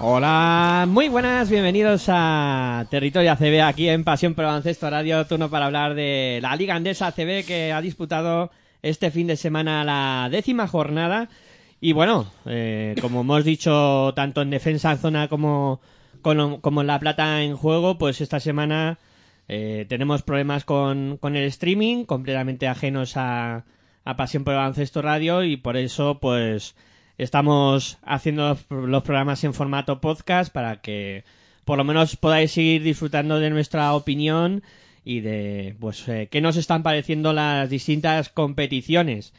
Hola, muy buenas, bienvenidos a Territorio ACB aquí en Pasión por Baloncesto Radio, turno para hablar de la Liga Andesa ACB que ha disputado este fin de semana la décima jornada. Y bueno, eh, como hemos dicho tanto en defensa en zona como, como, como en La Plata en juego, pues esta semana eh, tenemos problemas con, con el streaming, completamente ajenos a, a Pasión por Baloncesto Radio y por eso pues estamos haciendo los, los programas en formato podcast para que por lo menos podáis seguir disfrutando de nuestra opinión y de pues eh, qué nos están pareciendo las distintas competiciones.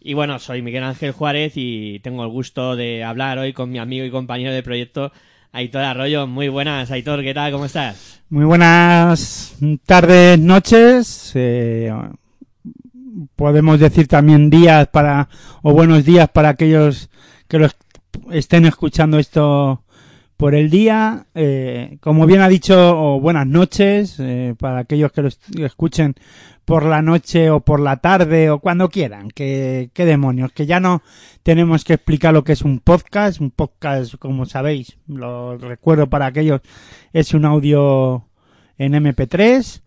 Y bueno, soy Miguel Ángel Juárez y tengo el gusto de hablar hoy con mi amigo y compañero de proyecto Aitor Arroyo. Muy buenas, Aitor, ¿qué tal? ¿Cómo estás? Muy buenas tardes, noches. eh, podemos decir también días para, o buenos días para aquellos que los estén escuchando esto por el día. Eh, como bien ha dicho, buenas noches eh, para aquellos que lo escuchen por la noche o por la tarde o cuando quieran. Que, qué demonios, que ya no tenemos que explicar lo que es un podcast. Un podcast, como sabéis, lo recuerdo para aquellos, es un audio en MP3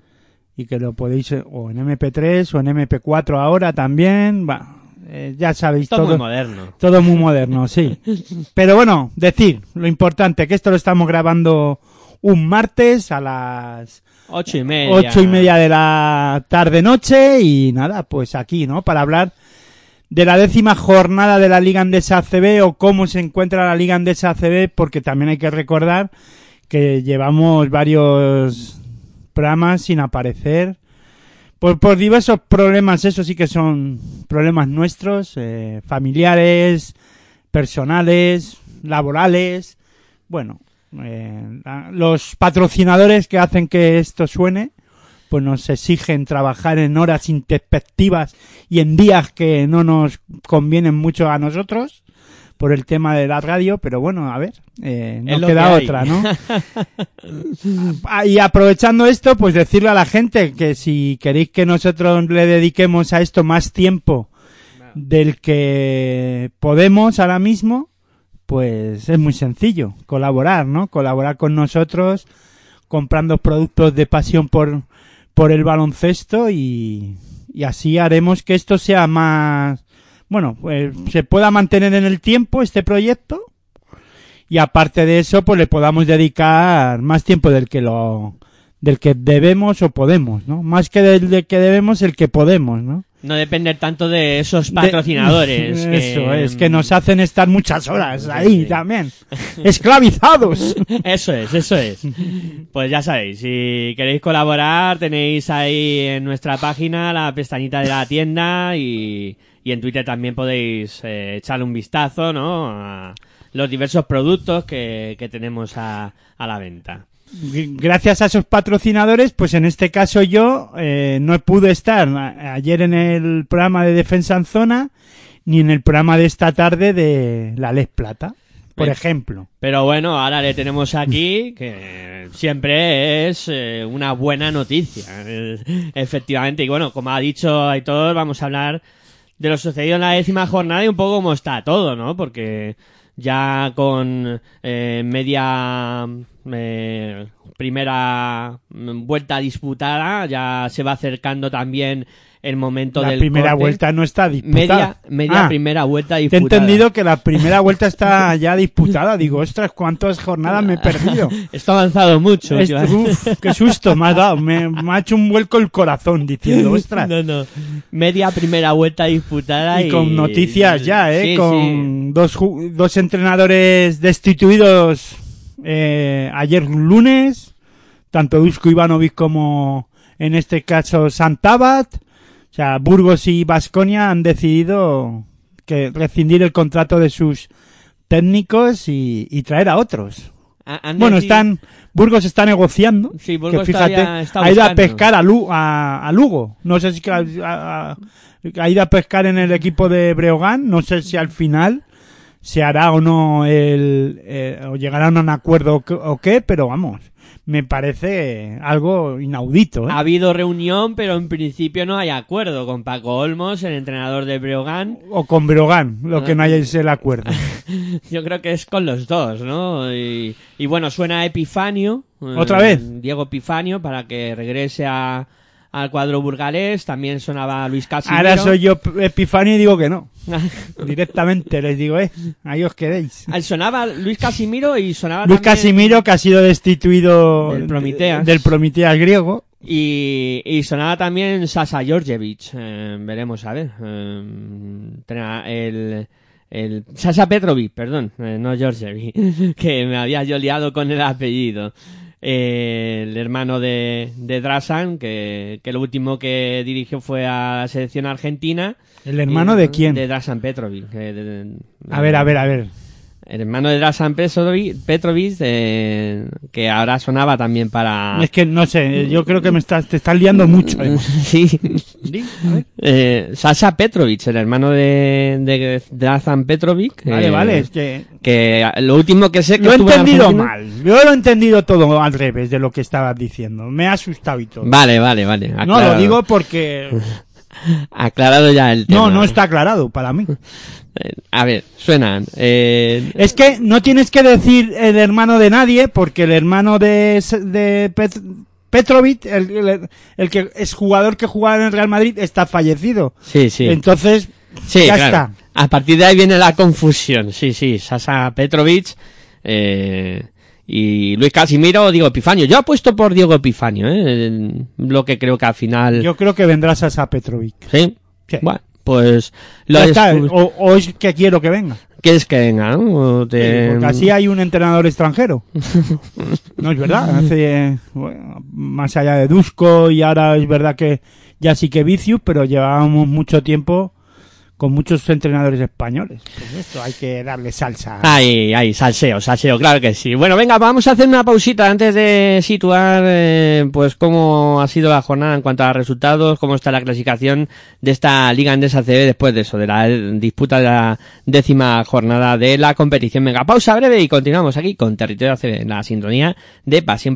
y que lo podéis o en MP3 o en MP4 ahora también. Va, eh, ya sabéis Todo todo. muy moderno. Todo muy moderno, sí. Pero bueno, decir lo importante, que esto lo estamos grabando un martes a las Ocho y media. ocho y media de la tarde-noche y nada, pues aquí, ¿no? Para hablar de la décima jornada de la Liga Andesa ACB o cómo se encuentra la Liga Andesa ACB, porque también hay que recordar que llevamos varios programas sin aparecer por, por diversos problemas, eso sí que son problemas nuestros, eh, familiares, personales, laborales, bueno, eh, los patrocinadores que hacen que esto suene, pues nos exigen trabajar en horas introspectivas y en días que no nos convienen mucho a nosotros por el tema de la radio, pero bueno, a ver, eh, no queda que otra, ¿no? Ah, y aprovechando esto, pues decirle a la gente que si queréis que nosotros le dediquemos a esto más tiempo del que podemos ahora mismo, pues es muy sencillo, colaborar, ¿no? Colaborar con nosotros comprando productos de pasión por, por el baloncesto y, y así haremos que esto sea más, bueno, pues se pueda mantener en el tiempo este proyecto y aparte de eso, pues le podamos dedicar más tiempo del que lo, del que debemos o podemos, ¿no? Más que del de que debemos, el que podemos, ¿no? No depender tanto de esos De- patrocinadores. Eso es, que nos hacen estar muchas horas ahí sí. también. Esclavizados. Eso es, eso es. Pues ya sabéis, si queréis colaborar, tenéis ahí en nuestra página la pestañita de la tienda y, y en Twitter también podéis eh, echarle un vistazo, ¿no? A los diversos productos que, que tenemos a, a la venta. Gracias a esos patrocinadores, pues en este caso yo eh, no pude estar ayer en el programa de Defensa en Zona ni en el programa de esta tarde de La Les Plata, por Bien. ejemplo. Pero bueno, ahora le tenemos aquí, que siempre es eh, una buena noticia, eh, efectivamente. Y bueno, como ha dicho Aitor, vamos a hablar de lo sucedido en la décima jornada y un poco cómo está todo, ¿no? Porque ya con eh, media eh, primera mm, vuelta disputada, ya se va acercando también el momento La del primera corte. vuelta no está disputada. Media, media Ah, primera vuelta Te he disputada. entendido que la primera vuelta está ya disputada. Digo, ostras, cuántas jornadas me he perdido. Esto ha avanzado mucho. Esto, uf, qué susto me ha dado. Me, me ha hecho un vuelco el corazón diciendo, ostras. No, no. Media primera vuelta disputada y, Y con noticias ya, ¿eh? Sí, con Dos, ju- dos entrenadores destituidos eh, ayer lunes, tanto Dusko Ivanovic como en este caso Santabat. Sea, Burgos y Vasconia han decidido que rescindir el contrato de sus técnicos y, y traer a otros. Han Bueno, decidido- están Burgos está negociando. Sí, Burgos que fíjate, está ha ido a pescar a, Lu- a, a Lugo. No sé si ha, ido a pescar en el equipo de Breogán. No sé si al final se hará o no el eh, o llegarán a un acuerdo o qué- o qué, pero vamos, me parece algo inaudito. ¿eh? Ha habido reunión, pero en principio no hay acuerdo con Paco Olmos, el entrenador de Breogán. O con Breogán, lo que no haya es el acuerdo. Yo creo que es con los dos, ¿no? Y, y bueno, suena Epifanio. eh, ¿Otra vez? Diego Epifanio para que regrese a, al cuadro burgalés. También sonaba Luis Casimiro. Ahora soy yo Epifanio y digo que no. Directamente les digo, eh, ahí os quedéis. Ah, sonaba Luis Casimiro y sonaba Luis también- Casimiro que ha sido destituido Del Prometeas. del Prometeas griego. Y, y sonaba también Sasa Georgievich. eh, veremos, a ver. eh, el, el Sasa Petrovic, perdón, eh, no Georgievich, que me había yo liado con el apellido. Eh, el hermano de, de Drasan, que, que lo último que dirigió fue a la selección argentina. ¿El hermano Y- de quién? De Drasan Petrovic. eh, de- de- A ver, a ver, a ver. El hermano de Drasan Petrovic, eh, que ahora sonaba también para... Es que no sé, yo creo que me estás, te estás liando mucho. además. sí. Di, a ver. Eh, Sasha Petrovic, el hermano de, de Drazan Petrovic. Vale, eh, vale, es que Que lo último que sé que lo he en entendido Argentina- mal. Yo lo he entendido todo al revés de lo que estabas diciendo. Me ha asustado y todo. Vale, vale, vale. No, aclarado. lo digo porque Aclarado ya el tema. no, no está aclarado para mí. A ver, suenan. Eh, Es que no tienes que decir el hermano de nadie porque el hermano de, de Pet- Petrovic, el, el- el que es jugador que jugaba en el Real Madrid, está fallecido. sí, sí. Entonces, Sí, ya claro. está. A partir de ahí viene la confusión. Sí, sí. Sasa Petrovic eh, y Luis Casimiro, Diego Epifanio. Yo apuesto por Diego Epifanio, ¿eh? Lo que creo que al final... Yo creo que vendrá Sasa Petrovic. ¿Sí? Sí. Bueno, pues... Lo está, o, o es que quiero que venga. ¿Quieres que venga? no? Te- Porque así hay un entrenador extranjero. No es verdad. Hace, bueno, más allá de Dusko y ahora es verdad que ya sí que Vicius, pero llevábamos mucho tiempo con muchos entrenadores españoles. Pues esto hay que darle salsa. Ay, ay, salseo, salseo, claro que sí. Bueno, venga, vamos a hacer una pausita antes de situar, eh, pues, cómo ha sido la jornada en cuanto a resultados, cómo está la clasificación de esta Liga Andesa CB después de eso, de la disputa de la décima jornada de la competición. Venga, pausa breve y continuamos aquí con Territorio CB, en la sintonía de Pasión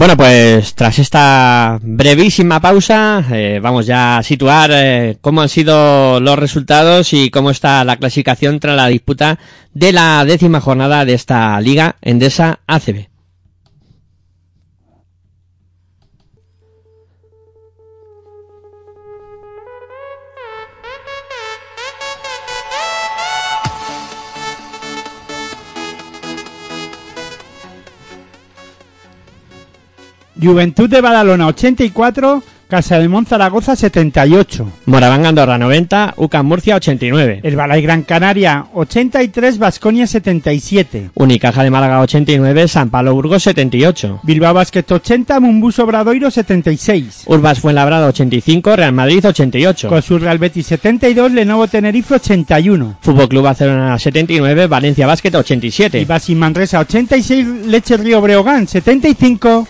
Bueno, pues tras esta brevísima pausa, eh, vamos ya a situar eh, cómo han sido los resultados y cómo está la clasificación tras la disputa de la décima jornada de esta Liga Endesa ACB. Juventud de Badalona 84, Casa de Monzaragoza 78. Moraván Andorra 90, UCAM Murcia 89. El Balay Gran Canaria 83, Vasconia 77. Unicaja de Málaga 89, San Pablo Burgos 78. Bilbao Basket 80, Mumbus Obradoiro 76. Urbas Fuenlabrada 85, Real Madrid 88. Cosur Real Betis 72, Lenovo Tenerife 81. Fútbol Club Barcelona 79, Valencia Basket Y 87. Basi Manresa 86, Leche Río Breogán 75.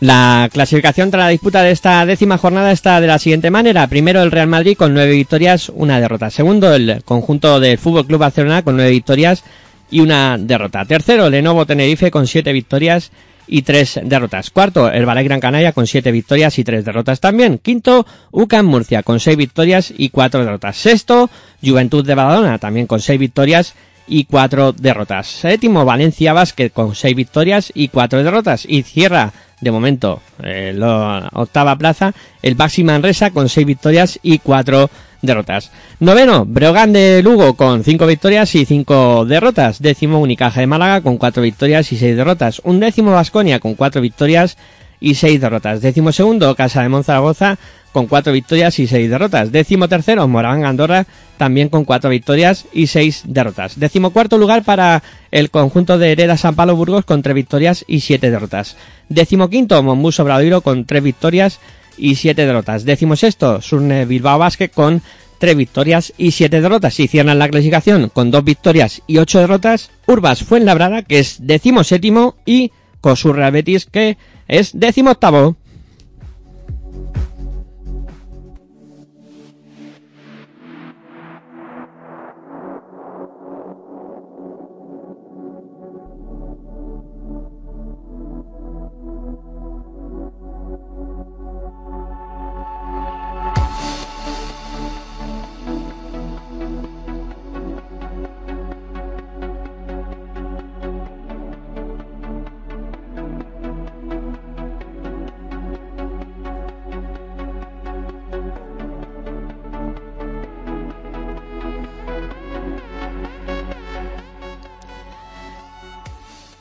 La clasificación tras la disputa de esta décima jornada está de la siguiente manera. Primero el Real Madrid con nueve victorias, una derrota. Segundo el conjunto del Fútbol Club Barcelona con nueve victorias y una derrota. Tercero Lenovo Tenerife con siete victorias y tres derrotas. Cuarto el Balay Gran Canaria con siete victorias y tres derrotas también. Quinto UCAM Murcia con seis victorias y cuatro derrotas. Sexto Juventud de Badalona también con seis victorias y cuatro derrotas. Séptimo Valencia Basket con seis victorias y cuatro derrotas. Y cierra de momento eh, la octava plaza el Baxi Manresa con seis victorias y cuatro derrotas. Noveno, Breogán de Lugo con cinco victorias y cinco derrotas. Décimo, Unicaja de Málaga con cuatro victorias y seis derrotas. Un décimo, Vasconia con cuatro victorias y seis derrotas. Décimo segundo, Casa de Monzaragoza con cuatro victorias y seis derrotas. Décimo tercero, Moraván Andorra también con cuatro victorias y seis derrotas. Décimo cuarto lugar para el conjunto de Hereda San Pablo Burgos con tres victorias y siete derrotas. Décimo quinto, Monbus Obradoiro con tres victorias y siete derrotas. Décimo sexto, Surne Bilbao Basket con tres victorias y siete derrotas. Y cierran la clasificación con dos victorias y ocho derrotas. Urbas Fuenlabrada, que es décimo séptimo, y Cosur Real Betis, que es décimo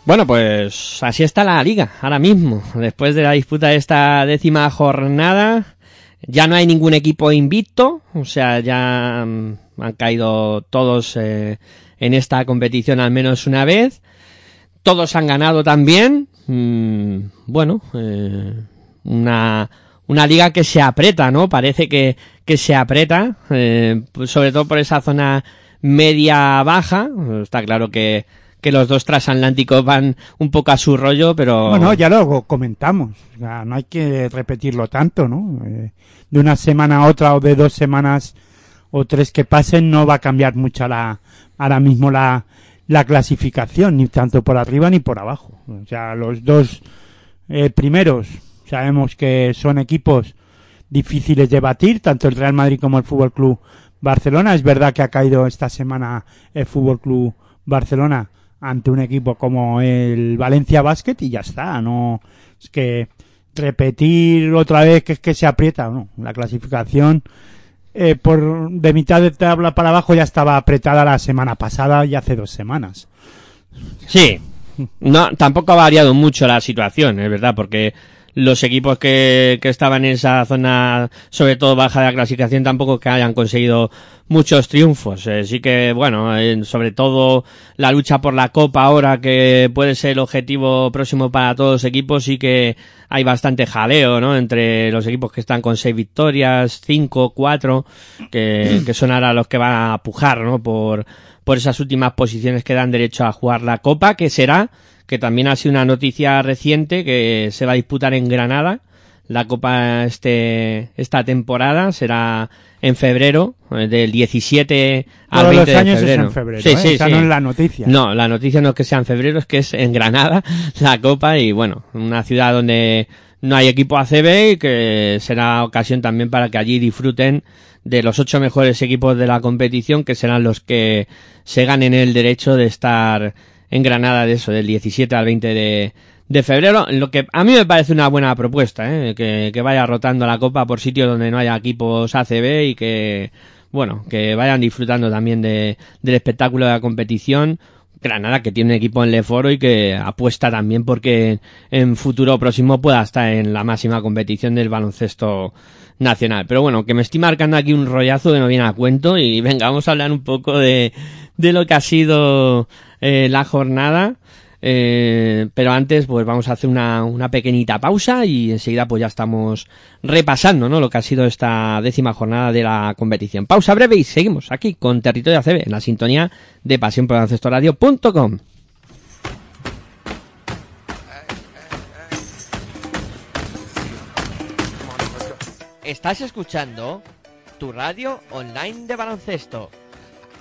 Bueno, pues así está la liga ahora mismo. Después de la disputa de esta décima jornada, ya no hay ningún equipo invicto, o sea, ya mm, han caído todos eh, en esta competición al menos una vez. Todos han ganado también. Mm, bueno, eh, una, una liga que se aprieta, ¿no? Parece que, que se aprieta, eh, pues sobre todo por esa zona media-baja. Está claro que, que los dos transatlánticos van un poco a su rollo, pero... Bueno, ya lo comentamos. No hay que repetirlo tanto, ¿no? Eh, de una semana a otra o de dos semanas o tres que pasen no va a cambiar mucho la, ahora mismo la, la clasificación, ni tanto por arriba ni por abajo. O sea, los dos eh, primeros sabemos que son equipos difíciles de batir, tanto el Real Madrid como el Fútbol Club Barcelona. Es verdad que ha caído esta semana el Fútbol Club Barcelona ante un equipo como el Valencia Basket y ya está. No es que repetir otra vez que es que se aprieta, no. La clasificación eh, por de mitad de tabla para abajo ya estaba apretada la semana pasada y hace dos semanas. Sí, no, tampoco ha variado mucho la situación, es verdad, porque los equipos que, que estaban en esa zona, sobre todo baja de la clasificación, tampoco que hayan conseguido muchos triunfos. Eh, sí que, bueno, sobre todo la lucha por la Copa ahora, que puede ser el objetivo próximo para todos los equipos, sí que hay bastante jaleo, ¿no? Entre los equipos que están con seis victorias, cinco, cuatro, que, que son ahora los que van a pujar, ¿no? Por, por esas últimas posiciones que dan derecho a jugar la Copa, que será, que también ha sido una noticia reciente, que se va a disputar en Granada. La Copa este, esta temporada será en febrero, eh, del 17 al Todos 20 los años de febrero. es en febrero. Sí, ¿eh? sí, Esa sí. no es la noticia. No, la noticia no es que sea en febrero, es que es en Granada la Copa y bueno, una ciudad donde no hay equipo ACB y que será ocasión también para que allí disfruten de los ocho mejores equipos de la competición, que serán los que se ganen el derecho de estar en Granada de eso, del 17 al 20 de, febrero, lo que a mí me parece una buena propuesta, ¿eh? que, vaya rotando la copa por sitios donde no haya equipos ACB y que, bueno, que vayan disfrutando también de, del espectáculo de la competición. Granada que tiene equipo en Leforo y que apuesta también porque en futuro próximo pueda estar en la máxima competición del baloncesto nacional. Pero bueno, que me estoy marcando aquí un rollazo que no viene a cuento y venga, vamos a hablar un poco de, de lo que ha sido eh, la jornada. Eh, pero antes, pues vamos a hacer una, una pequeñita pausa y enseguida pues ya estamos repasando, ¿no? Lo que ha sido esta décima jornada de la competición. Pausa breve y seguimos aquí con Territorio ACB en la sintonía de Pasión por Radio.com. Estás escuchando tu radio online de baloncesto.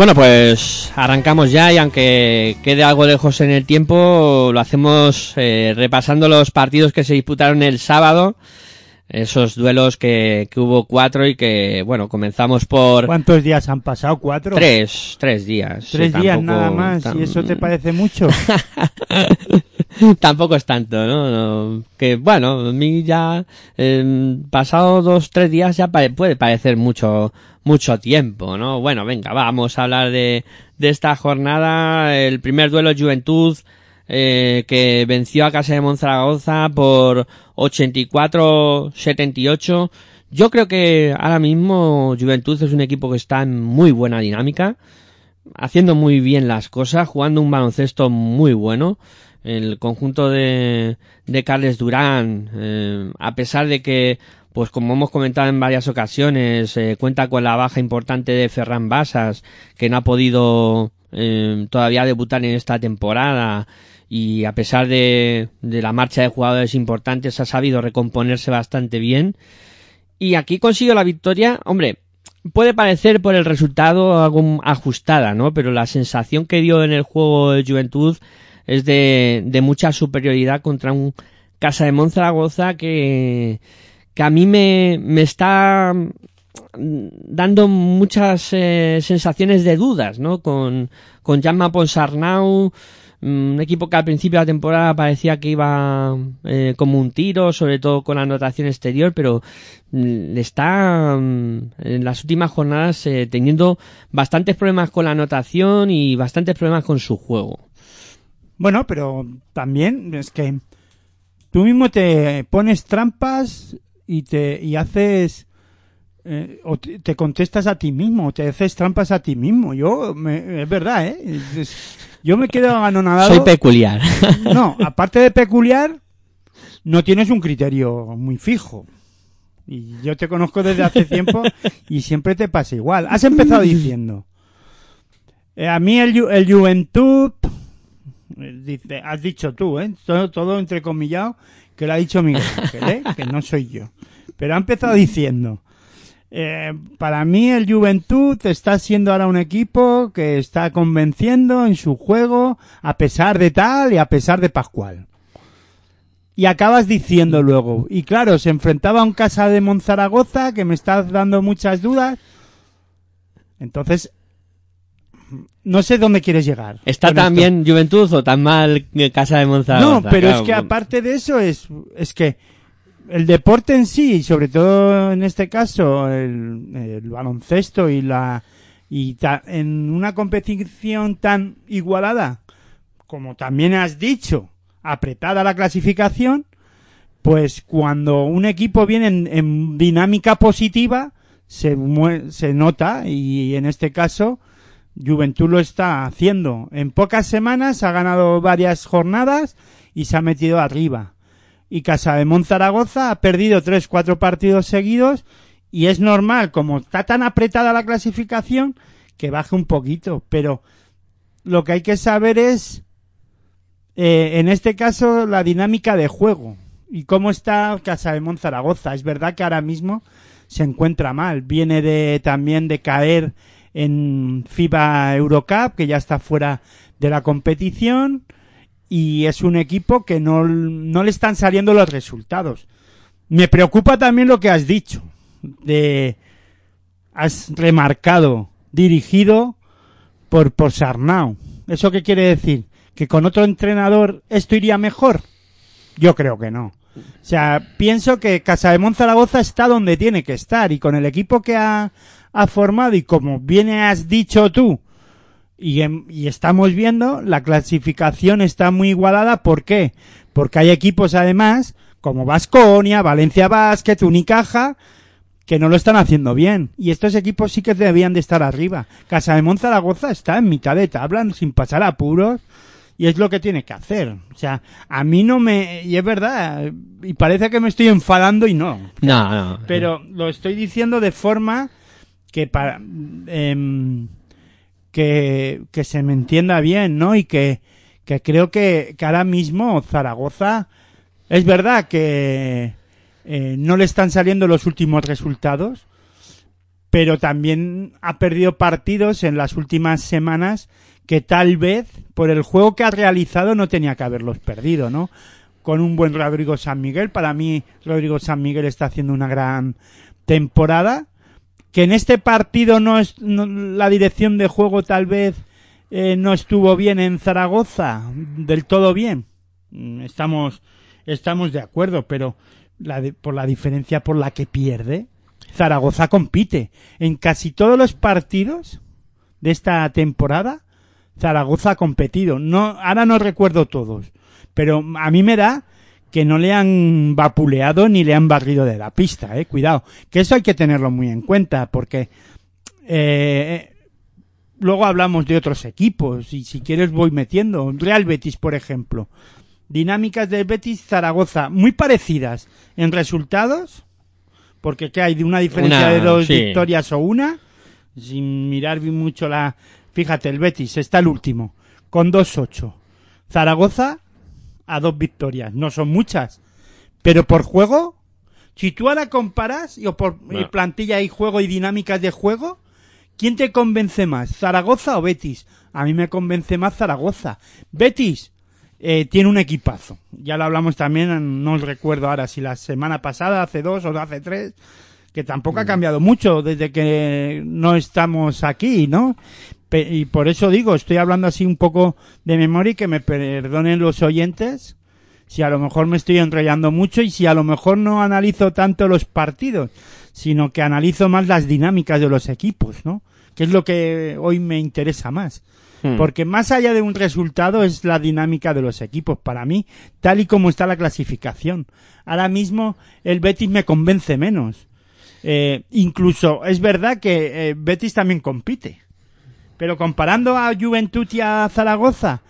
Bueno, pues arrancamos ya y aunque quede algo lejos en el tiempo, lo hacemos eh, repasando los partidos que se disputaron el sábado. Esos duelos que, que hubo cuatro y que, bueno, comenzamos por ¿Cuántos días han pasado? ¿Cuatro? tres, tres días. Tres Sí, días nada más. tan- ¿Y eso te parece mucho? Tampoco es tanto, ¿no? Que bueno, a mí ya eh, pasado dos, tres días ya puede parecer mucho, mucho tiempo, ¿no? Bueno, venga, vamos a hablar de, de esta jornada. El primer duelo Juventud eh, que venció a Casa de Monzaragoza por 84-78. Yo creo que ahora mismo Juventud es un equipo que está en muy buena dinámica haciendo muy bien las cosas, jugando un baloncesto muy bueno. El conjunto de, de Carles Durán, eh, a pesar de que, pues como hemos comentado en varias ocasiones, eh, cuenta con la baja importante de Ferran Basas, que no ha podido eh, todavía debutar en esta temporada, y a pesar de, de la marcha de jugadores importantes, ha sabido recomponerse bastante bien. Y aquí consiguió la victoria, hombre, puede parecer por el resultado algo ajustada, ¿no? Pero la sensación que dio en el juego de Juventud es de, de mucha superioridad contra un Casa de Monzaragoza que, que a mí me, me está mm, dando muchas eh, sensaciones de dudas, ¿no? Con, con Janma Ponsarnau, mm, un equipo que al principio de la temporada parecía que iba eh, como un tiro, sobre todo con la anotación exterior, pero mm, está en las últimas jornadas eh, teniendo bastantes problemas con la anotación y bastantes problemas con su juego. Bueno, pero también es que tú mismo te pones trampas y te y haces eh, o te, te contestas a ti mismo, te haces trampas a ti mismo. Yo me- es verdad, ¿eh? Es- es- yo me quedo anonadado. Soy peculiar. No, aparte de peculiar, no tienes un criterio muy fijo. Y yo te conozco desde hace tiempo y siempre te pasa igual. Has empezado diciendo, eh, a mí el, el Juventud, dice, has dicho tú, ¿eh? Todo, todo entrecomillado, que lo ha dicho Miguel ¿eh? Que no soy yo. Pero ha empezado diciendo, eh, para mí el Juventud está siendo ahora un equipo que está convenciendo en su juego a pesar de tal y a pesar de Pascual. Y acabas diciendo luego, y claro, se enfrentaba a un casa de Monzaragoza que me está dando muchas dudas. Entonces, no sé dónde quieres llegar. ¿Está tan esto. bien Juventud o tan mal Casa de Monzaragoza? No, pero Claro, es que aparte de eso es, es que el deporte en sí, y sobre todo en este caso el, el baloncesto y la y ta- en una competición tan igualada como también has dicho, apretada la clasificación, pues cuando un equipo viene en, en dinámica positiva se se nota y en este caso Juventud lo está haciendo. En pocas semanas ha ganado varias jornadas y se ha metido arriba. Y Casa de Zaragoza ha perdido tres, cuatro partidos seguidos y es normal, como está tan apretada la clasificación, que baje un poquito. Pero lo que hay que saber es, eh, en este caso, la dinámica de juego y cómo está Casa de Zaragoza. Es verdad que ahora mismo se encuentra mal. Viene de también de caer en FIBA Eurocup, que ya está fuera de la competición, y es un equipo que no, no le están saliendo los resultados. Me preocupa también lo que has dicho, de has remarcado, dirigido por, por Sarnau. ¿Eso qué quiere decir? ¿Que con otro entrenador esto iría mejor? Yo creo que no. O sea, pienso que Casa de Zaragoza está donde tiene que estar y con el equipo que ha, ha formado y como bien has dicho tú y, em- y estamos viendo, la clasificación está muy igualada. ¿Por qué? Porque hay equipos además como Vasconia, Valencia Basket, Unicaja, que no lo están haciendo bien. Y estos equipos sí que debían de estar arriba. Casa de Zaragoza está en mitad de tabla, sin pasar apuros. Y es lo que tiene que hacer. O sea, a mí no me... Y es verdad. Y parece que me estoy enfadando y no. No, no. Pero lo estoy diciendo de forma que para em, que, que se me entienda bien, ¿no? Y que, que creo que, que ahora mismo Zaragoza es verdad que eh, no le están saliendo los últimos resultados, pero también ha perdido partidos en las últimas semanas que tal vez por el juego que ha realizado no tenía que haberlos perdido, ¿no? Con un buen Rodrigo San Miguel, para mí Rodrigo San Miguel está haciendo una gran temporada, que en este partido no es no- la dirección de juego tal vez eh, no estuvo bien en Zaragoza, del todo bien. Mm, Estamos estamos de acuerdo, pero la de- por la diferencia por la que pierde, Zaragoza compite en casi todos los partidos de esta temporada. Zaragoza ha competido. No, ahora no recuerdo todos, pero a mí me da que no le han vapuleado ni le han barrido de la pista, eh, cuidado, que eso hay que tenerlo muy en cuenta porque eh, luego hablamos de otros equipos y si quieres voy metiendo Real Betis, por ejemplo. Dinámicas del Betis Zaragoza muy parecidas en resultados, porque ¿qué hay de una diferencia Una, de dos sí. victorias o una, sin mirar mucho la fíjate, el Betis está el último con 2-8. Zaragoza a dos victorias, no son muchas, pero por juego, si tú ahora comparas y o por No. y plantilla y juego y dinámicas de juego, ¿quién te convence más, Zaragoza o Betis? A mí me convence más Zaragoza. Betis eh, tiene un equipazo. Ya lo hablamos también, no recuerdo ahora si la semana pasada, hace dos o hace tres, que tampoco ha cambiado mucho desde que no estamos aquí, ¿no? Y por eso digo, estoy hablando así un poco de memoria y que me perdonen los oyentes si a lo mejor me estoy enrollando mucho y si a lo mejor no analizo tanto los partidos, sino que analizo más las dinámicas de los equipos, ¿no? Que es lo que hoy me interesa más. Hmm. Porque más allá de un resultado es la dinámica de los equipos para mí, tal y como está la clasificación. Ahora mismo el Betis me convence menos. Eh, incluso es verdad que eh, Betis también compite. Pero comparando a Juventud y a Zaragoza,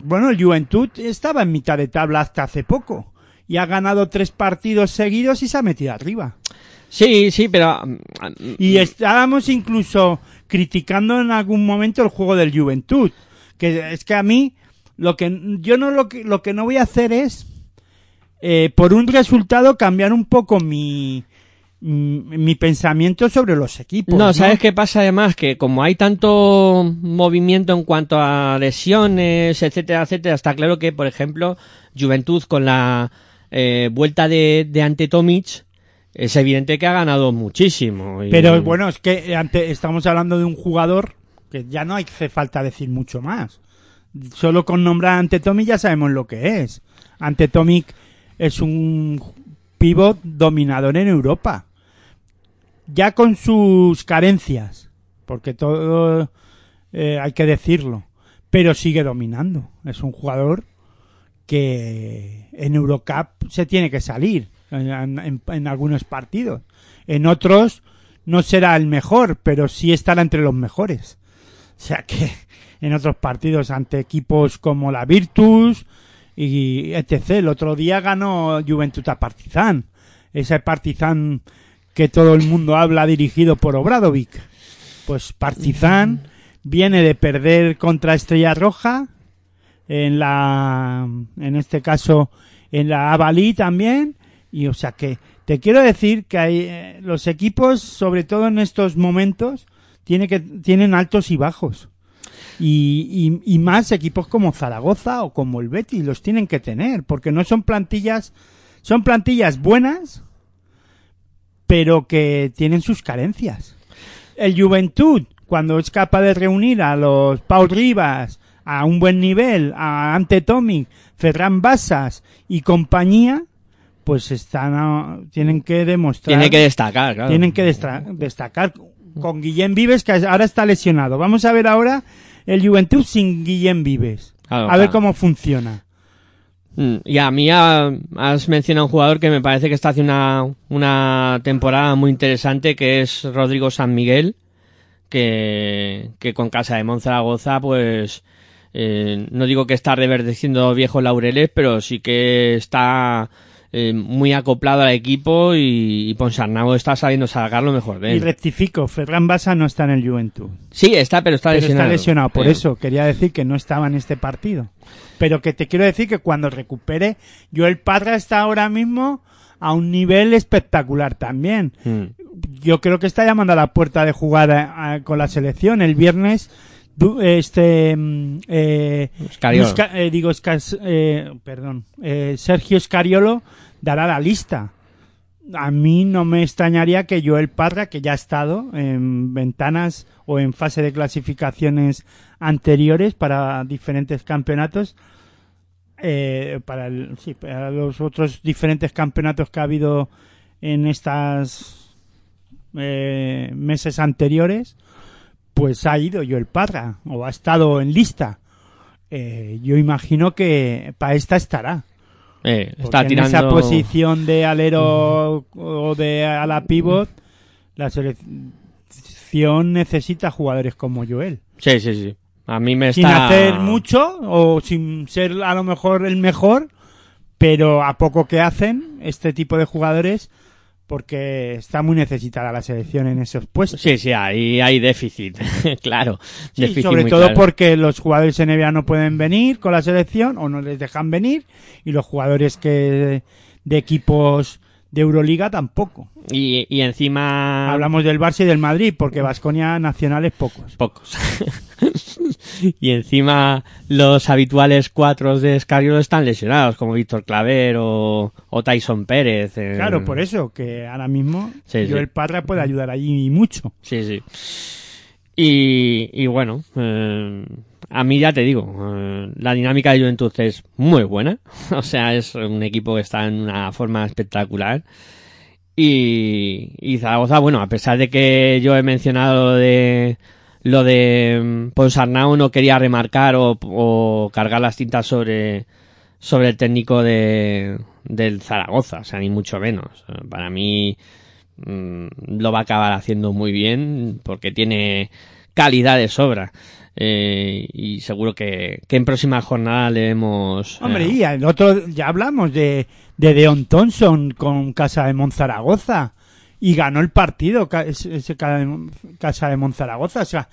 bueno, el Juventud estaba en mitad de tabla hasta hace poco. Y ha ganado tres partidos seguidos y se ha metido arriba. Sí, sí, pero... mm, Y estábamos incluso criticando en algún momento el juego del Juventud. Que es que a mí, lo que, yo no lo que, lo que no voy a hacer es, eh, por un resultado cambiar un poco mi, mi, mi pensamiento sobre los equipos. No, ¿sabes qué pasa además? Que como hay tanto movimiento en cuanto a lesiones, etcétera, etcétera, está claro que, por ejemplo, Juventud con la eh, vuelta de, de Ante Tomic, es evidente que ha ganado muchísimo. y- Pero bueno, es que ante, estamos hablando de un jugador que ya no hace falta decir mucho más. Solo con nombrar a Antetomic ya sabemos lo que es. Antetomic es un pivot dominador en Europa. Ya con sus carencias, porque todo eh, hay que decirlo, pero sigue dominando. Es un jugador que en Eurocup se tiene que salir en, en- algunos partidos. En otros no será el mejor, pero sí estará entre los mejores. O sea que en otros partidos ante equipos como la Virtus y etc. El otro día ganó Juventud a Partizan. Ese Partizan que todo el mundo habla dirigido por Obradovic. Pues Partizan viene de perder contra Estrella Roja en la en este caso en la Avalí también y o sea que te quiero decir que hay, eh, los equipos sobre todo en estos momentos tiene que tienen altos y bajos y, y, y más equipos como Zaragoza o como el Betis los tienen que tener porque no son plantillas son plantillas buenas pero que tienen sus carencias el Juventud cuando es capaz de reunir a los Paul Rivas a un buen nivel, a Ante Tomic, Ferran Basas y compañía, pues están tienen que demostrar Tiene que destacar, claro. tienen que destacar con Guillén Vives que ahora está lesionado. Vamos a ver ahora el Juventud sin Guillén Vives. Claro, a ver claro. cómo funciona. Mm, Y a mí ha- has mencionado un jugador que me parece que está haciendo una, una temporada muy interesante, que es Rodrigo San Miguel, que, que con Casa de Monzaragoza, pues, eh, no digo que está reverdeciendo viejos laureles, pero sí que está eh, muy acoplado al equipo y, y Ponsarnau está sabiendo sacar lo mejor de Y él. rectifico, Ferran Basa no está en el Juventud. Sí, está, pero está Pero lesionado. está lesionado, por Eh, eso quería decir que no estaba en este partido. Pero que te quiero decir que cuando recupere, Joel Padra está ahora mismo a un nivel espectacular también. mm. Yo creo que está llamando a la puerta de jugar a- a- con la selección. El viernes, este, mm, eh, eh, digo, eh, perdón, eh, Sergio Scariolo dará la lista. A mí no me extrañaría que Joel Parra, que ya ha estado en ventanas o en fase de clasificaciones anteriores para diferentes campeonatos, eh, para, el- sí, para los otros diferentes campeonatos que ha habido en estas eh, meses anteriores, pues ha ido Joel Parra o ha estado en lista. Eh, yo imagino que para esta estará. Eh, está en tirando... esa posición de alero o de ala pivot, la selección necesita jugadores como Joel. Sí, sí, sí. A mí me Sin está... hacer mucho o sin ser a lo mejor el mejor, pero a poco que hacen este tipo de jugadores porque está muy necesitada la selección en esos puestos. Sí, sí, ahí hay déficit, claro. Sí, déficit sobre todo claro. porque los jugadores NBA no pueden venir con la selección o no les dejan venir y los jugadores que de equipos de Euroliga tampoco. Y, y encima... Hablamos del Barça y del Madrid porque Vasconia nacionales pocos. Pocos. y encima los habituales cuatro de Escariolo están lesionados, como Víctor Claver o, o Tyson Pérez. eh. Claro, por eso que ahora mismo Sí, Joel sí. Parra puede ayudar allí mucho. Sí, sí. Y, y bueno, eh, a mí ya te digo, eh, la dinámica de Juventud es muy buena. O sea, es un equipo que está en una forma espectacular. Y, y Zaragoza, bueno, a pesar de que yo he mencionado lo de lo de mm, Ponsarnau no quería remarcar o, cargar las tintas sobre sobre el técnico de del Zaragoza, o sea, ni mucho menos. Para mí mm, lo va a acabar haciendo muy bien porque tiene calidad de sobra. Eh, y seguro que, que en próxima jornada le vemos. eh, Hombre, y el otro, ya hablamos de, de Deon Thompson con Casa de Monzaragoza y ganó el partido ese ese ca- Casa de Monzaragoza. O sea,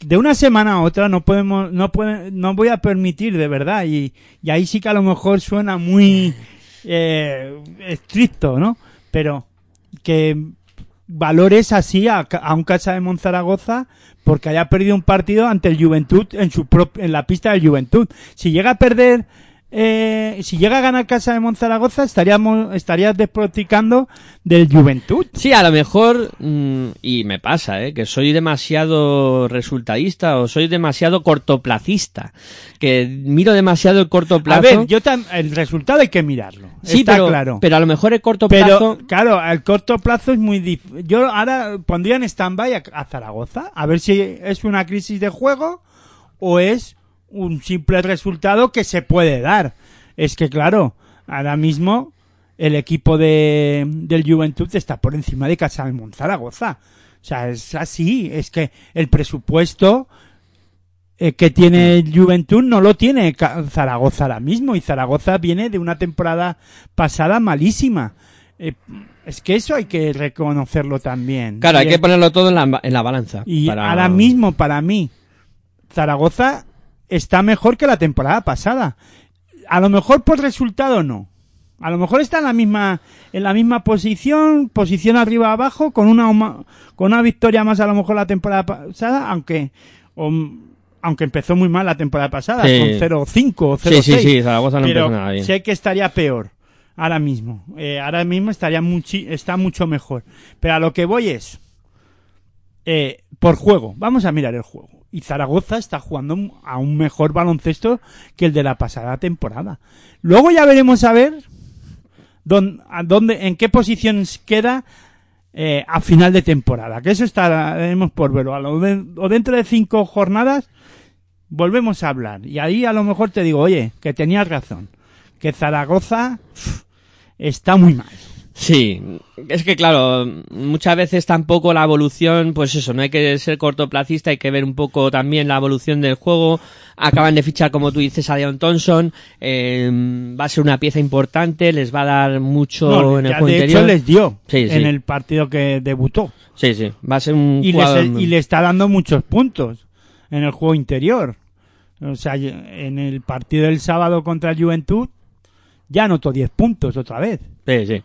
de una semana a otra no podemos, no puede, no voy a permitir de verdad y, y ahí sí que a lo mejor suena muy eh, estricto, ¿no? Pero que valores así a, a un Casa de Monzaragoza porque haya perdido un partido ante el Juventud en su en la pista del Juventud. Si llega a perder eh, si llega a ganar Casa de Monzaragoza, estaríamos, estarías desproticando del Juventud. Sí, a lo mejor, mm, y me pasa, ¿eh? que soy demasiado resultadista o soy demasiado cortoplacista, que miro demasiado el corto plazo. A ver, yo tam- el resultado hay que mirarlo. sí, está pero, claro. pero a lo mejor el corto Pero, plazo... claro, al corto plazo es muy difícil. Yo ahora pondría en stand-by a, a Zaragoza, a ver si es una crisis de juego o es un simple resultado que se puede dar. Es que, claro, ahora mismo el equipo de, del Juventud está por encima de Casa de Monzaragoza. O sea, es así, es que el presupuesto eh, que tiene el Juventud no lo tiene Zaragoza ahora mismo y Zaragoza viene de una temporada pasada malísima. Eh, es que eso hay que reconocerlo también. Claro, hay que ponerlo todo en la, en la balanza. y para- ahora mismo, para mí, Zaragoza está mejor que la temporada pasada. A lo mejor por resultado no. A lo mejor está en la misma en la misma posición, posición arriba abajo, con una con una victoria más a lo mejor la temporada pasada, aunque o- aunque empezó muy mal la temporada pasada, Sí. con 0-5 o 0-6. Sí, sí, sí, Zaragoza no pero empezó nada bien. sé que estaría peor ahora mismo. Eh, ahora mismo estaría muchi- está mucho mejor. Pero a lo que voy es eh, por juego. Vamos a mirar el juego. Y Zaragoza está jugando a un mejor baloncesto que el de la pasada temporada. Luego ya veremos a ver dónde, a dónde, en qué posición queda eh, a final de temporada. Que eso estaremos por verlo. O dentro de cinco jornadas volvemos a hablar. Y ahí a lo mejor te digo, oye, que tenías razón. Que Zaragoza está muy mal. Sí, es que claro, muchas veces tampoco la evolución, pues eso, no hay que ser cortoplacista, hay que ver un poco también la evolución del juego. Acaban de fichar, como tú dices, a Deon Thompson, eh, va a ser una pieza importante, les va a dar mucho No, en el juego de interior. hecho les dio Sí, sí. en el partido que debutó. Sí, sí, va a ser un y, jugador... les- y le está dando muchos puntos en el juego interior. O sea, en el partido del sábado contra el Juventud ya anotó 10 puntos otra vez. Sí, sí.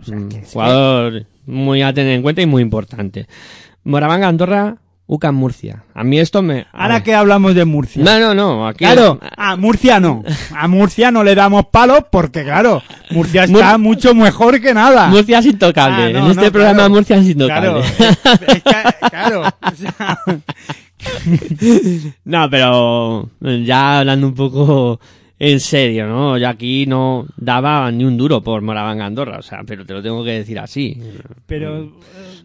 O sea, Un que es jugador muy a tener en cuenta y muy importante. Moravanga, Andorra, UCAM Murcia. A mí esto me... Ahora que hablamos de Murcia. No, no, no, aquí... Claro, a Murcia no. A Murcia no le damos palos porque, claro, Murcia está mucho mejor que nada. Murcia es intocable. Ah, no, en este no, programa claro. Murcia es intocable. Claro, es que- claro. o sea, No, pero ya hablando un poco en serio, ¿no? Yo aquí no daba ni un duro por Moravanga Andorra, o sea, pero te lo tengo que decir así. Pero eh,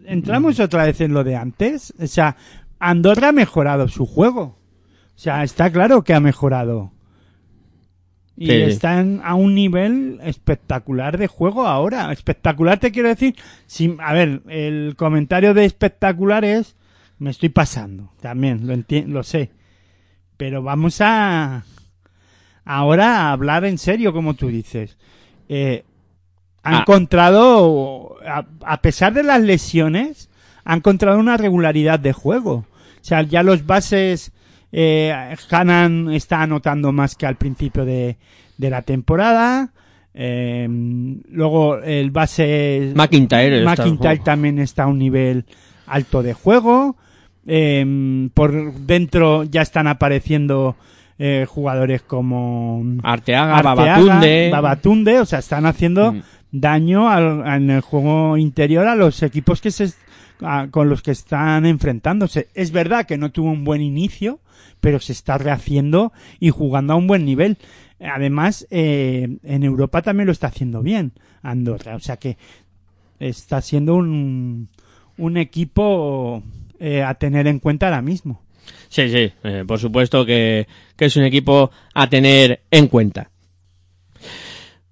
entramos otra vez en lo de antes. O sea, Andorra ha mejorado su juego. O sea, está claro que ha mejorado. Y Sí. están a un nivel espectacular de juego ahora. Espectacular te quiero decir. sin- a ver, el comentario de espectacular es. Me estoy pasando. También, lo, enti- lo sé. Pero vamos a. Ahora a hablar en serio, como tú dices. Eh, ha Ah. encontrado, a, a pesar de las lesiones, ha encontrado una regularidad de juego. O sea, ya los bases, eh, Hanan está anotando más que al principio de, de la temporada. Eh, luego el base McIntyre está- McIntyre también está a un nivel alto de juego. Eh, por dentro ya están apareciendo eh, jugadores como Arteaga, Arteaga, Babatunde. Babatunde, o sea, están haciendo Mm. daño al- en el juego interior a los equipos que se a- con los que están enfrentándose. Es verdad que no tuvo un buen inicio, pero se está rehaciendo y jugando a un buen nivel. Además, eh, en Europa también lo está haciendo bien Andorra, o sea que está siendo un, un equipo eh, a tener en cuenta ahora mismo. Sí, sí, eh, por supuesto que, que es un equipo a tener en cuenta.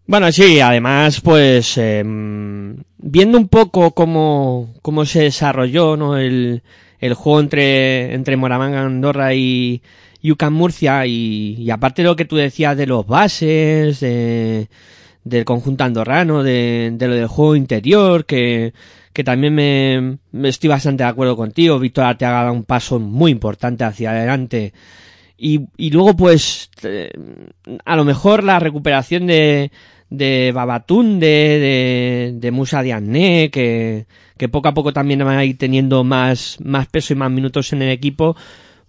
Bueno, sí, además, pues, em, viendo un poco cómo, cómo se desarrolló, ¿no? El, el juego entre, entre Andorra y, y UCAM Murcia y, aparte de lo que tú decías de los bases, de, del conjunto andorrano, de lo del juego interior, que, que también me, me estoy bastante de acuerdo contigo. Víctor Arteaga da un paso muy importante hacia adelante. Y, y luego, pues, eh, a lo mejor la recuperación de, de Babatunde, de, de Musa Diagne, que, que poco a poco también va a ir teniendo más, más peso y más minutos en el equipo,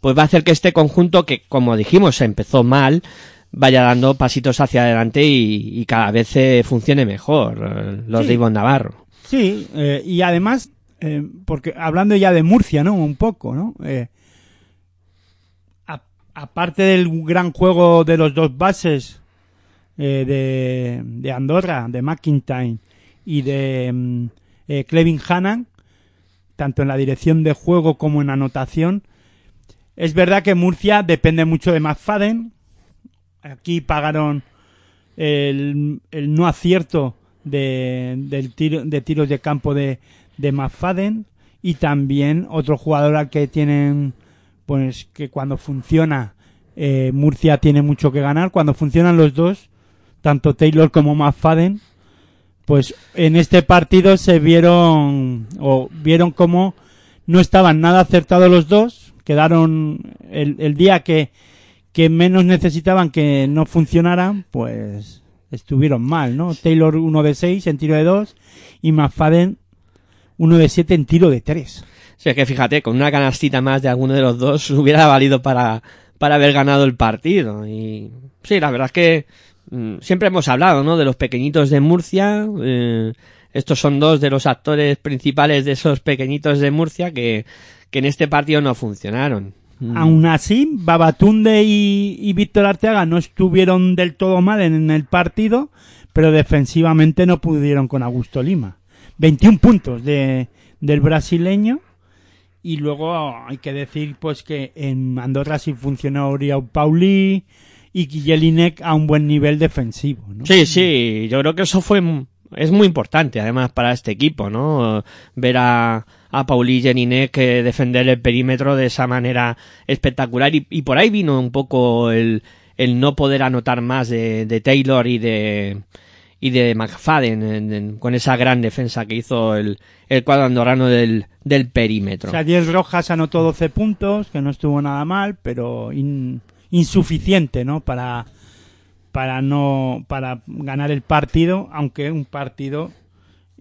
pues va a hacer que este conjunto, que como dijimos, empezó mal, vaya dando pasitos hacia adelante y, y cada vez eh, funcione mejor eh, los Sí. de Ivonne Navarro. Sí, eh, y además, eh, porque hablando ya de Murcia, ¿no? Un poco, ¿no? Eh, aparte del gran juego de los dos bases de, de Andorra, de McIntyre y de mm, Clevin Hannan, tanto en la dirección de juego como en anotación, es verdad que Murcia depende mucho de McFadden. Aquí pagaron el, el no acierto de, del tiro, de tiros de campo de, de McFadden y también otro jugador al que tienen, pues que cuando funciona eh, Murcia tiene mucho que ganar. Cuando funcionan los dos, tanto Taylor como McFadden, pues en este partido se vieron o vieron como no estaban nada acertados los dos. Quedaron el, el día que, que menos necesitaban que no funcionaran, pues estuvieron mal, ¿no? Taylor 1 de 6 en tiro de 2 y McFadden 1 de 7 en tiro de 3. Sí, es que fíjate, con una canastita más de alguno de los dos hubiera valido para, para haber ganado el partido. Y sí, la verdad es que mm, siempre hemos hablado, ¿no? De los pequeñitos de Murcia. eh, estos son dos de los actores principales de esos pequeñitos de Murcia que, que en este partido no funcionaron. Mm. Aún así, Babatunde y, y Víctor Arteaga no estuvieron del todo mal en el partido, pero defensivamente no pudieron con Augusto Lima. 21 puntos de, del brasileño. Y luego hay que decir pues que en Andorra sí funcionó Oriol Pauli y Jelinek a un buen nivel defensivo. ¿no? Sí, sí, yo creo que eso fue es muy importante además para este equipo, ¿no? Ver a, a Pauli Jelinek eh, defender el perímetro de esa manera espectacular y, por ahí vino un poco el, el no poder anotar más de, Taylor y de y de McFadden en- en- con esa gran defensa que hizo el, el cuadro andorrano del, del perímetro. O sea, Diez Rojas anotó 12 puntos, que no estuvo nada mal, pero in- insuficiente, ¿no? Para, para no, para ganar el partido, aunque un partido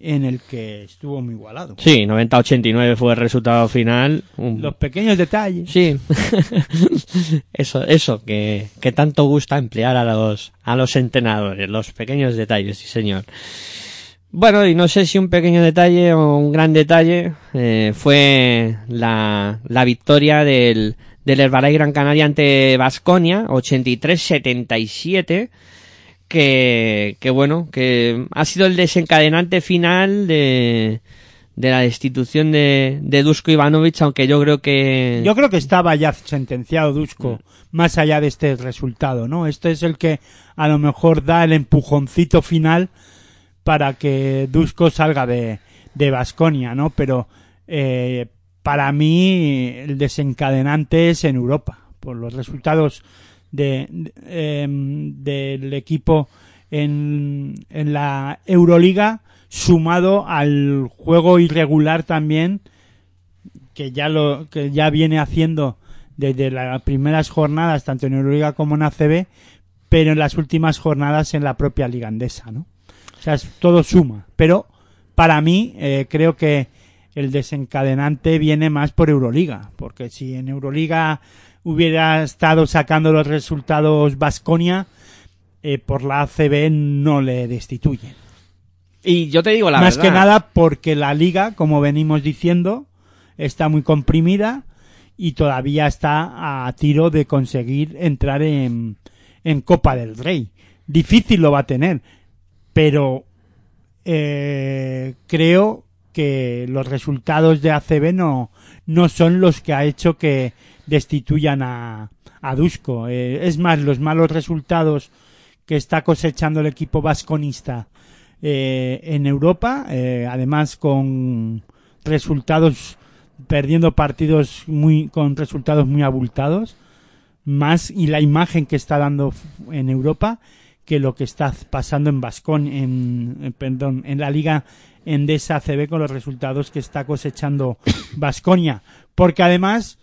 en el que estuvo muy igualado. Sí, 90-89 fue el resultado final. Un- Los pequeños detalles. Sí. eso, eso, que, que tanto gusta emplear a los, a los entrenadores, los pequeños detalles, sí señor. Bueno, y no sé si un pequeño detalle o un gran detalle, eh, fue la, la victoria del, del Herbalife Gran Canaria ante Vasconia, 83-77, que, bueno, que ha sido el desencadenante final de, de la destitución de, de Dusko Ivanovic, aunque yo creo que... Yo creo que estaba ya sentenciado Dusko, más allá de este resultado, ¿no? Este es el que a lo mejor da el empujoncito final para que Dusko salga de, de Basconia, ¿no? Pero eh, para mí el desencadenante es en Europa, por los resultados em, del equipo en, en la Euroliga, sumado al juego irregular también que ya lo que ya viene haciendo desde las primeras jornadas tanto en Euroliga como en ACB pero en las últimas jornadas en la propia liga andesa no o sea es- todo suma. Pero para mí eh, creo que el desencadenante viene más por Euroliga porque si en Euroliga hubiera estado sacando los resultados Vasconia eh, por la ACB no le destituyen Y yo te digo la más verdad. que nada porque la liga, como venimos diciendo, está muy comprimida y todavía está a tiro de conseguir entrar en, en Copa del Rey. Difícil lo va a tener, pero eh, creo que los resultados de ACB no, no son los que ha hecho que destituyan a, a. Eh, es más, los malos resultados que está cosechando el equipo vasconista eh, en Europa, eh, además con resultados perdiendo partidos muy con resultados muy abultados, más y la imagen que está dando en Europa que lo que está pasando en Vascon en, en- perdón, en la liga Endesa CB con los resultados que está cosechando Vasconia, porque además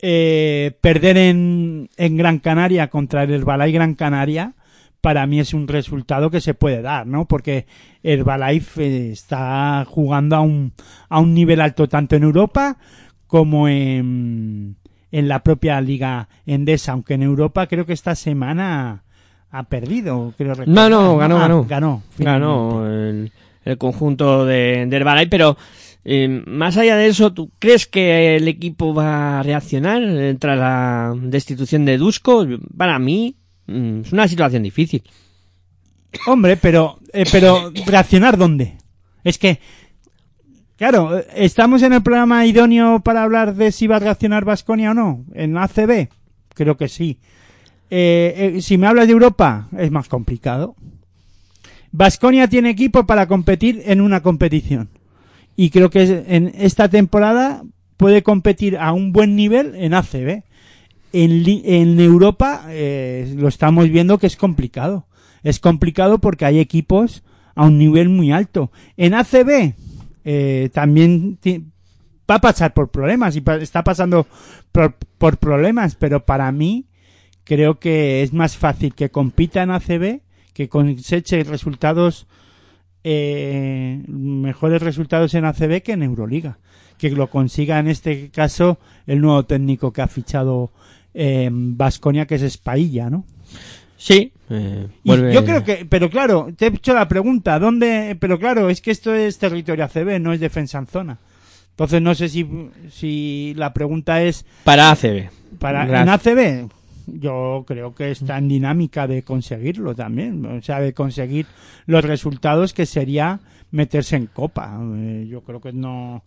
eh, perder en, en Gran Canaria contra el Herbalife Gran Canaria para mí es un resultado que se puede dar, ¿no? Porque Herbalife eh, está jugando a un, a un nivel alto tanto en Europa como en, en la propia liga endesa, aunque en Europa creo que esta semana ha perdido, creo No, recordar. no, ganó, Ah, ganó. Ganó. finalmente. Ganó el, el conjunto de, del Herbalife, pero eh, más allá de eso, ¿tú crees que el equipo va a reaccionar eh, tras la destitución de Dusko? Para mí mm, es una situación difícil. Hombre, pero, eh, pero reaccionar dónde? Es que, claro, estamos en el programa idóneo para hablar de si va a reaccionar Vasconia o no. En ACB, creo que sí. Eh, si me hablas de Europa, es más complicado. Vasconia tiene equipo para competir en una competición. Y creo que en esta temporada puede competir a un buen nivel en ACB. En, en Europa eh, lo estamos viendo que es complicado. Es complicado porque hay equipos a un nivel muy alto. En ACB eh, también va a pasar por problemas y pa- está pasando por, por problemas, pero para mí creo que es más fácil que compita en ACB que coseche resultados eh, mejores resultados en ACB que en Euroliga que lo consiga en este caso el nuevo técnico que ha fichado Vasconia que es Espailla, ¿no? Sí. eh, vuelve- Yo creo que, pero claro, te he hecho la pregunta, ¿dónde? Pero claro, es que esto es territorio ACB, no es defensa en zona. Entonces no sé si, si la pregunta es Para ACB. para Gracias. en ACB. Yo creo que está en dinámica de conseguirlo también, o sea, de conseguir los resultados que sería meterse en Copa. Eh, yo creo que no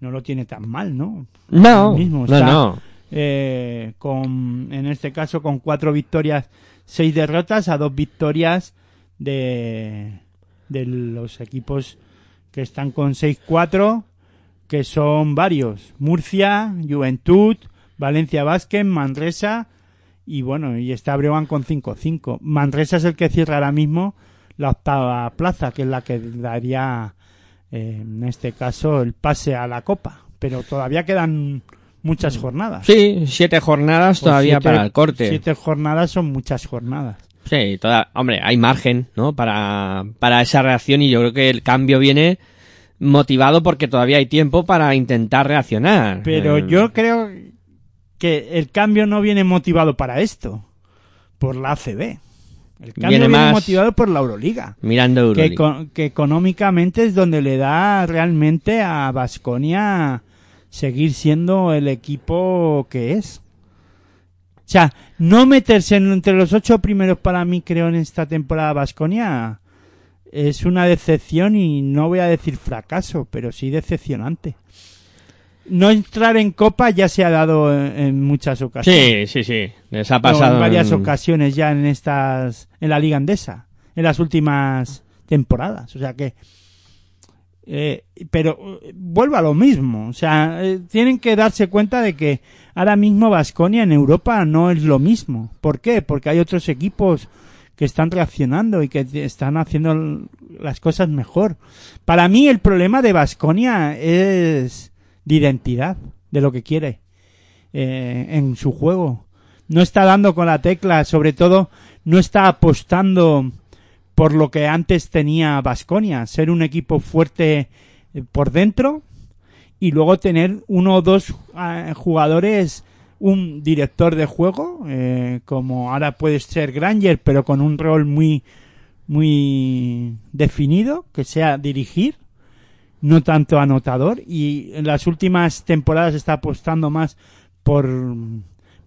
no lo tiene tan mal, ¿no? No, mismo no, no. eh, con, en este caso con cuatro victorias, seis derrotas a dos victorias de, de los equipos que están con 6-4, que son varios. Murcia, Juventud, Valencia Vázquez, Manresa y bueno, y está Breogán con 5-5. Manresa es el que cierra ahora mismo la octava plaza, que es la que daría eh, en este caso el pase a la Copa. Pero todavía quedan muchas jornadas. Sí, siete jornadas Pues todavía siete- para el corte. Siete jornadas son muchas jornadas. Sí, toda, hombre, hay margen, ¿no? Para, para esa reacción y yo creo que el cambio viene motivado porque todavía hay tiempo para intentar reaccionar. Pero Eh, yo creo que el cambio no viene motivado para esto, por la ACB. El cambio Viene motivado por la Euroliga. Mirando Que, Euroliga. eco- que económicamente es donde le da realmente a Vasconia seguir siendo el equipo que es. O sea, no meterse en- entre los ocho primeros para mí, creo, en esta temporada Vasconia es una decepción y no voy a decir fracaso, pero sí decepcionante. No entrar en Copa ya se ha dado en, en muchas ocasiones. Sí, sí, sí. Les ha No, pasado. en varias en- ocasiones ya en estas en la liga andesa en las últimas temporadas o sea que eh, pero eh, vuelvo a lo mismo o sea eh, tienen que darse cuenta de que ahora mismo Vasconia en Europa no es lo mismo ¿por qué? porque hay otros equipos que están reaccionando y que están haciendo las cosas mejor para mí el problema de Vasconia es de identidad de lo que quiere eh, en su juego. No está dando con la tecla, sobre todo no está apostando por lo que antes tenía Vasconia, ser un equipo fuerte eh, por dentro y luego tener uno o dos eh, jugadores, un director de juego, eh, como ahora puede ser Granger, pero con un rol muy muy definido, que sea dirigir, no tanto anotador, y en las últimas temporadas está apostando más por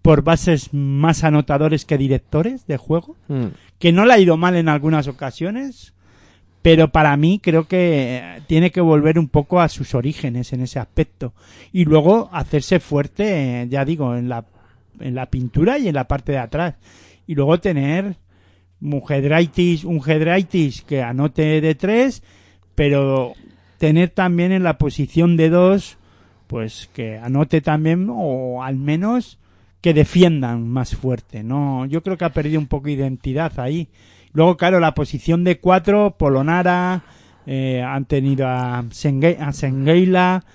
por bases más anotadores que directores de juego, Mm. que no le ha ido mal en algunas ocasiones, pero para mí creo que eh, tiene que volver un poco a sus orígenes en ese aspecto y luego hacerse fuerte, eh, ya digo, en la en la pintura y en la parte de atrás y luego tener un Hedraitis, un Hedraitis que anote de tres, pero tener también en la posición de dos pues que anote también o al menos que defiendan más fuerte, ¿no? Yo creo que ha perdido un poco de identidad ahí. Luego, claro, la posición de cuatro, Polonara, eh, han tenido a, Senge- a Sengeila,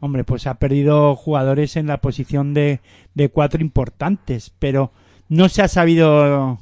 hombre, pues ha perdido jugadores en la posición de, de cuatro importantes, pero no se ha sabido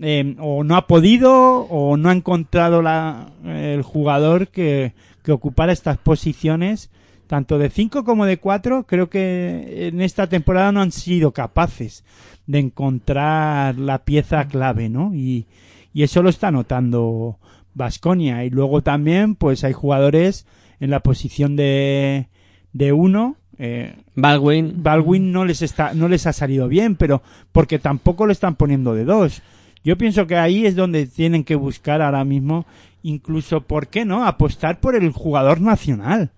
eh, o no ha podido o no ha encontrado la, el jugador que, que ocupara estas posiciones tanto de 5 como de 4, creo que en esta temporada no han sido capaces de encontrar la pieza clave, ¿no? Y, y eso lo está notando Vasconia. Y luego también, pues hay jugadores en la posición de, de uno. Eh, Baldwin. Baldwin no les está, no les ha salido bien, pero porque tampoco lo están poniendo de dos. Yo pienso que ahí es donde tienen que buscar ahora mismo, incluso, ¿por qué no? Apostar por el jugador nacional.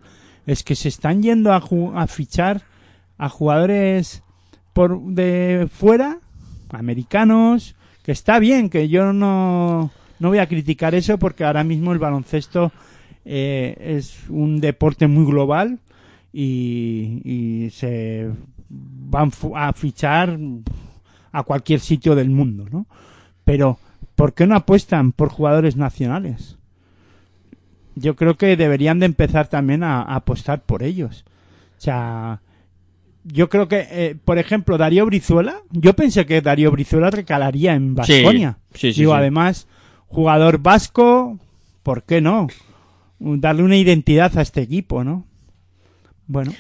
Es que se están yendo a, fichar a jugadores por de fuera, americanos, que está bien, que yo no, no voy a criticar eso porque ahora mismo el baloncesto eh, es un deporte muy global y, se van a fichar a cualquier sitio del mundo, ¿no? Pero, ¿por qué no apuestan por jugadores nacionales? Yo creo que deberían de empezar también a, a apostar por ellos. O sea, yo creo que, eh, por ejemplo, Darío Brizuela, yo pensé que Darío Brizuela recalaría en Vasconia. sí, sí, Digo, sí. además, jugador vasco, ¿por qué no? Darle una identidad a este equipo, ¿no? Bueno,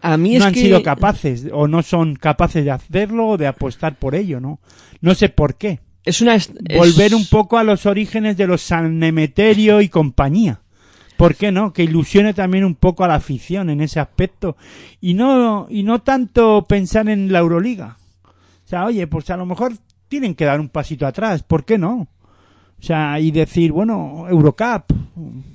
A mí no han que... sido capaces o no son capaces de hacerlo o de apostar por ello, ¿no? No sé por qué. Es una... es- Volver un poco a los orígenes de los San Emeterio y compañía. ¿Por qué no? Que ilusione también un poco a la afición en ese aspecto y no y no tanto pensar en la Euroliga. O sea, oye, pues a lo mejor tienen que dar un pasito atrás, ¿por qué no? O sea, y decir, bueno, Eurocup,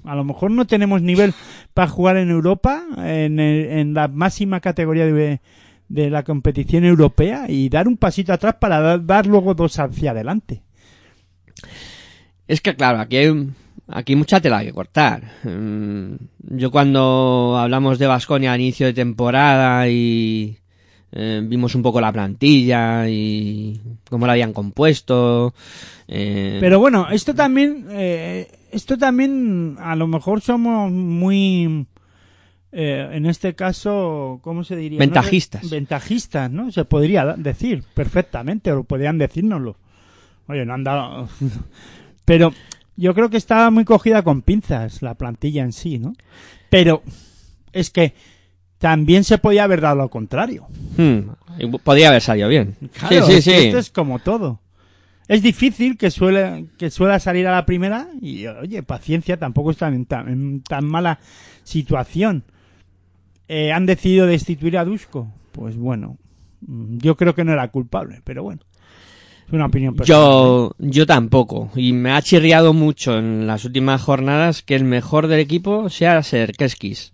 a lo mejor no tenemos nivel para jugar en Europa, en, el- en la máxima categoría de, de la competición europea, y dar un pasito atrás para dar, dar luego dos hacia adelante. Es que claro, aquí hay, aquí mucha tela que cortar. Mm, Yo cuando hablamos de Vasconia a inicio de temporada y eh, vimos un poco la plantilla y cómo la habían compuesto. eh, Pero bueno, esto también, eh, esto también, a lo mejor somos muy, eh, en este caso, ¿cómo se diría? Ventajistas. No? Ventajistas, ¿no? Se podría decir perfectamente, o podrían decírnoslo. Oye, no han dado... Pero yo creo que estaba muy cogida con pinzas la plantilla en sí, ¿no? Pero es que también se podía haber dado lo contrario. hmm, podría haber salido bien. Claro, sí, es sí, que sí. esto es como todo. Es difícil que suele que suela salir a la primera y oye, paciencia, tampoco están en tan, en tan mala situación. Eh, han decidido destituir a Dusko. Pues bueno, yo creo que no era culpable, pero bueno. Es una opinión personal. ¿eh? Yo, yo tampoco. Y me ha chirriado mucho en las últimas jornadas que el mejor del equipo sea Serkeskis.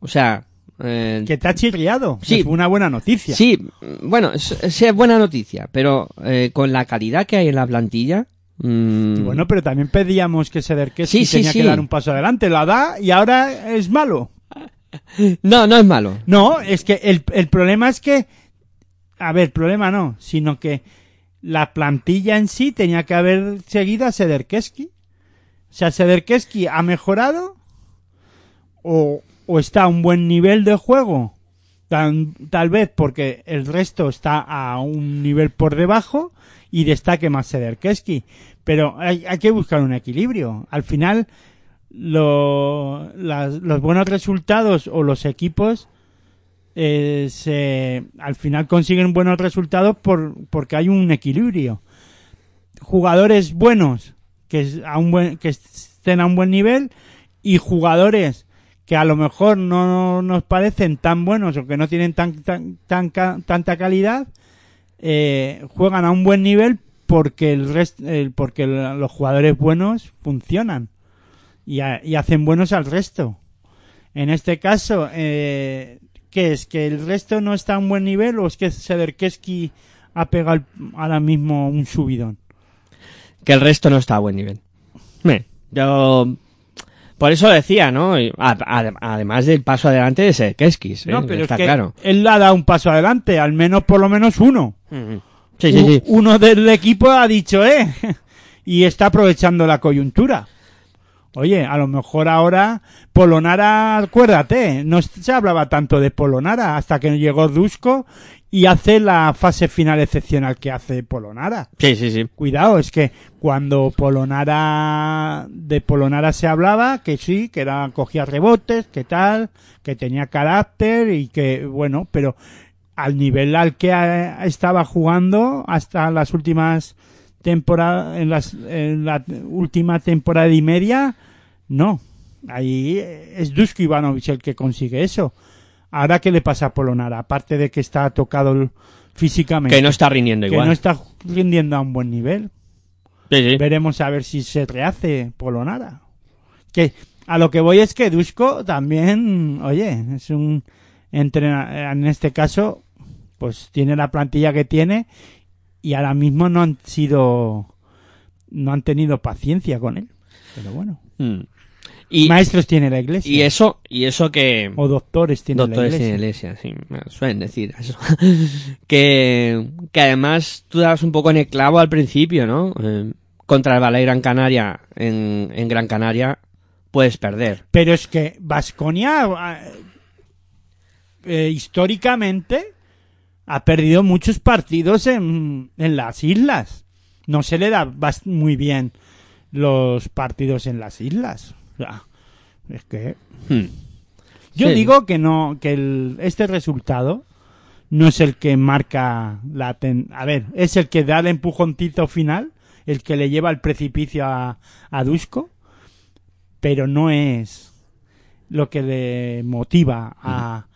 O sea, eh, Que te ha chirriado. Sí. Es una buena noticia. sí, bueno, es, es buena noticia, pero eh, con la calidad que hay en la plantilla. mm, Y bueno, pero también pedíamos que Sederkeski Sí, sí, tenía que dar un paso adelante. La da y ahora es malo. no, no es malo. No, es que el, el problema es que, a ver, problema no, sino que la plantilla en sí tenía que haber seguido a Sederkeski. O sea, Sederkeski ha mejorado o, o está a un buen nivel de juego. Tal vez porque el resto está a un nivel por debajo y destaque más Sederkeski. Pero hay, hay que buscar un equilibrio. Al final, lo- las- los buenos resultados o los equipos eh, se, al final consiguen buenos resultados por, porque hay un equilibrio. Jugadores buenos que, a un buen, que estén a un buen nivel y jugadores que a lo mejor no nos parecen tan buenos o que no tienen tan, tan, tan tanta calidad eh, juegan a un buen nivel porque el rest, porque los jugadores buenos funcionan y, hacen buenos al resto. En este caso, eh, ¿qué es? ¿Que el resto no está a un buen nivel o es que Sederkeski ha pegado ahora mismo un subidón? Que el resto no está a buen nivel. Me, yo. Por eso decía, ¿no? Además del paso adelante de Serkeskis. ¿eh? No, pero está es que claro. él ha dado un paso adelante, al menos por lo menos uno. Mm, Sí, sí, sí. Uno del equipo ha dicho, eh, y está aprovechando la coyuntura. Oye, a lo mejor ahora Polonara, acuérdate, no se hablaba tanto de Polonara hasta que llegó Dusko y hace la fase final excepcional que hace Polonara. Sí, sí, sí. Cuidado, es que cuando Polonara de Polonara se hablaba que sí, que era cogía rebotes, que tal, que tenía carácter y que bueno, pero al nivel al que estaba jugando hasta las últimas temporadas en, las, en la última temporada y media, no. Ahí es Dusko Ivanovic el que consigue eso. Ahora, ¿qué le pasa a Polonara? Aparte de que está tocado físicamente. Que no está rindiendo que igual. no está rindiendo a un buen nivel. Sí, sí. Veremos a ver si se rehace Polonara. Que a lo que voy es que Dusko también, oye, es un entrenador, en este caso, pues tiene la plantilla que tiene y ahora mismo no han sido, no han tenido paciencia con él. Pero bueno, Mm. Y, maestros tiene la iglesia. y eso, y eso que... o doctores tiene Doctores la iglesia. iglesia, sí, suelen decir eso. que, que además tú dabas un poco en el clavo al principio, ¿no? Eh, contra el Ballet Gran Canaria en, en Gran Canaria puedes perder. Pero es que Vasconia históricamente ha perdido muchos partidos en, en las islas. No se le da muy bien los partidos en las islas. Sea, es que Hmm. yo Sí. digo que no que el- este resultado no es el que marca la ten- a ver, es el que da el empujoncito final, el que le lleva al precipicio a, a Dusko, pero no es lo que le motiva a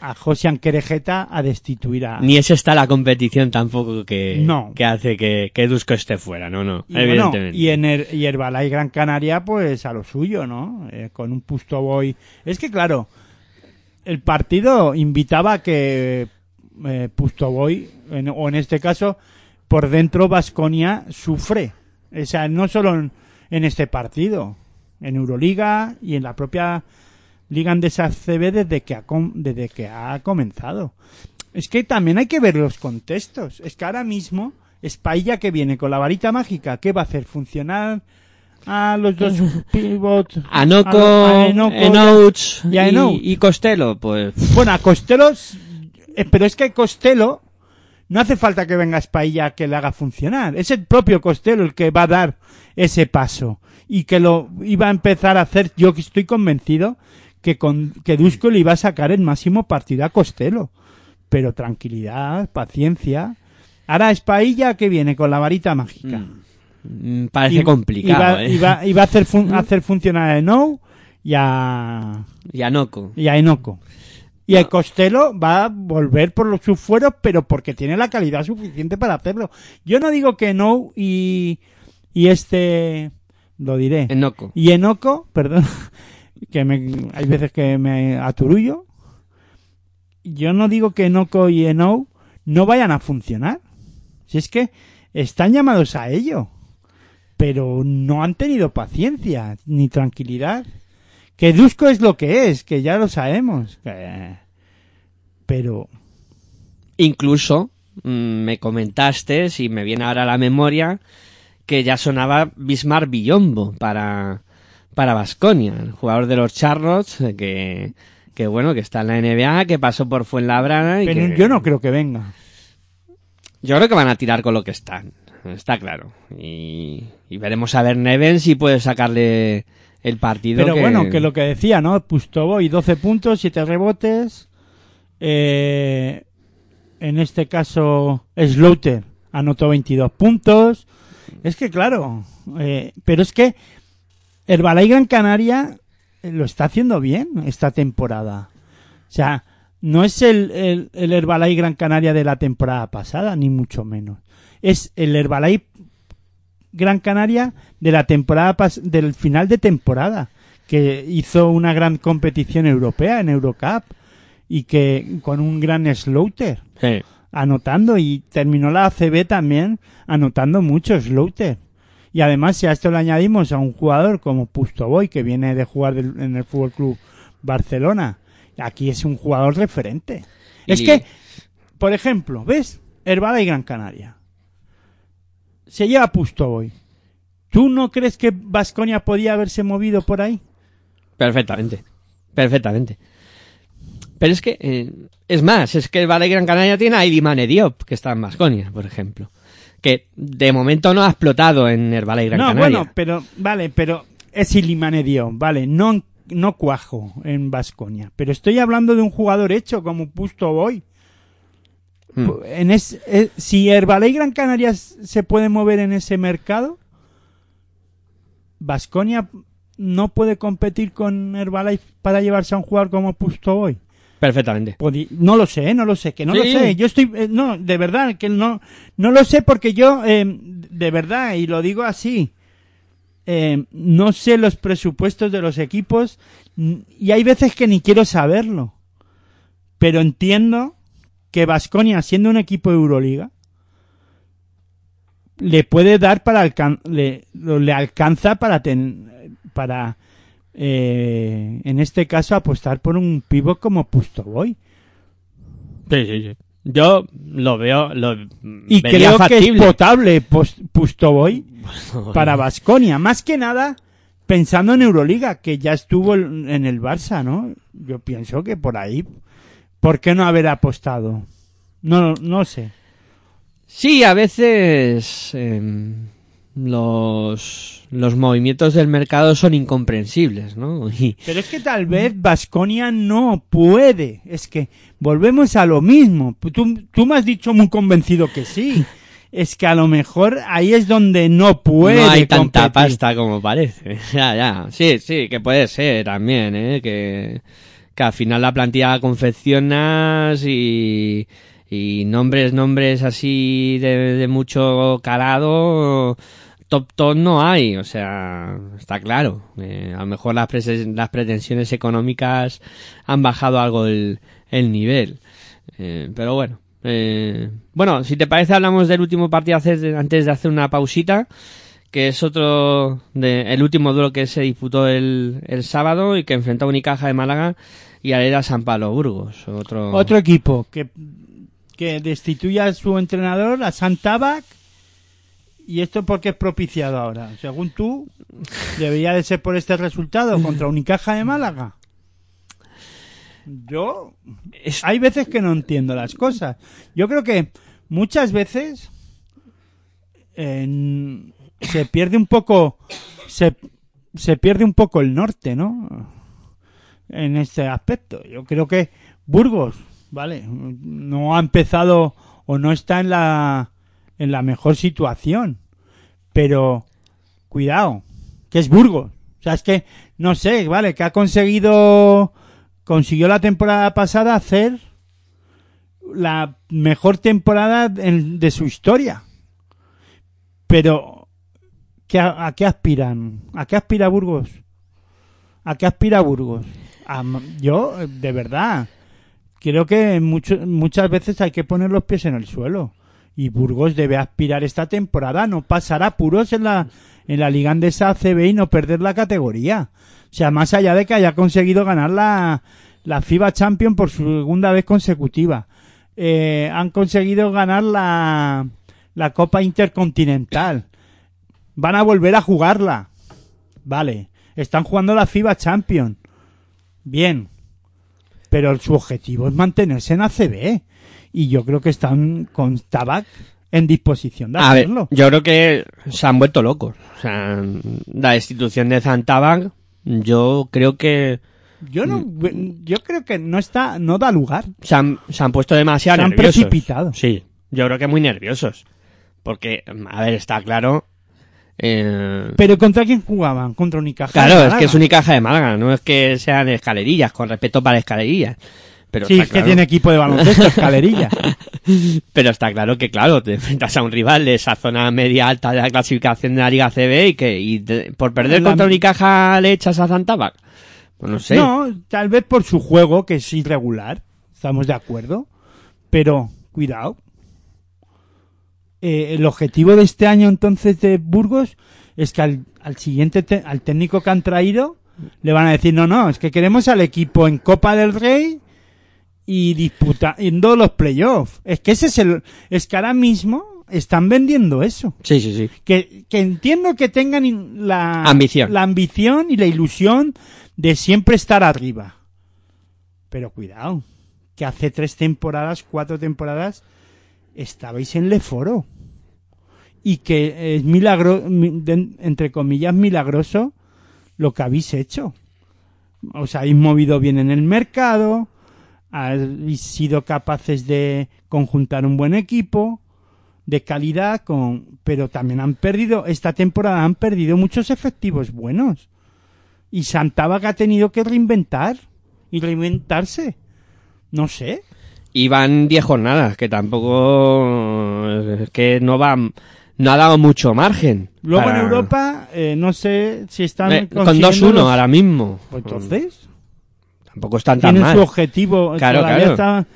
a Josian Querejeta a destituir a Ni es esta la competición tampoco que, No. que hace que, que Dusko esté fuera, no, no, Y, bueno, evidentemente. y en el, y Herbalife Gran Canaria, pues a lo suyo, ¿no? Eh, con un Pusto Boy. Es que, claro, el partido invitaba a que eh, Pusto Boy, en- o en este caso, por dentro Vasconia sufre. O sea, no solo en, en este partido, en Euroliga y en la propia Liga Andesa CB desde que ha, com- desde que ha comenzado. Es que también hay que ver los contextos. Es que ahora mismo Espailla que viene con la varita mágica, ¿qué va a hacer? ¿Funcionar a los dos pivots? A Noco, a Enoco Enouch y a y, Enouch. y Costello, pues Bueno, a Costello, eh, pero es que Costello no hace falta que venga Espailla a que le haga funcionar. Es el propio Costello el que va a dar ese paso y que lo iba a empezar a hacer. Yo que estoy convencido que con que Dusko le iba a sacar el máximo partido a Costello. Pero tranquilidad, paciencia. Ahora Espailla que viene con la varita mágica. mm, parece complicado, Iba, ¿eh? iba- iba a hacer, fun- hacer funcionar a Enou y a, Y a Noco. y a Enoco. Y el Costello va a volver por los subfueros, pero porque tiene la calidad suficiente para hacerlo. Yo no digo que no y, y este, lo diré. Enoco. Y Enoco, perdón, que me, hay veces que me aturullo. Yo no digo que Enoco y Enou no vayan a funcionar. Si es que están llamados a ello. Pero no han tenido paciencia ni tranquilidad. Que Dusko es lo que es, que ya lo sabemos. Pero Incluso mm, me comentaste, si me viene ahora a la memoria, que ya sonaba Bismarck Villombo para para Basconia, el jugador de los Charlots, eh, que, que bueno, que está en la NBA, que pasó por Fuenlabrada y pero que- yo no creo que venga. Yo creo que van a tirar con lo que están, está claro. Y, y veremos a ver Neven si puede sacarle el partido. Pero que- bueno, que lo que decía, ¿no? Pustoboy 12 puntos, 7 rebotes. Eh, en este caso, Slaughter anotó 22 puntos. Es que claro, eh, pero es que Herbalay Gran Canaria eh, lo está haciendo bien esta temporada. O sea, no es el, el, el Herbalife Gran Canaria de la temporada pasada, ni mucho menos. Es el Herbalife Gran Canaria de la temporada pas- del final de temporada que hizo una gran competición europea en Eurocup y que con un gran Slaughter Sí. anotando y terminó la ACB también anotando mucho Slaughter. Y además si a esto le añadimos a un jugador como Pustoboy que viene de jugar del- en el Fútbol Club Barcelona, aquí es un jugador referente. Es que, por ejemplo, ¿ves? Herbala y Gran Canaria. Se lleva Pustoboy. ¿Tú no crees que Vasconia podía haberse movido por ahí? Perfectamente. Perfectamente. Pero es que, eh, es más, es que el Valle Gran Canaria tiene a Ilimane Diop, que está en Basconia, por ejemplo. Que de momento no ha explotado en Valle Gran no, Canaria. bueno, pero, vale, pero es Ilimane Diop, vale, no, no cuajo en Vasconia. Pero estoy hablando de un jugador hecho como Pusto Boy. Mm. En es, eh, si Herbalife Gran Canaria se puede mover en ese mercado, Vasconia no puede competir con Herbalife para llevarse a un jugador como Pusto Boy. Perfectamente. No lo sé, no lo sé, que no Sí. lo sé. Yo estoy, eh, no, de verdad, que no, no lo sé porque yo, eh, de verdad, y lo digo así, eh, no sé los presupuestos de los equipos y hay veces que ni quiero saberlo. Pero entiendo que Vasconia, siendo un equipo de Euroliga, le puede dar para alcan le, le alcanza para ten- para eh, en este caso apostar por un pivot como Pustoboy Sí, sí, sí. Yo lo veo, lo y creo que es potable Pustoboy para Vasconia más que nada pensando en Euroliga que ya estuvo en en el Barça no yo pienso que por ahí ¿por qué no haber apostado? no no sé. Sí, a veces em, los, los movimientos del mercado son incomprensibles, ¿no? Y, Pero es que tal vez Vasconia no puede. Es que volvemos a lo mismo. Tú, tú me has dicho muy convencido que sí. Es que a lo mejor ahí es donde no puede. no hay tanta pasta como parece. Ya, ya. Sí, sí, que puede ser también, ¿eh? Que, que al final la plantilla la confeccionas y, y nombres, nombres así de, de mucho calado, top top no hay. O sea, está claro. Eh, a lo mejor las, las pretensiones económicas han bajado algo el, el nivel. Eh, pero bueno. Eh, bueno, si te parece hablamos del último partido antes de hacer una pausita, que es otro de, el último duelo que se disputó el, el sábado y que enfrentó a Unicaja de Málaga y a San Pablo Burgos. Otro, Otro equipo que, que destituye a su entrenador, a Santabac. ¿Y esto por qué es propiciado ahora? Según tú, debería de ser por este resultado contra Unicaja de Málaga. Yo hay veces que no entiendo las cosas. Yo creo que muchas veces se pierde un poco se, se pierde un poco el norte, ¿no? En este aspecto. Yo creo que Burgos, vale, no ha empezado o no está en la en la mejor situación, pero cuidado, que es Burgos. O sea, es que no sé, vale, que ha conseguido consiguió la temporada pasada hacer la mejor temporada en- de su historia. Pero, ¿qué, a, a qué aspiran? ¿A qué aspira Burgos? ¿A qué aspira Burgos? A yo, de verdad, creo que mucho- muchas veces hay que poner los pies en el suelo. Y Burgos debe aspirar esta temporada, no pasar apuros en la, en la Liga Andesa ACB y no perder la categoría. O sea, más allá de que haya conseguido ganar la, la FIBA Champion por segunda vez consecutiva. Eh, han conseguido ganar la, la Copa Intercontinental. Van a volver a jugarla. Vale. Están jugando la FIBA Champion. Bien. Pero su objetivo es mantenerse en ACB. Y yo creo que están con Tabac en disposición de A ver, hacerlo. yo creo que se han vuelto locos. O sea, la destitución de Zantabag, yo creo que Yo no, yo creo que no está, no da lugar. se han, se han puesto demasiado Se han precipitado. Sí, yo creo que muy nerviosos. Porque, a ver, está claro. eh, Pero ¿contra quién jugaban? Contra Unicaja. claro, de es Málaga. que es Unicaja de Málaga, no es que sean escalerillas, con respeto para escalerillas. Pero Sí, está que claro- tiene equipo de baloncesto, escalerilla. Pero está claro que, claro, te enfrentas a un rival de esa zona media alta de la clasificación de la Liga CB y que y te- por perder La- contra Unicaja le echas a Zantabac. Pues no sé. No, tal vez por su juego, que es irregular. Estamos de acuerdo. Pero, cuidado. Eh, el objetivo de este año entonces de Burgos es que al, al siguiente, te- al técnico que han traído, le van a decir, no, no, es que queremos al equipo en Copa del Rey y disputando los playoffs. Es que ese es el, es que ahora mismo están vendiendo eso. Sí, sí, sí. que, que entiendo que tengan la Ambición. la ambición y la ilusión de siempre estar arriba. Pero cuidado, que hace tres temporadas, cuatro temporadas, estabais en Leforo. Y que es milagro, entre comillas, milagroso lo que habéis hecho. Os habéis movido bien en el mercado, habéis sido capaces de conjuntar un buen equipo, de calidad, con, pero también han perdido, esta temporada han perdido muchos efectivos buenos. Y Santaba que ha tenido que reinventar y reinventarse. No sé. Y van 10 jornadas, que tampoco es que no van no ha dado mucho margen. Luego para- en Europa, eh, no sé si están Eh, con consiguiendo 2-1 los- ahora mismo. Pues entonces, Tampoco están tan tienen mal. su objetivo. Claro, todavía claro. está-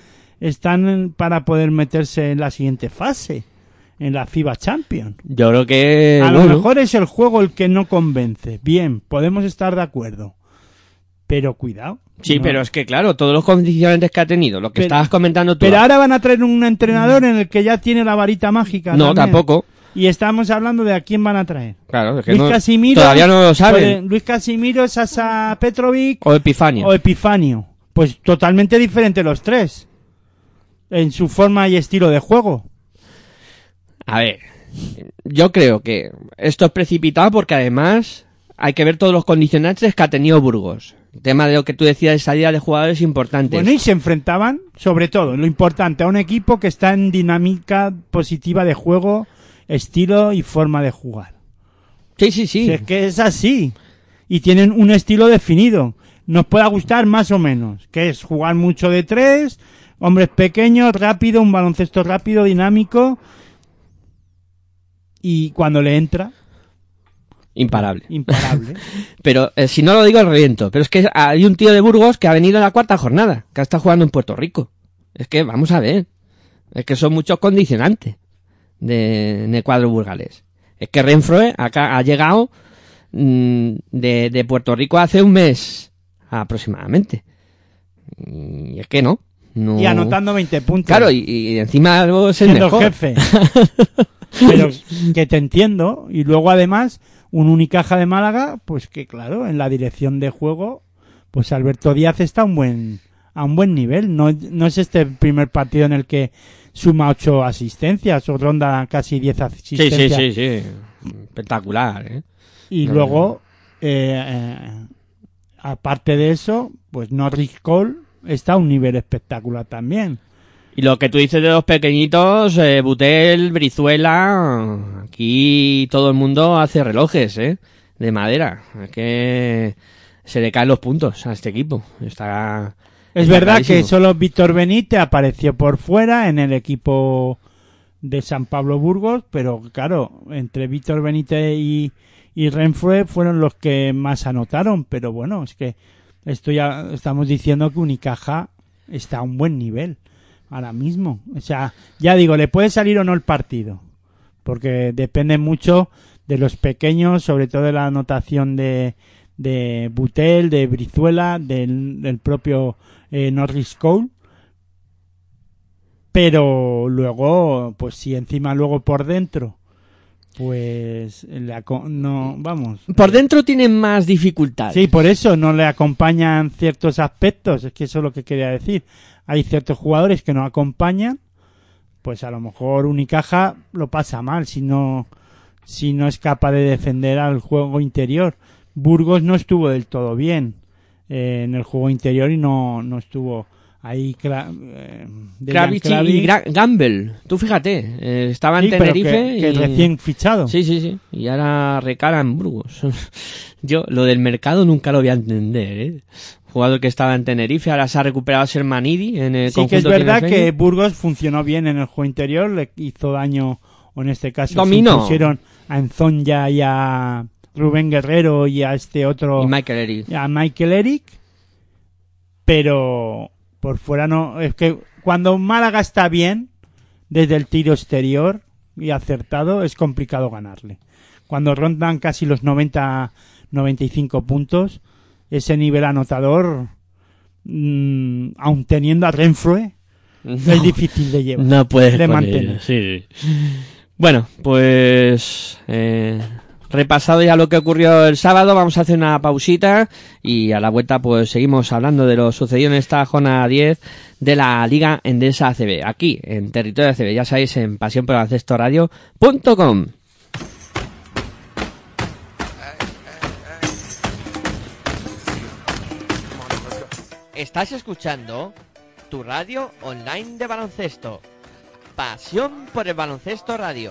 están para poder meterse en la siguiente fase, en la FIBA Champions. Yo creo que A lo mejor es el juego el que no convence. Bien, podemos estar de acuerdo. Pero cuidado. Sí, no- pero es que claro, todos los condicionantes que ha tenido, lo que Pero- estabas comentando tú. Pero ahora van a traer un entrenador en el que ya tiene la varita mágica. no, también. tampoco. Y estamos hablando de a quién van a traer. Claro, es que Luis no- Casimiro. todavía no lo puede- saben. Luis Casimiro, Sasa Petrovic O Epifanio. o Epifanio. Pues totalmente diferente los tres. En su forma y estilo de juego. A ver, yo creo que esto es precipitado porque además hay que ver todos los condicionantes que ha tenido Burgos. El tema de lo que tú decías de salida de jugadores importantes. Bueno, y se enfrentaban, sobre todo, lo importante, a un equipo que está en dinámica positiva de juego, estilo y forma de jugar. sí, sí, sí. Si es que es así. Y tienen un estilo definido. Nos pueda gustar más o menos. Que es jugar mucho de tres, hombres pequeños, rápido, un baloncesto rápido, dinámico. Y cuando le entra, Imparable. imparable. Pero eh, si no lo digo, reviento. Pero es que hay un tío de Burgos que ha venido en la cuarta jornada, que estado jugando en Puerto Rico. Es que, vamos a ver. Es que son muchos condicionantes de, en el cuadro burgalés. Es que Renfroe acá ha llegado mm, de, de Puerto Rico hace un mes aproximadamente. Y es que no. no... y anotando 20 puntos. Claro, y, y encima luego es el mejor. jefe. Pero que te entiendo. Y luego además, un Unicaja de Málaga, pues que claro, en la dirección de juego, pues Alberto Díaz está a un buen, a un buen nivel. No, no es este primer partido en el que suma ocho asistencias o ronda casi 10 Sí, asistencias. sí, sí, sí. Espectacular, ¿eh? Y No, luego, eh, eh, aparte de eso, pues Norris Cole está a un nivel espectacular también. Y lo que tú dices de los pequeñitos, eh, Butel, Brizuela, aquí todo el mundo hace relojes, ¿eh? De madera. Es que se le caen los puntos a este equipo. Está... Es verdad que solo Víctor Benítez apareció por fuera en el equipo de San Pablo Burgos, pero claro, entre Víctor Benítez y, y Renfrue fueron los que más anotaron, pero bueno, es que esto ya estamos diciendo que Unicaja está a un buen nivel ahora mismo. O sea, ya digo, le puede salir o no el partido, porque depende mucho de los pequeños, sobre todo de la anotación de, de Butel, de Brizuela, del, del propio eh, Norris Cole. Pero luego, pues si encima luego por dentro, pues aco- no, vamos. Por dentro tienen más dificultades. Sí, por eso no le acompañan ciertos aspectos, es que eso es lo que quería decir. Hay ciertos jugadores que no acompañan, pues a lo mejor Unicaja lo pasa mal si no, si no es capaz de defender al juego interior. Burgos no estuvo del todo bien eh, en el juego interior y no, no estuvo ahí. Cra- eh, Kravitz y- Gra- Gamble. Tú fíjate, eh, estaba en Sí, Tenerife que, que y... recién fichado. Sí, sí, sí. Y ahora recala en Burgos. Yo, lo del mercado nunca lo voy a entender, ¿eh? Jugador que estaba en Tenerife, ahora se ha recuperado Sermanidi en el Sí que es verdad que Burgos funcionó bien en el juego interior, le hizo daño, o en este caso Dominó. se pusieron a Enzonja y a Rubén Guerrero y a este otro, Y Michael Eric. a Michael Eric, pero por fuera no, es que cuando Málaga está bien, desde el tiro exterior y acertado, es complicado ganarle. Cuando rondan casi los 90, 95 puntos, ese nivel anotador, mm, aun teniendo a Renfroe, es difícil de llevar. No puedes de mantener. ello, sí. Bueno, pues... Eh, repasado ya lo que ocurrió el sábado, vamos a hacer una pausita y a la vuelta pues seguimos hablando de lo sucedido en esta jornada 10 de la Liga Endesa ACB, aquí en territorio ACB, ya sabéis en pasiónporbaloncestoradio.com. Estás escuchando tu radio online de baloncesto. Pasión por el baloncesto radio.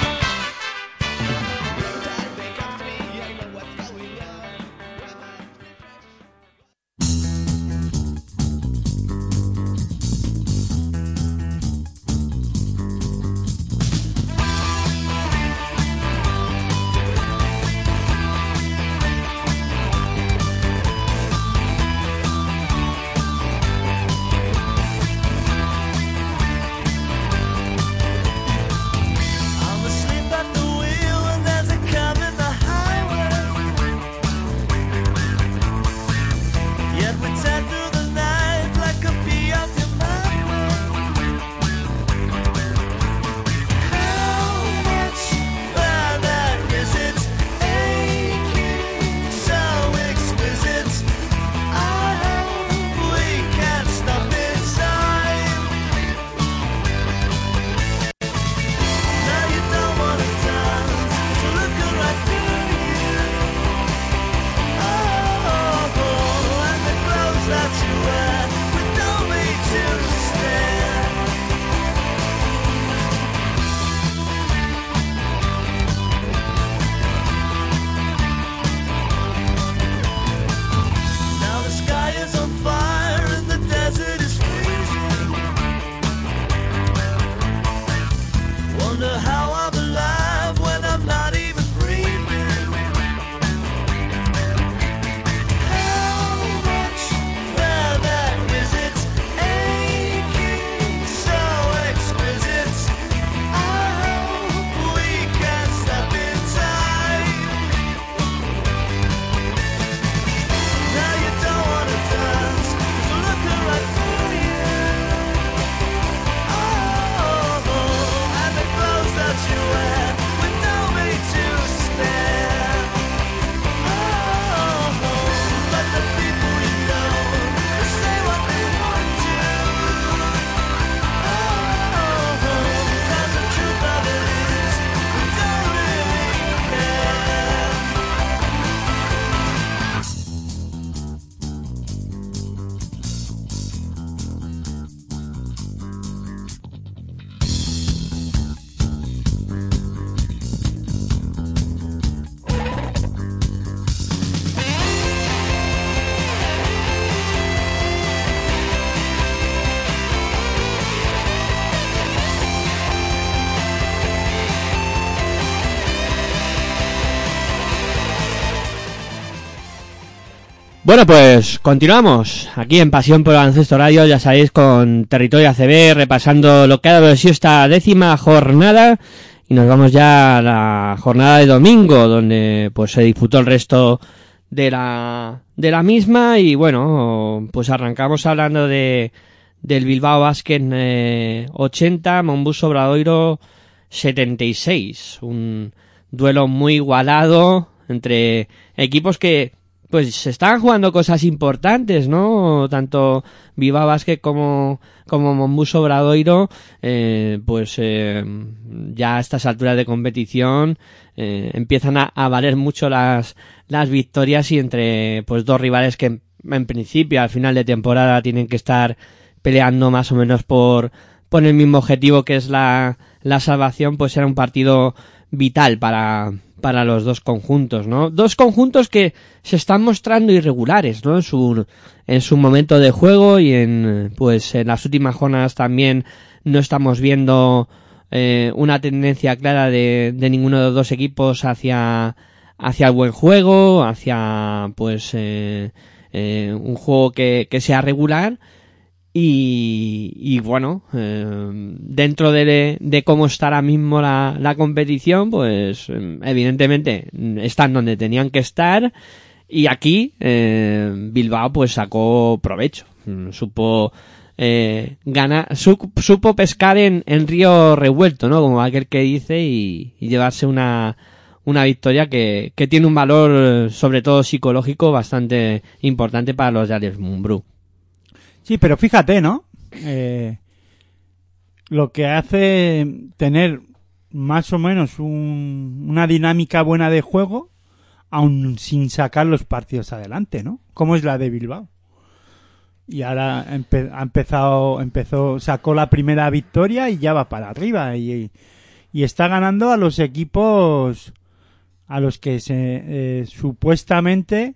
Bueno, pues continuamos. Aquí en Pasión por el Radio, ya sabéis, con Territorio ACB, repasando lo que ha sido esta décima jornada. Y nos vamos ya a la jornada de domingo, donde pues se disputó el resto de la, de la misma. Y bueno, pues arrancamos hablando de del Bilbao Basket eh, 80, Monbus Obradoiro 76, un duelo muy igualado entre equipos que pues se estaban jugando cosas importantes, ¿no? Tanto Viva Basket como, como Monbus Obradoiro, eh, pues eh, ya a estas alturas de competición eh, empiezan a, valer mucho las, las victorias y entre pues dos rivales que en, en principio al final de temporada tienen que estar peleando más o menos por, por el mismo objetivo que es la, la salvación, pues era un partido vital para, para los dos conjuntos, ¿no? Dos conjuntos que se están mostrando irregulares, ¿no? En su, en su momento de juego y en, pues, en las últimas jornadas también no estamos viendo eh, una tendencia clara de, de ninguno de los dos equipos hacia, hacia el buen juego, hacia, pues, eh, eh, un juego que, que sea regular. Y, y bueno, eh, dentro de, de cómo está ahora mismo la, la competición, pues eh, evidentemente están donde tenían que estar y aquí eh, Bilbao pues sacó provecho, Mm, supo eh, ganar, su- supo pescar en, en río revuelto, ¿no? Como aquel que dice y, llevarse una, una victoria que, que tiene un valor sobre todo psicológico bastante importante para los de Alex Mumbrú. Sí, pero fíjate, ¿no? Eh, lo que hace tener más o menos un- una dinámica buena de juego, aun sin sacar los partidos adelante, ¿no? Como es la de Bilbao. Y ahora ha empezado, empezó, sacó la primera victoria y ya va para arriba y, y está ganando a los equipos a los que se eh, supuestamente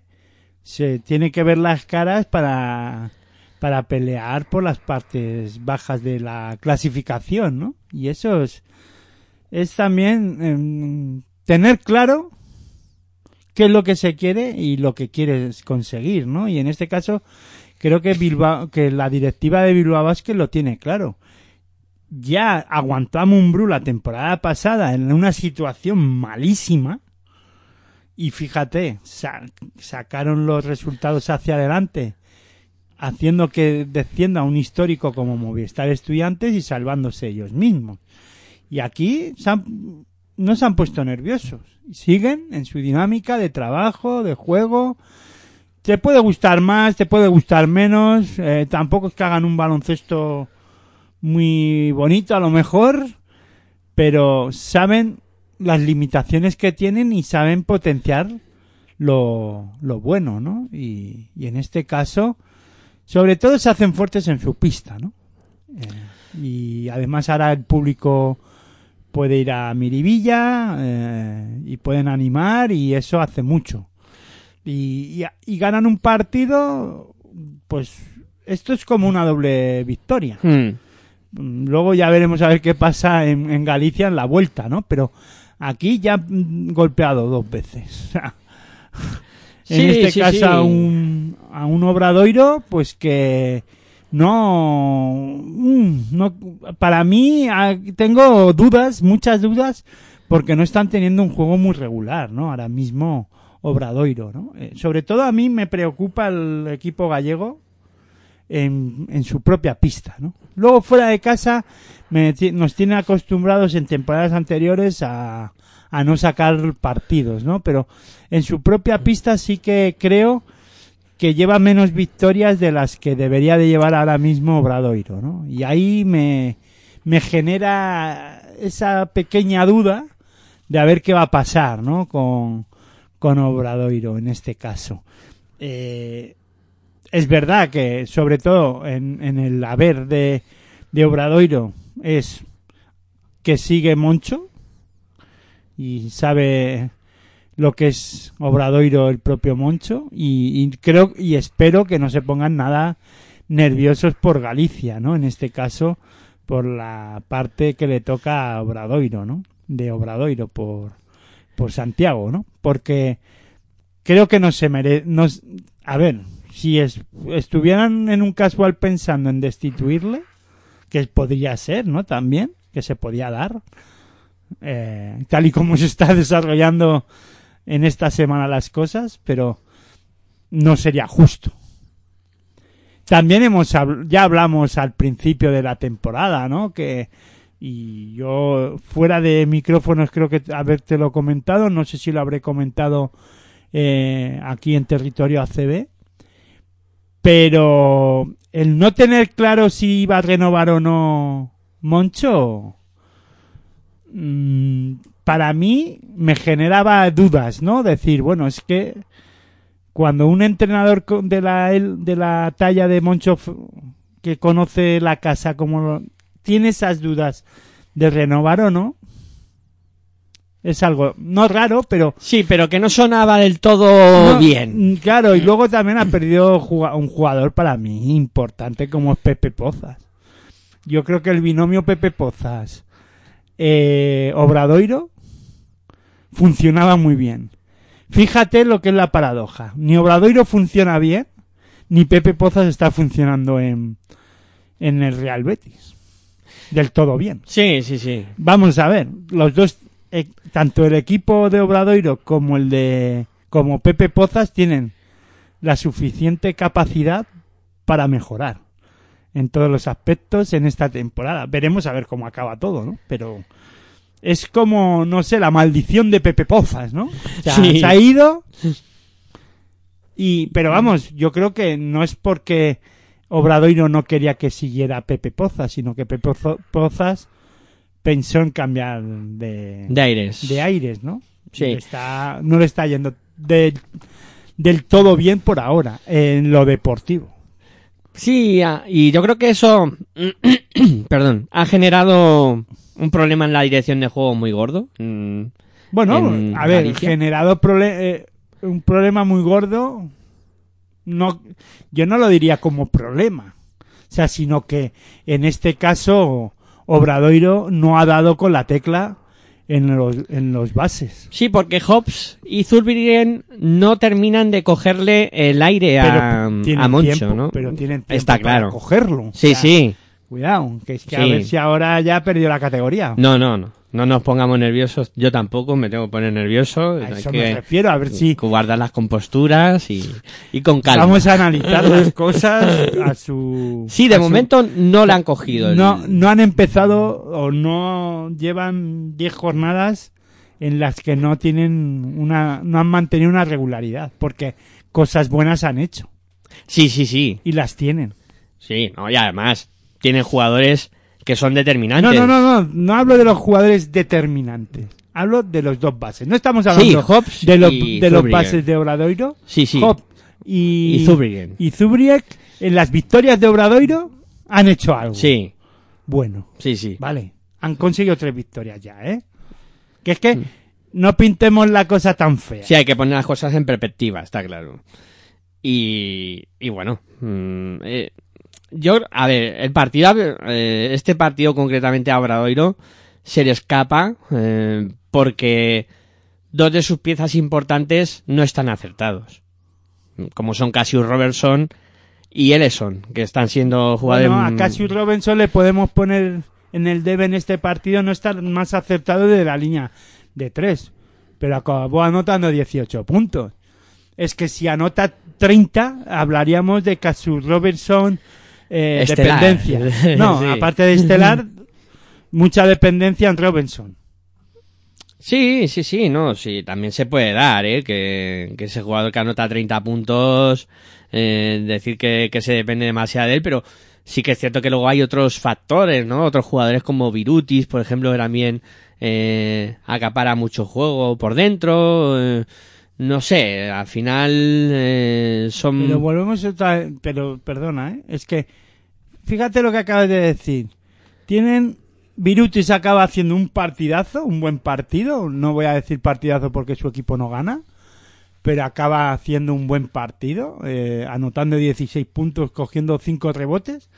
se tiene que ver las caras para para pelear por las partes bajas de la clasificación, ¿no? Y eso es, también em, tener claro qué es lo que se quiere y lo que quieres conseguir, ¿no? Y en este caso creo que Bilbao, que la directiva de Bilbao Basket lo tiene claro. Ya aguantó a Mumbrú la temporada pasada en una situación malísima y fíjate, sa- sacaron los resultados hacia adelante haciendo que descienda un histórico como Movistar Estudiantes y salvándose ellos mismos. Y aquí se han- no se han puesto nerviosos. Siguen en su dinámica de trabajo, de juego. Te puede gustar más, te puede gustar menos. eh, tampoco es que hagan un baloncesto muy bonito a lo mejor, pero saben las limitaciones que tienen y saben potenciar lo, bueno, ¿no? Y en este caso, sobre todo se hacen fuertes en su pista, ¿no? Eh, y además ahora el público puede ir a Miribilla eh, y pueden animar y eso hace mucho. Y, y, y ganan un partido, pues esto es como una doble victoria. Hmm. Mm, Luego ya veremos a ver qué pasa en, en Galicia en la vuelta, ¿no? Pero aquí ya golpeado dos veces. En Sí, este sí, caso sí. a un a un obradoiro, pues que no, mm, no para mí ah, tengo dudas, muchas dudas, porque no están teniendo un juego muy regular, ¿no? Ahora mismo Obradoiro, ¿no? Eh, sobre todo a mí me preocupa el equipo gallego en, en su propia pista, ¿no? Luego fuera de casa me nos tiene acostumbrados en temporadas anteriores a, a no sacar partidos, ¿no? Pero en su propia pista sí que creo que lleva menos victorias de las que debería de llevar ahora mismo Obradoiro, ¿no? Y ahí me, me genera esa pequeña duda de a ver qué va a pasar, ¿no? Con, con Obradoiro en este caso. Eh, es verdad que, sobre todo en, en el haber de, de Obradoiro, es que sigue Moncho y sabe lo que es Obradoiro el propio Moncho y, creo y espero que no se pongan nada nerviosos por Galicia, ¿no? En este caso por la parte que le toca a Obradoiro, ¿no? De Obradoiro por por Santiago, ¿no? Porque creo que no se merece nos a ver, si es- estuvieran en un casual pensando en destituirle, que podría ser, ¿no? También, que se podía dar, eh, tal y como se está desarrollando en esta semana las cosas, pero no sería justo. También hemos ya hablamos al principio de la temporada, ¿no? Que y yo fuera de micrófonos creo que habértelo comentado, no sé si lo habré comentado eh, aquí en territorio ACB, pero el no tener claro si iba a renovar o no Moncho, mm, para mí me generaba dudas, ¿no? Decir, bueno, es que cuando un entrenador de la, de la talla de Moncho que conoce la casa como lo- tiene esas dudas de renovar o no, es algo no raro, pero Sí, pero que no sonaba del todo no, bien. mm, Claro, y luego también ha perdido un jugador para mí importante como es Pepe Pozas. Yo creo que el binomio Pepe Pozas eh, Obradoiro funcionaba muy bien. Fíjate lo que es la paradoja. Ni Obradoiro funciona bien, ni Pepe Pozas está funcionando en, en el Real Betis. Del todo bien. Sí, sí, sí. Vamos a ver, los dos, eh, tanto el equipo de Obradoiro como el de, como Pepe Pozas tienen la suficiente capacidad para mejorar en todos los aspectos en esta temporada. Veremos a ver cómo acaba todo, ¿no? Pero es como, no sé, la maldición de Pepe Pozas, ¿no? O sea, Sí. se ha ido y, pero vamos, yo creo que no es porque Obradoiro no quería que siguiera Pepe Pozas, sino que Pepe Pozas pensó en cambiar de, De aires. de aires, ¿no? Sí. Está, no le está yendo de- del todo bien por ahora en lo deportivo. Sí, y yo creo que eso, perdón, ha generado un problema en la dirección de juego muy gordo. Mm, Bueno, En a ver, Galicia. generado eh, un problema muy gordo, no, yo no lo diría como problema, o sea, sino que en este caso Obradoiro no ha dado con la tecla en los, en los bases. Sí, porque Hobbs y Zurbriggen no terminan de cogerle el aire a, a Moncho, tiempo, ¿no? Pero tienen tiempo Está para claro. cogerlo. Sí, O sea, sí. Cuidado, que es que a ver si ahora ya ha perdido la categoría. No, no, no. No nos pongamos nerviosos. Yo tampoco me tengo que poner nervioso. a Hay eso que me refiero, a ver si guardar las composturas y, y con calma. vamos a analizar las cosas a su... Sí, de su- momento no le han cogido. el- no, no han empezado o no llevan 10 jornadas en las que no tienen una no han mantenido una regularidad porque cosas buenas han hecho Sí, sí, sí. y las tienen. Sí, no, y además tienen jugadores que son No, determinantes. no, no, no, no hablo de los jugadores determinantes. Hablo de los dos bases. No estamos Sí, hablando Hobbs de, los de los bases de Obradoiro. Sí, sí. Hobbs y, Y Zurbriggen. y Zurbriggen, en las victorias de Obradoiro han hecho algo. Sí, Bueno, sí, sí. vale. Han conseguido tres victorias ya, ¿eh? Que es que no pintemos la cosa tan fea. Sí, hay que poner las cosas en perspectiva, está claro. Y, y bueno, mm, eh, yo, a ver, el partido, eh, este partido concretamente a Obradoiro se le escapa eh, porque dos de sus piezas importantes no están acertados, como son Cassius Robertson y Ellison, que están siendo jugadores... Bueno, a Cassius Robinson le podemos poner en el debe en este partido no estar más acertado de la línea de tres, pero acabó anotando 18 puntos. Es que si anota 30, hablaríamos de Cassius Robertson eh, dependencia. No, Sí. aparte de estelar, mucha dependencia en Robinson. Sí, sí, sí, no, sí, también se puede dar, ¿eh? Que, que ese jugador que anota 30 puntos, eh, decir que, que se depende demasiado de él, pero sí que es cierto que luego hay otros factores, ¿no? Otros jugadores como Virutis, por ejemplo, que también eh, acapara mucho juego por dentro, eh, no sé, al final eh, son... Pero volvemos otra vez, pero perdona, ¿eh? es que fíjate lo que acabas de decir. Tienen Virutis acaba haciendo un partidazo, un buen partido, no voy a decir partidazo porque su equipo no gana, pero acaba haciendo un buen partido, eh, anotando 16 puntos, cogiendo 5 rebotes.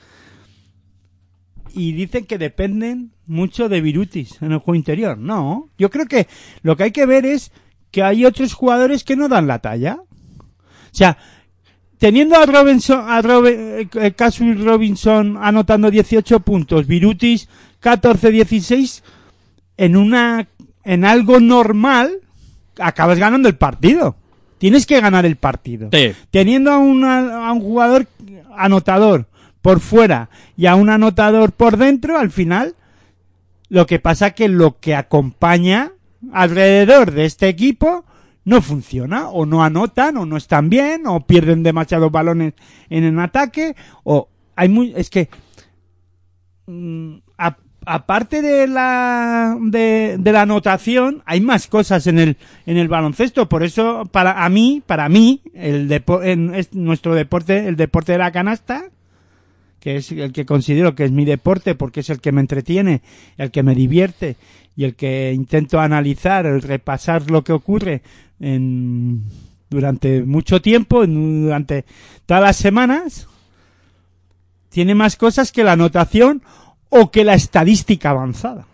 Y dicen que dependen mucho de Virutis en el juego interior. No, yo creo que lo que hay que ver es que hay otros jugadores que no dan la talla. O sea, teniendo a Robinson, a Robe- eh, Robinson anotando 18 puntos, Virutis 14-16, en una, en algo normal, acabas ganando el partido. Tienes que ganar el partido. Sí. Teniendo a, una- a un jugador anotador por fuera y a un anotador por dentro, al final, lo que pasa que lo que acompaña alrededor de este equipo no funciona, o no anotan, o no están bien, o pierden demasiados balones en el ataque, o hay muy, es que mm, aparte de la de, de la anotación hay más cosas en el en el baloncesto. Por eso para a mí para mí el depo- en, es nuestro deporte el deporte de la canasta que es el que considero que es mi deporte porque es el que me entretiene el que me divierte y el que intento analizar el repasar lo que ocurre en durante mucho tiempo en- durante todas las semanas tiene más cosas que la anotación o que la estadística avanzada.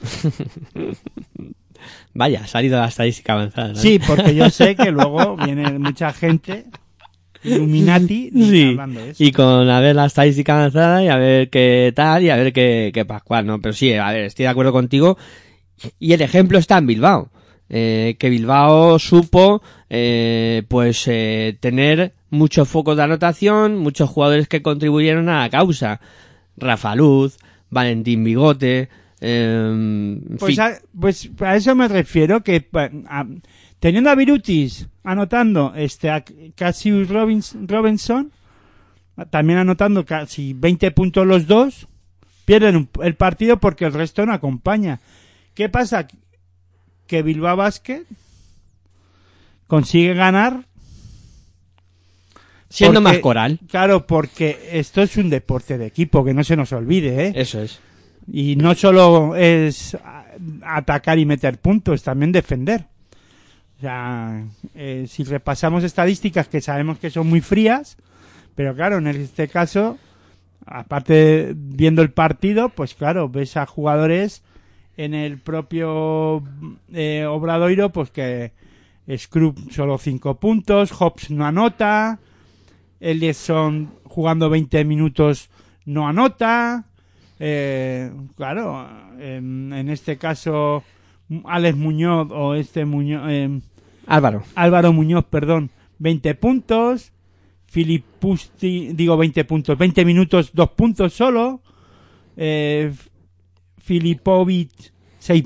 Vaya, ha salido la estadística avanzada. ¿no? Sí, porque yo sé que luego viene mucha gente Illuminati ni Sí, hablando de eso. y con a ver la estadística avanzada y a ver qué tal y a ver qué, qué Pascual, ¿no? Pero sí, a ver, estoy de acuerdo contigo. Y el ejemplo está en Bilbao. Eh, que Bilbao supo, eh, pues, eh, tener muchos focos de anotación, muchos jugadores que contribuyeron a la causa. Rafa Luz, Valentín Bigote, en Pues a, pues a eso me refiero, que a- teniendo a Virutis anotando este, a Cassius Robins- Robinson, también anotando casi 20 puntos los dos, pierden el partido porque el resto no acompaña. ¿Qué pasa? Que Bilbao Basket consigue ganar siendo porque- más coral. Claro, porque esto es un deporte de equipo, que no se nos olvide, ¿eh? Eso es. Y no solo es atacar y meter puntos, también defender. O sea, eh, si repasamos estadísticas que sabemos que son muy frías, pero claro, en este caso, aparte viendo el partido, pues claro, ves a jugadores en el propio eh, Obradoiro, pues que Scrub solo 5 puntos, Hobbs no anota, Ellison jugando 20 minutos no anota, eh, claro, en, en este caso Alex Muñoz o este Muñoz, eh, Álvaro. Álvaro Muñoz, perdón, 20 puntos, Filipusti, digo 20 puntos, 20 minutos, 2 puntos solo, eh, Filipovic 6,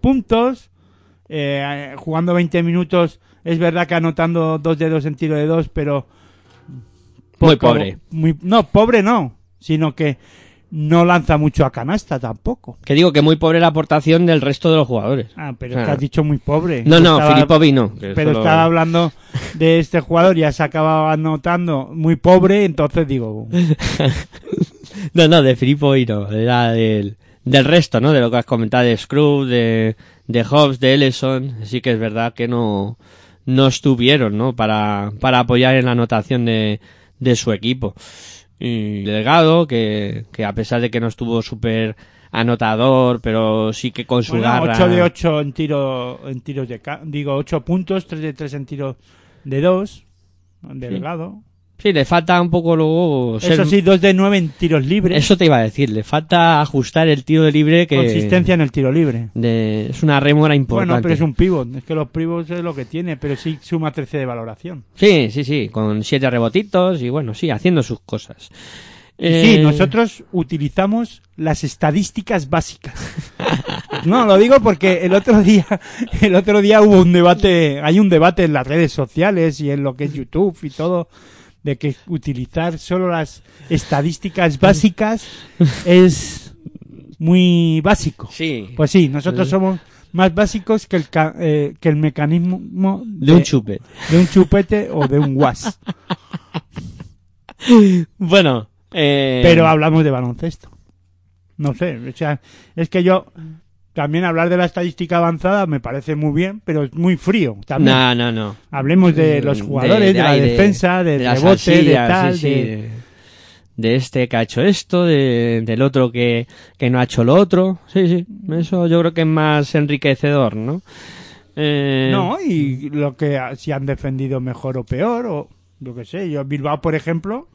puntos, eh, jugando 20 minutos, es verdad que anotando dos dedos en tiro de dos, pero Muy poco- pobre. muy- no, pobre no, sino que no lanza mucho a canasta tampoco. Que digo que muy pobre la aportación del resto de los jugadores. Ah, pero Claro. es que has dicho muy pobre. No, no, estaba- Filipovic no. Pero estaba hablando de este jugador, ya se acababa anotando muy pobre, entonces digo, No, no, de Filipovic no. Era del, del resto, ¿no? De lo que has comentado de Scrub, de, de Hobbs, de Ellison. Sí que es verdad que no, no estuvieron, ¿no? Para, para apoyar en la anotación de, de su equipo. Y Delgado, que, que a pesar de que no estuvo súper anotador, pero sí que con su bueno, garra... 8 de 8 en tiro en tiros de digo 8 puntos, 3 de 3 en tiro de 2, delgado. Sí, le falta un poco luego... ser- Eso sí, 2 de 9 en tiros libres. Eso te iba a decir, le falta ajustar el tiro de libre que... Consistencia en el tiro libre. de- es una rémora importante. Bueno, pero es un pivot, es que los pivots es lo que tiene, pero sí suma 13 de valoración. Sí, sí, sí, con siete rebotitos y bueno, sí, haciendo sus cosas. Y Eh, Sí, nosotros utilizamos las estadísticas básicas. No, lo digo porque el otro día, el otro día hubo un debate, hay un debate en las redes sociales y en lo que es YouTube y todo, de que utilizar solo las estadísticas básicas es muy básico. Sí, Pues sí, nosotros somos más básicos que el, ca- eh, que el mecanismo de un chupe. de un chupete o de un was. Bueno, eh, pero hablamos de baloncesto. No sé, o sea, es que yo también hablar de la estadística avanzada me parece muy bien, pero es muy frío también. no, no, no. Hablemos de los jugadores, de, la defensa, del rebote, de tal, sí, sí, de... este que ha hecho esto, de, del otro que, que no ha hecho lo otro. Sí, sí, eso yo creo que es más enriquecedor, ¿no? Eh, No, y lo que si han defendido mejor o peor, o lo que sé. Yo, Bilbao, por ejemplo,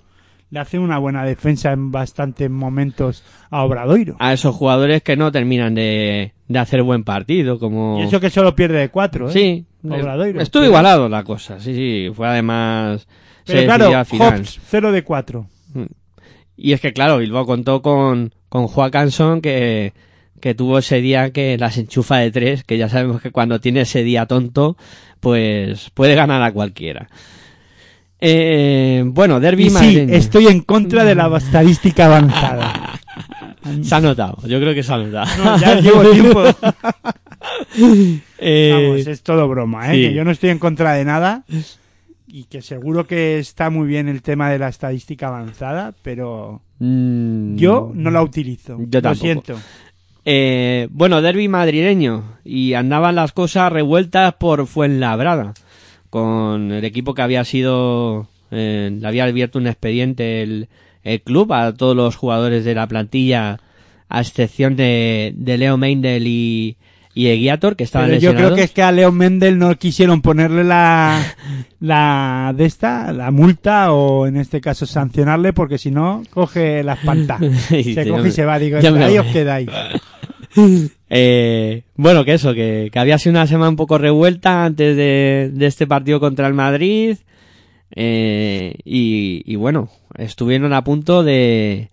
le hace una buena defensa en bastantes momentos a Obradoiro. A esos jugadores que no terminan de, de hacer buen partido, como... Y eso que solo pierde de cuatro, ¿eh? Sí, Obradoiro. estuvo Pero- igualado la cosa, sí, sí, fue además... Pero claro. Hobbs, 0 de 4. Y es que claro, Bilbao contó con, con Juan Canson que, que tuvo ese día que las enchufa de tres, que ya sabemos que cuando tiene ese día tonto, pues puede ganar a cualquiera. Eh, bueno, Derby Y sí, madrileño. estoy en contra de la estadística avanzada. Se ha notado, yo creo que se ha notado. No, ya llevo tiempo. Eh, Vamos, es todo broma, ¿eh? sí. Que yo no estoy en contra de nada y que seguro que está muy bien el tema de la estadística avanzada, pero mm, yo no la utilizo. Yo Lo tampoco. siento. Eh, bueno, derby madrileño. Y andaban las cosas revueltas por Fuenlabrada. Con el equipo que había sido. eh, le había abierto un expediente el, el club a todos los jugadores de la plantilla, a excepción de, de Leo Meindel y, y Eguiator, que estaban Pero yo lesionados. creo que es que a Leo Mendel no quisieron ponerle la, la de esta, la multa o en este caso sancionarle porque si no coge la espanta. Se coge y se va, digo, ahí os quedáis. Eh, bueno, que eso, que, había sido una semana un poco revuelta antes de, este partido contra el Madrid. Eh, y, bueno, estuvieron a punto de,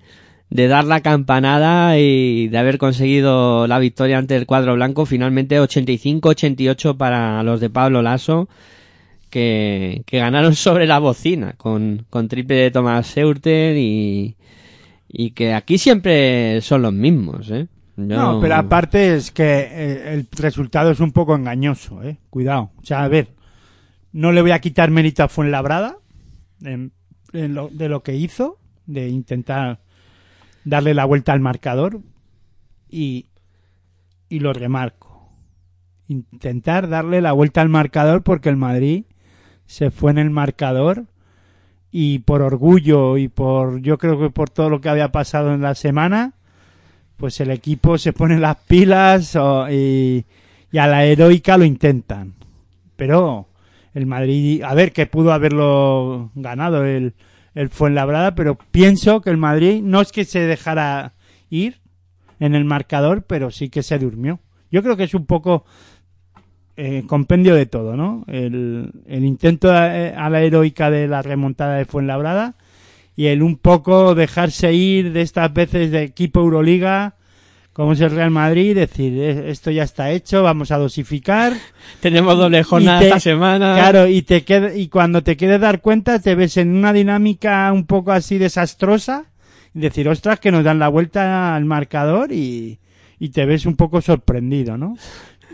de dar la campanada y de haber conseguido la victoria ante el cuadro blanco. Finalmente 85-88 para los de Pablo Lasso, que, ganaron sobre la bocina con, con triple de Tomás Seurten y, y que aquí siempre son los mismos, ¿eh? No, pero aparte es que eh, el resultado es un poco engañoso, eh. Cuidado. O sea, a ver, no le voy a quitar mérito a Fuenlabrada en- en lo- de lo que hizo, de intentar darle la vuelta al marcador y, y lo remarco. Intentar darle la vuelta al marcador porque el Madrid se fue en el marcador y por orgullo y por yo creo que por todo lo que había pasado en la semana pues el equipo se pone las pilas y a la heroica lo intentan. Pero el Madrid, a ver, que pudo haberlo ganado el, el Fuenlabrada, pero pienso que el Madrid no es que se dejara ir en el marcador, pero sí que se durmió. Yo creo que es un poco eh, compendio de todo, ¿no? El, el intento a, eh, a la heroica de la remontada de Fuenlabrada y el un poco dejarse ir de estas veces de equipo Euroliga, como es el Real Madrid, decir, "Eh, esto ya está hecho, vamos a dosificar. Tenemos doble jornada te- esta semana. Claro, y te queda, y cuando te quieres dar cuenta te ves en una dinámica un poco así desastrosa y decir, ostras, que nos dan la vuelta al marcador y, y te ves un poco sorprendido, ¿no?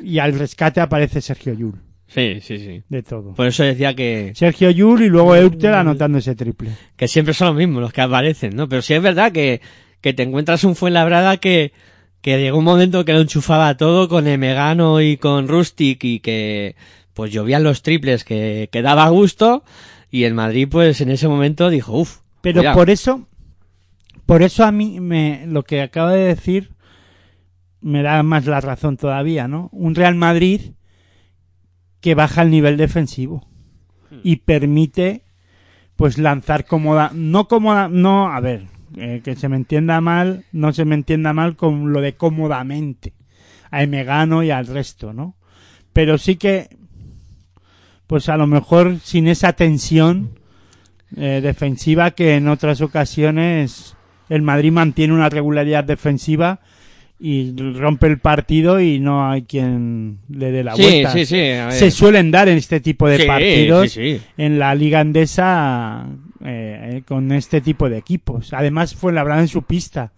Y al rescate aparece Sergio Yul, Sí, sí, sí. de todo. Por eso decía que, Sergio Yul y luego Eutel anotando ese triple. que siempre son los mismos los que aparecen, ¿no? Pero sí es verdad que, que te encuentras un Fuenlabrada que, que llegó un momento que lo enchufaba todo con Emegano y con Rustic y que pues llovían los triples que, que daba gusto y el Madrid pues en ese momento dijo, uff. Pero por eso, por eso a mí me, lo que acaba de decir me da más la razón todavía, ¿no? Un Real Madrid que baja el nivel defensivo y permite pues lanzar cómoda, no cómoda, no, a ver, eh, que se me entienda mal, no se me entienda mal con lo de cómodamente a Emegano y al resto, ¿no? Pero sí que pues a lo mejor sin esa tensión eh, defensiva que en otras ocasiones el Madrid mantiene una regularidad defensiva y rompe el partido y no hay quien le dé la Sí, vuelta. sí, sí. Se suelen dar en este tipo de Sí, partidos sí. en la liga andesa eh, eh, con este tipo de equipos. Además fue labrado en su pista,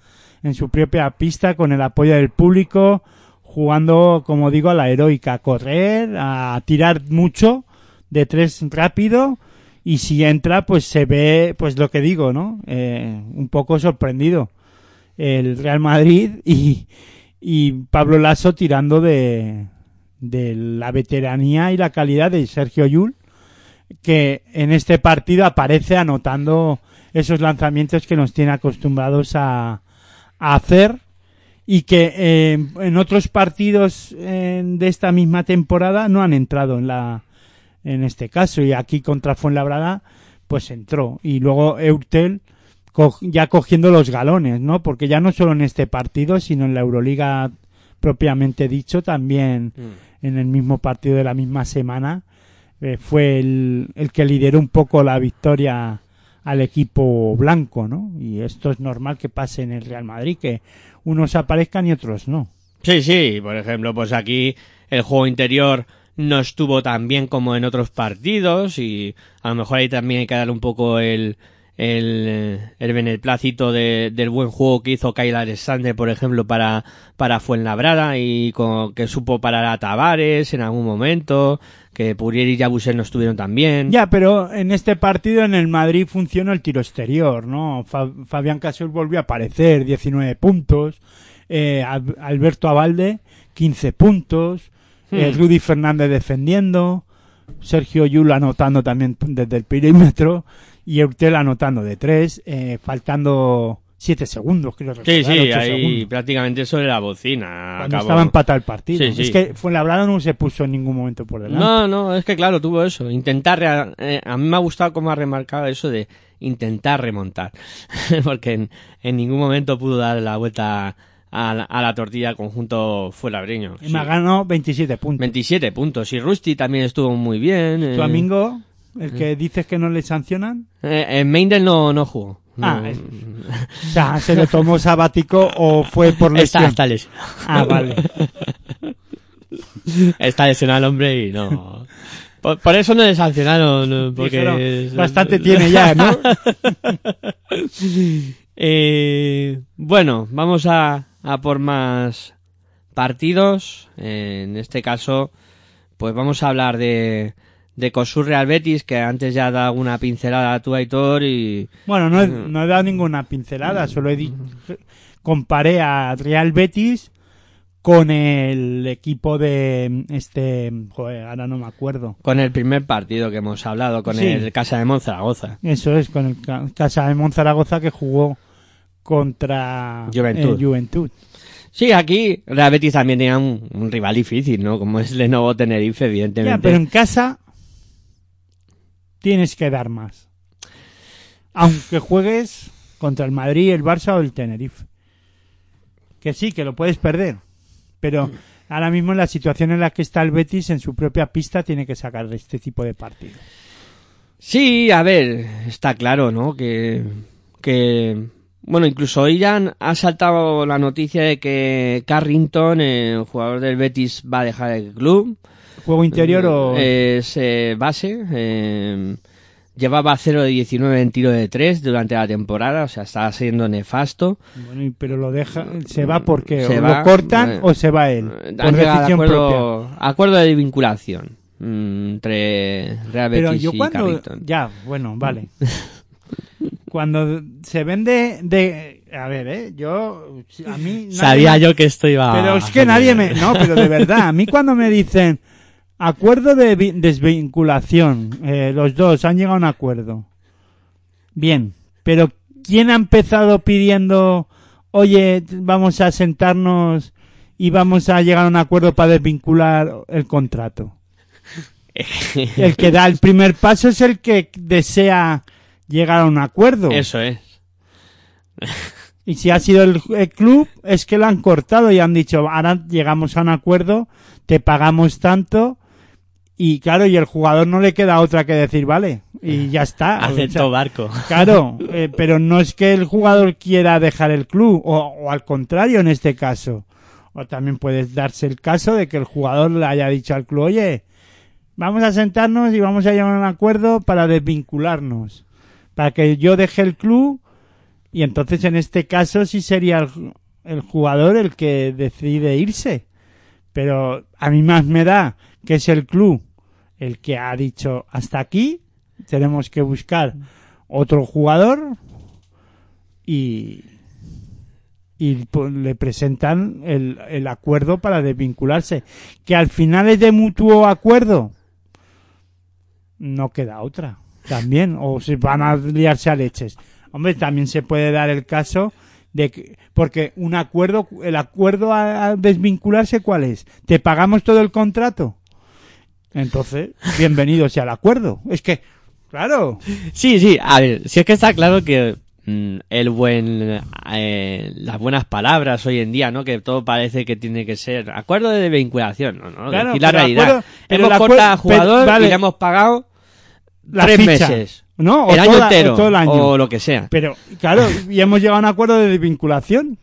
en su propia pista con el apoyo del público, jugando, como digo, a la heroica, a correr, a tirar mucho de tres rápido y si entra pues se ve pues lo que digo, ¿no? Eh, un poco sorprendido el Real Madrid y, y Pablo Lasso tirando de, de la veteranía y la calidad de Sergio Yul que en este partido aparece anotando esos lanzamientos que nos tiene acostumbrados a, a hacer y que eh, en otros partidos eh, de esta misma temporada no han entrado en la en este caso. Y aquí contra Fuenlabrada pues entró. Y luego Eurtel co- ya cogiendo los galones, ¿no? Porque ya no solo en este partido, sino en la Euroliga propiamente dicho, también en el mismo partido de la misma semana, eh, fue el, el que lideró un poco la victoria al equipo blanco, ¿no? Y esto es normal que pase en el Real Madrid, que unos aparezcan y otros no. Sí, sí, por ejemplo, pues aquí el juego interior no estuvo tan bien como en otros partidos y a lo mejor ahí también hay que darle un poco el el, el beneplácito de- del buen juego que hizo Kyle Alexander, por ejemplo, para, para Fuenlabrada y con, que supo parar a Tavares en algún momento, que Purier y Yabusel no estuvieron tan bien. Ya, pero en este partido en el Madrid funcionó el tiro exterior, ¿no? Fa- Fabián Casol volvió a aparecer, 19 puntos. Eh, Al- Alberto Abalde, 15 puntos. Eh, Hmm. Rudy Fernández defendiendo. Sergio Yul anotando también desde el perímetro. Y Eurtel anotando de tres, eh, faltando siete segundos, creo Sí, recordar, sí, ocho ahí segundos. prácticamente sobre la bocina. Cuando acabó. estaba empatado el partido. Sí, sí. Es que Fuenlabrada no se puso en ningún momento por delante. No, no, es que claro, tuvo eso. Intentar. eh, a mí me ha gustado cómo ha remarcado eso de intentar remontar. Porque en, en ningún momento pudo dar la vuelta a la, a la tortilla conjunto fuelabreño. Y Sí. me ha ganado 27 puntos. 27 puntos. Y Rusty también estuvo muy bien. eh. Tu amigo, el que dices que no le sancionan, Eh, en Meindel no, no jugó. No. Ah, es- o sea, se lo tomó sabático o fue por lesión. Está, está lesionado. Ah, vale. Está lesionado el hombre y no. Por, por eso no le sancionaron. Porque Dijeron, bastante tiene ya, ¿no? Eh, bueno, vamos a, a por más partidos. Eh, en este caso, pues vamos a hablar de, de Cosur Real Betis, que antes ya da una pincelada a tu Aitor y Bueno, no he, no he dado ninguna pincelada, solo he dicho, comparé a Real Betis con el equipo de este, joder, ahora no me acuerdo. con el primer partido que hemos hablado, con Sí. el Casa de Monzaragoza. Eso es, con el Ca- Casa de Monzaragoza que jugó contra Juventud. el Juventud. Sí, aquí Real Betis también tenía un, un rival difícil, ¿no? Como es Lenovo Tenerife, evidentemente. Ya, pero en casa tienes que dar más. Aunque juegues contra el Madrid, el Barça o el Tenerife. Que sí, que lo puedes perder. Pero ahora mismo en la situación en la que está el Betis en su propia pista tiene que sacar este tipo de partidos. Sí, a ver, está claro, ¿no? Que, que bueno, incluso hoy ya ha saltado la noticia de que Carrington, el jugador del Betis, va a dejar el club. ¿Juego interior o...? Es eh, base. eh, llevaba 0 de 19 en tiro de 3 durante la temporada, o sea, estaba siendo nefasto. Bueno, y- pero lo deja... ¿Se va porque Se o va, lo cortan eh, o se va él? Por decisión propia. acuerdo, acuerdo de vinculación mm, entre Real Betis Pero yo y cuando... Carrington. Ya, bueno, vale. cuando se vende de... A ver, ¿eh? Yo... A mí... nadie Sabía me- yo que esto iba Pero a es que nadie me... No, pero de verdad, a mí cuando me dicen acuerdo de vi- desvinculación, eh, los dos han llegado a un acuerdo. Bien, pero ¿quién ha empezado pidiendo, oye, vamos a sentarnos y vamos a llegar a un acuerdo para desvincular el contrato? El que da el primer paso es el que desea llegar a un acuerdo. Eso es. Y si ha sido el, el club, es que lo han cortado y han dicho, ahora llegamos a un acuerdo, te pagamos tanto, y claro, y el jugador no le queda otra que decir, vale, y ya está. O Acepto sea, barco. Claro, eh, pero no es que el jugador quiera dejar el club, o, o al contrario en este caso. O también puede darse el caso de que el jugador le haya dicho al club, oye, vamos a sentarnos y vamos a llegar a un acuerdo para desvincularnos. Para que yo deje el club y entonces en este caso sí sería el, el jugador el que decide irse. Pero a mí más me da que es el club el que ha dicho hasta aquí, tenemos que buscar otro jugador y, y pues, le presentan el, el acuerdo para desvincularse. Que al final es de mutuo acuerdo. No queda otra. También. O se van a liarse a leches. Hombre, también se puede dar el caso de que, porque un acuerdo, el acuerdo a, a desvincularse, ¿cuál es? ¿Te pagamos todo el contrato? Entonces, bienvenido sea el acuerdo. Es que, claro, Sí, sí, a ver, si es que está claro que mm, el buen, eh, las buenas palabras hoy en día, ¿no? Que todo parece que tiene que ser acuerdo de vinculación, ¿no? ¿no? Claro, Decir la realidad. acuerdo- Hemos cortado al pero- jugador vale. y le hemos pagado la tres ficha, meses. ¿no? O el año toda- entero, o todo el año. o lo que sea. Pero, claro, y hemos llegado a un acuerdo de desvinculación.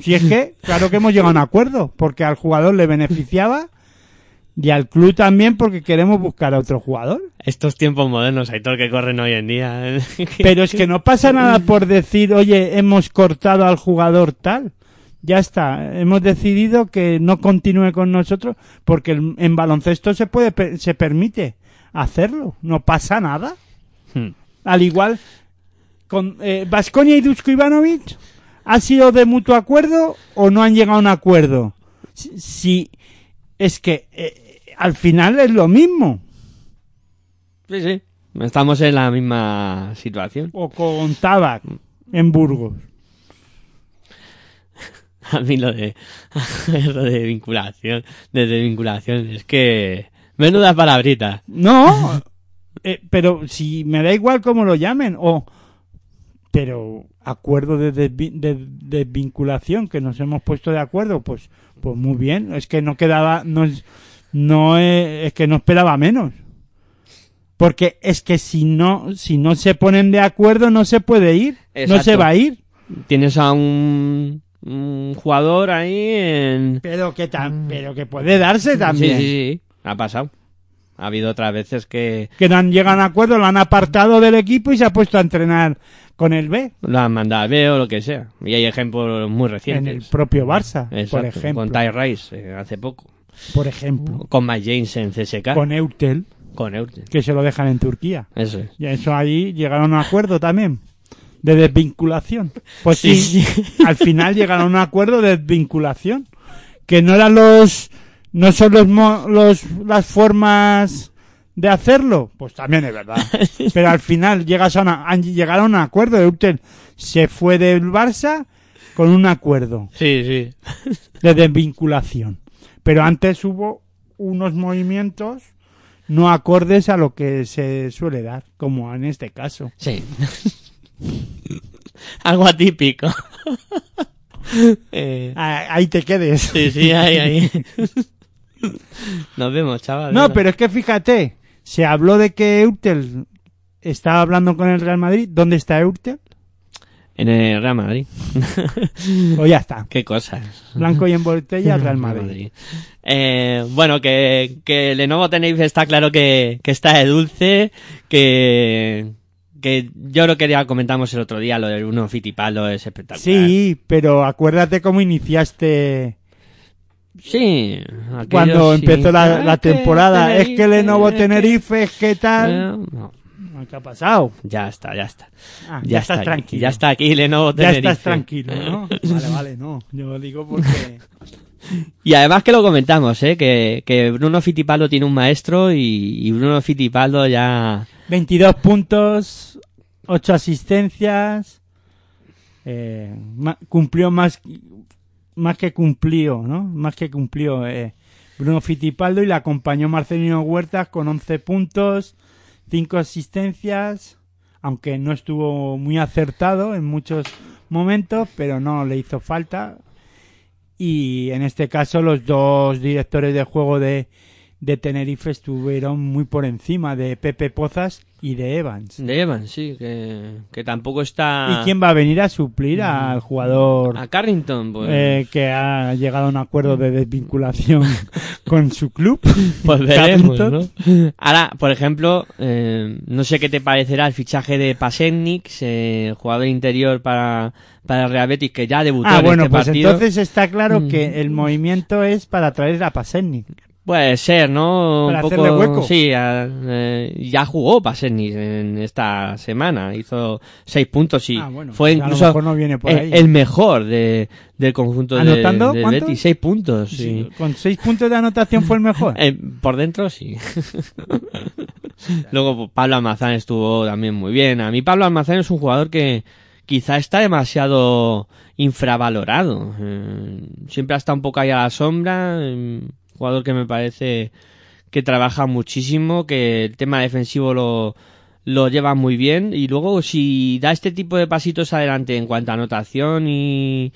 Si es que, claro que hemos llegado a un acuerdo, porque al jugador le beneficiaba y al club también porque queremos buscar a otro jugador. Estos tiempos modernos, Aitor, que corren hoy en día. Pero es que no pasa nada por decir, oye, hemos cortado al jugador tal. Ya está, hemos decidido que no continúe con nosotros porque en baloncesto se puede, se permite hacerlo, no pasa nada. Hmm. Al igual con eh, y Dusko Ivanovic, ¿ha sido de mutuo acuerdo o no han llegado a un acuerdo? Si, si- es que eh, al final es lo mismo. Sí, sí. Estamos en la misma situación. O con Tabac en Burgos. A mí lo de, lo de vinculación, de desvinculación, es que, menuda palabrita. No, eh, pero si me da igual cómo lo llamen, o pero acuerdo de, desvi- de desvinculación que nos hemos puesto de acuerdo, pues pues muy bien, es que no quedaba no es, no es, es que no esperaba menos. Porque es que si no si no se ponen de acuerdo no se puede ir, no se va a ir. Tienes a un, un jugador ahí en... Pero que pero que puede darse también. Sí, sí, sí, ha pasado. Ha habido otras veces que Que no han llegado a acuerdo, lo han apartado del equipo y se ha puesto a entrenar con el B lo han mandado al B o lo que sea. Y hay ejemplos muy en recientes. el propio Barça, por ejemplo. Con Ty Rice eh, hace poco. Por ejemplo, Con Mike James en CSK. con Eutel, Con Eurten. que se lo dejan en Turquía. Eso es. Y eso ahí llegaron a un acuerdo también, de desvinculación. Pues Sí, sí, al final llegaron a un acuerdo de desvinculación, que no eran los, no son los, los, las formas de hacerlo, pues también es verdad. Pero al final llegas a una, llegaron a un acuerdo, Eutel se fue del Barça con un acuerdo Sí, sí. de desvinculación. Pero antes hubo unos movimientos no acordes a lo que se suele dar, como en este caso. Sí. Algo atípico. Eh, Ah, Ahí te quedes. sí, sí, ahí, ahí. Nos vemos, chaval. No, pero es que fíjate, se habló de que Eurtel estaba hablando con el Real Madrid. ¿Dónde está Eurtel? En el Real Madrid. Pues ya está. Qué cosas. Blanco y en botella, Real Madrid. Eh, bueno, que, que Lenovo Tenerife está claro que, que está de dulce, que, que yo lo que ya comentamos el otro día, lo del Bruno Fittipaldo es espectacular. Sí, pero acuérdate cómo iniciaste Sí. cuando sí. empezó la, la temporada. es que Lenovo Tenerife, es que tal. No, ¿Qué ha pasado? ya está, ya está. Ah, ya, ya, está estás tranquilo. Ya está aquí Lenovo Ya Tenerife. estás tranquilo, ¿no? Vale, vale, no. Yo digo porque... Y además que lo comentamos, ¿eh? Que, que Bruno Fittipaldo tiene un maestro y, y Bruno Fittipaldo ya... 22 puntos, 8 asistencias. eh, cumplió más, más que cumplió, ¿no? Más que cumplió eh, Bruno Fittipaldo y le acompañó Marcelino Huertas con 11 puntos, 5 asistencias, aunque no estuvo muy acertado en muchos momentos, pero no le hizo falta. Y en este caso los dos directores de juego de, de Tenerife estuvieron muy por encima de Pepe Pozas y de Evans. De Evans, sí, que, que tampoco está... ¿Y quién va a venir a suplir al jugador A Carrington, pues... eh, que ha llegado a un acuerdo de desvinculación con su club? Pues veremos, Carrington? ¿no? Ahora, por ejemplo, eh, no sé qué te parecerá el fichaje de Pasennik, eh, jugador interior para, para el Real Betis, que ya debutó Ah, en bueno, este pues partido. entonces está claro Mm. que el movimiento es para traer a Pasennik. Puede ser, ¿no? Para Un poco, hacerle hueco. Sí, a- eh, ya jugó Pasennik en esta semana, hizo seis puntos y Ah, bueno, fue pues incluso no viene por el, ahí. el mejor de, del conjunto de, ¿Cuántos? Betis. Seis puntos, sí. Sí, Con seis puntos de anotación fue el mejor. Eh, por dentro sí. Luego Pablo Almazán estuvo también muy bien. A mí Pablo Almazán es un jugador que quizá está demasiado infravalorado. Eh, siempre ha estado un poco ahí a la sombra. Jugador que me parece que trabaja muchísimo, que el tema defensivo lo, lo lleva muy bien. Y luego si da este tipo de pasitos adelante en cuanto a anotación y,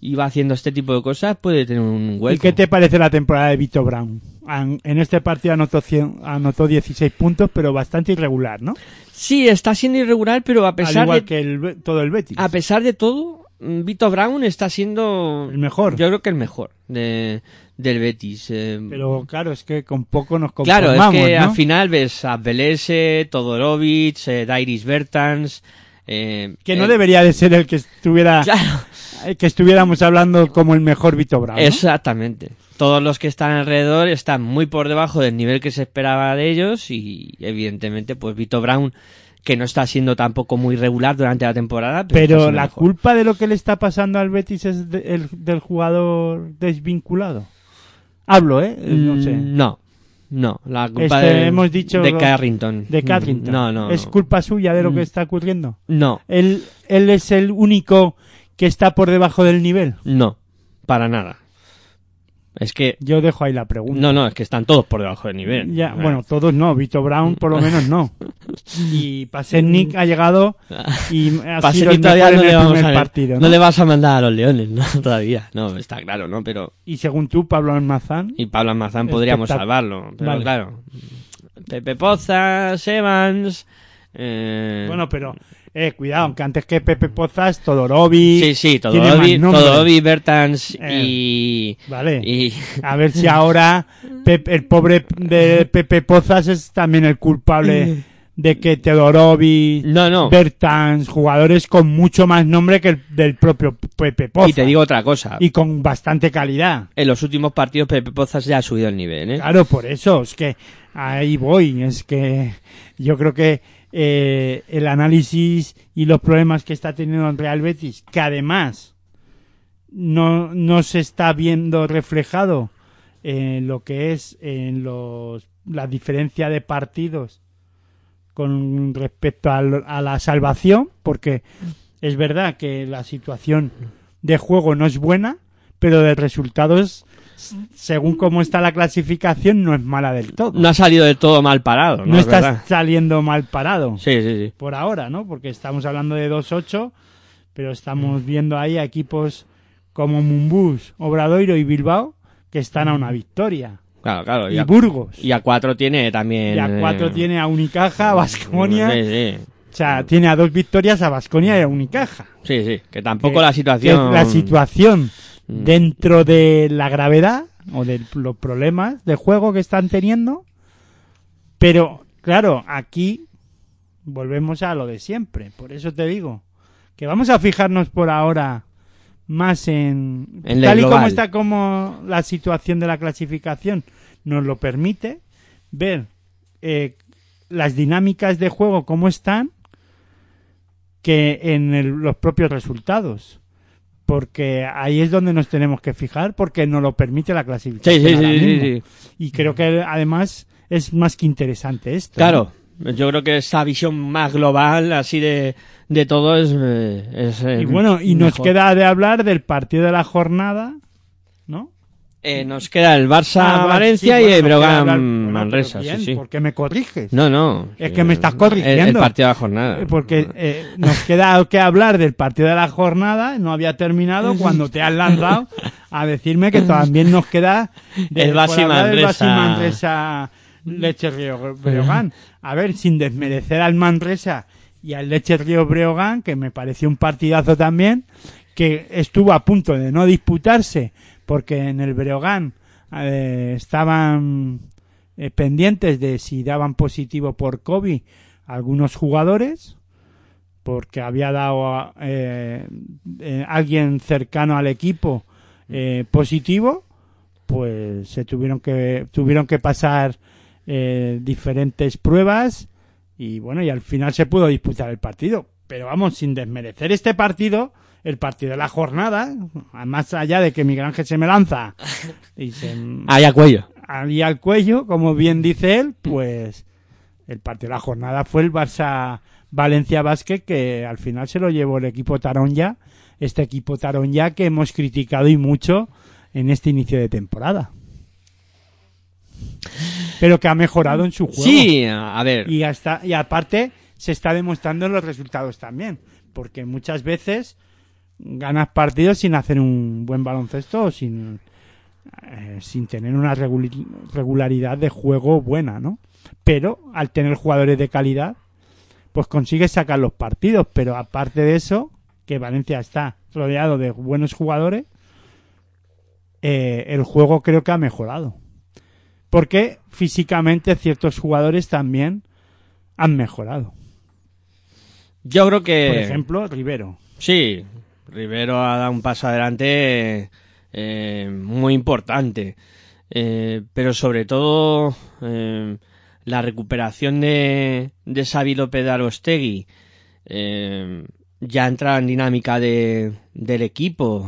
y va haciendo este tipo de cosas, puede tener un hueco. ¿Y qué te parece la temporada de Vito Brown? En este partido anotó, 100 anotó 16 puntos, pero bastante irregular, ¿no? Sí, está siendo irregular, pero a Al pesar igual de que el, todo el Betis. a pesar de todo, Vito Brown está siendo El mejor. Yo creo que el mejor de, del Betis. eh, Pero claro, es que con poco nos claro, conformamos, es que ¿no? al final ves a Belese, Todorovic, eh, Dairis Bertans. eh, Que no eh, debería de ser el que estuviera Claro, que estuviéramos hablando como el mejor Vito Brown. ¿no? exactamente. Todos los que están alrededor están muy por debajo del nivel que se esperaba de ellos y evidentemente pues Vito Brown que no está siendo tampoco muy regular durante la temporada. Pero, la mejor. culpa de lo que le está pasando al Betis es de- el- del jugador desvinculado. Hablo, ¿eh? No sé. Mm, No, no, la culpa Este, de, hemos dicho de Carrington. De Carrington. No, no. ¿Es no. culpa suya de lo que Mm. está ocurriendo? No, ¿Él, ¿Él es el único que está por debajo del nivel? no. Para nada. Es que... Yo dejo ahí la pregunta. No, no, es que están todos por debajo del nivel. Ya, bueno, todos no, Vito Brown por lo menos no. Y Pasetnik ha llegado y ha sido el todavía mejor no en le, el vamos primer a, partido. no ¿no? le vas a mandar a los leones, ¿no? Todavía. No, está claro, ¿no? Pero... Y según tú, Pablo Almazán, Y Pablo Almazán podríamos salvarlo. Pero Vale. claro. Pepe Pozas, Evans... Eh... bueno, pero eh, cuidado, que antes que Pepe Pozas, Todorovic. Sí, sí, nombre. Todorovic, Bertans Eh, y... Vale. y... A ver si ahora Pep- el pobre de Pepe Pozas es también el culpable de que Todorovic, No, no. Bertans, jugadores con mucho más nombre que el del propio Pepe Pozas. Y te digo otra cosa. Y con bastante calidad. En los últimos partidos Pepe Pozas ya ha subido el nivel, ¿eh? Claro, por eso, es que ahí voy, es que yo creo que eh, el análisis y los problemas que está teniendo el Real Betis, que además no, no se está viendo reflejado en lo que es en los, la diferencia de partidos con respecto al- a la salvación, porque es verdad que la situación de juego no es buena, pero de resultados, según cómo está la clasificación, no es mala del todo. No ha salido del todo mal parado, ¿no? No Es está verdad. saliendo mal parado Sí, sí, sí. por ahora, ¿no? Porque estamos hablando de 2-8, pero estamos viendo ahí a equipos como Mumbus, Obradoiro y Bilbao que están a una victoria. Claro, claro. Y Y a, Burgos. y a cuatro tiene también... Y a cuatro eh, tiene a Unicaja, a Basconia. Sí, sí. O sea, tiene a dos victorias a Basconia y a Unicaja. Sí, sí. Que tampoco Que- la que situación... la situación Mm. dentro de la gravedad o de los problemas de juego que están teniendo. Pero, claro, aquí volvemos a lo de siempre. Por eso te digo que vamos a fijarnos por ahora más en, En tal y como está como la situación de la clasificación nos lo permite ver eh, las dinámicas de juego cómo están que en el- los propios resultados porque ahí es donde nos tenemos que fijar porque nos lo permite la clasificación sí, ahora sí, sí, mismo. y creo que además es más que interesante esto Claro. Yo creo que esa visión más global, así de, de todo, es... eh, es eh, y bueno y nos queda de hablar del partido de la jornada. Eh, nos queda el Ah, Barça-Valencia sí, y el bueno, bien, sí, sí. ¿por qué me corriges? No, no. Es que me estás el- corrigiendo. El, partido de la jornada. Eh, Porque eh, nos queda que hablar del partido de la jornada, no había terminado cuando te has lanzado a decirme que también nos queda El por Basi hablar del Manresa. Basi Manresa Leche Río Breogán. A ver, sin desmerecer al Manresa y al Leche Río Breogán, que me pareció un partidazo también, que estuvo a punto de no disputarse, porque en el Breogán eh, estaban eh, pendientes de si daban positivo por COVID algunos jugadores, porque había dado a, eh, eh, alguien cercano al equipo eh, positivo, pues se tuvieron que tuvieron que pasar diferentes pruebas y bueno y al final se pudo disputar el partido. Pero vamos sin desmerecer este partido, el partido de la jornada, más allá de que Miguel Ángel se me lanza y se Ahí a cuello. ahí al cuello, como bien dice él, pues el partido de la jornada fue el Barça Valencia Basket que al final se lo llevó el equipo Taronja, este equipo Taronja que hemos criticado y mucho en este inicio de temporada. Pero que ha mejorado en su juego. Sí, a ver. Y hasta y aparte se está demostrando en los resultados también, porque muchas veces ganas partidos sin hacer un buen baloncesto o sin eh, sin tener una regularidad de juego buena, ¿no? Pero al tener jugadores de calidad, pues consigues sacar los partidos, pero aparte de eso, que Valencia está rodeado de buenos jugadores, eh, el juego creo que ha mejorado. Porque físicamente ciertos jugadores también han mejorado. Yo creo que... Por ejemplo, Rivero. Sí, Rivero ha dado un paso adelante eh, muy importante. Eh, pero sobre todo eh, la recuperación de, de Xavi López de Arostegui ya entra en dinámica de, del equipo.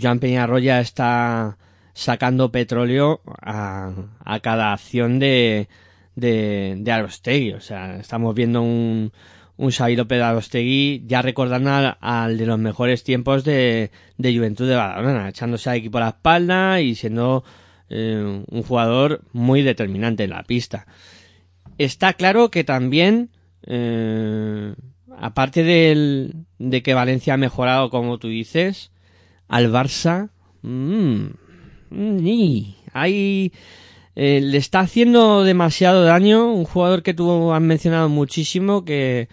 Joan Peñarroya está sacando petróleo a, a cada acción de, de, de Arostegui. O sea, estamos viendo un, un Xavi Arostegui ya recordando al, al de los mejores tiempos de, de Juventud de Badalona, echándose al equipo a la espalda y siendo eh, un jugador muy determinante en la pista. Está claro que también, eh, aparte del, de que Valencia ha mejorado, como tú dices, al Barça, mm, ni, hay, eh, le está haciendo demasiado daño un jugador que tú has mencionado muchísimo que,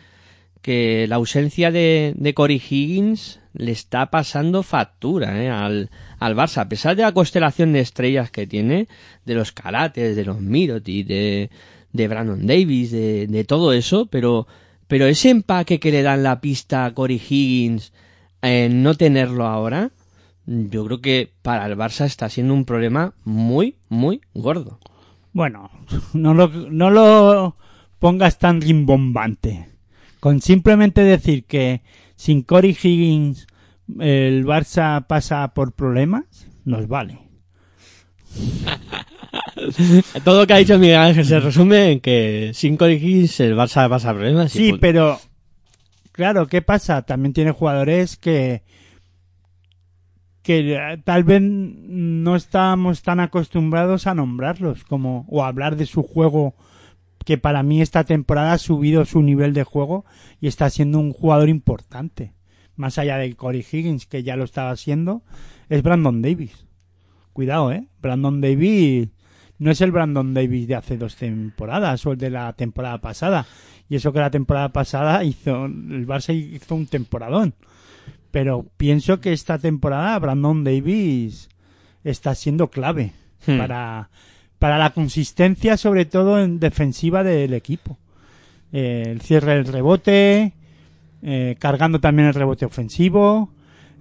que la ausencia de, de Cory Higgins le está pasando factura ¿eh? al, al Barça, a pesar de la constelación de estrellas que tiene, de los Karates, de los Miroti, de, de Brandon Davis, de, de todo eso, pero, pero ese empaque que le dan la pista a Cory Higgins, eh, no tenerlo ahora, yo creo que para el Barça está siendo un problema muy, muy gordo. Bueno, no lo, no lo pongas tan rimbombante. Con simplemente decir que sin Cory Higgins el Barça pasa por problemas, nos vale. Todo lo que ha dicho Miguel Ángel se resume en que sin Cory Higgins el Barça pasa problemas. y Sí, pero claro, ¿qué pasa? También tiene jugadores que que eh, tal vez no estábamos tan acostumbrados a nombrarlos como o a hablar de su juego que para mí esta temporada ha subido su nivel de juego y está siendo un jugador importante. Más allá de Corey Higgins, que ya lo estaba haciendo, es Brandon Davis. Cuidado, ¿eh? Brandon Davis no es el Brandon Davis de hace dos temporadas o el de la temporada pasada. Y eso que la temporada pasada hizo, el Barça hizo un temporadón. Pero pienso que esta temporada Brandon Davis está siendo clave Hmm. para, para la consistencia, sobre todo en defensiva del equipo. Eh, el cierre del rebote, eh, cargando también el rebote ofensivo.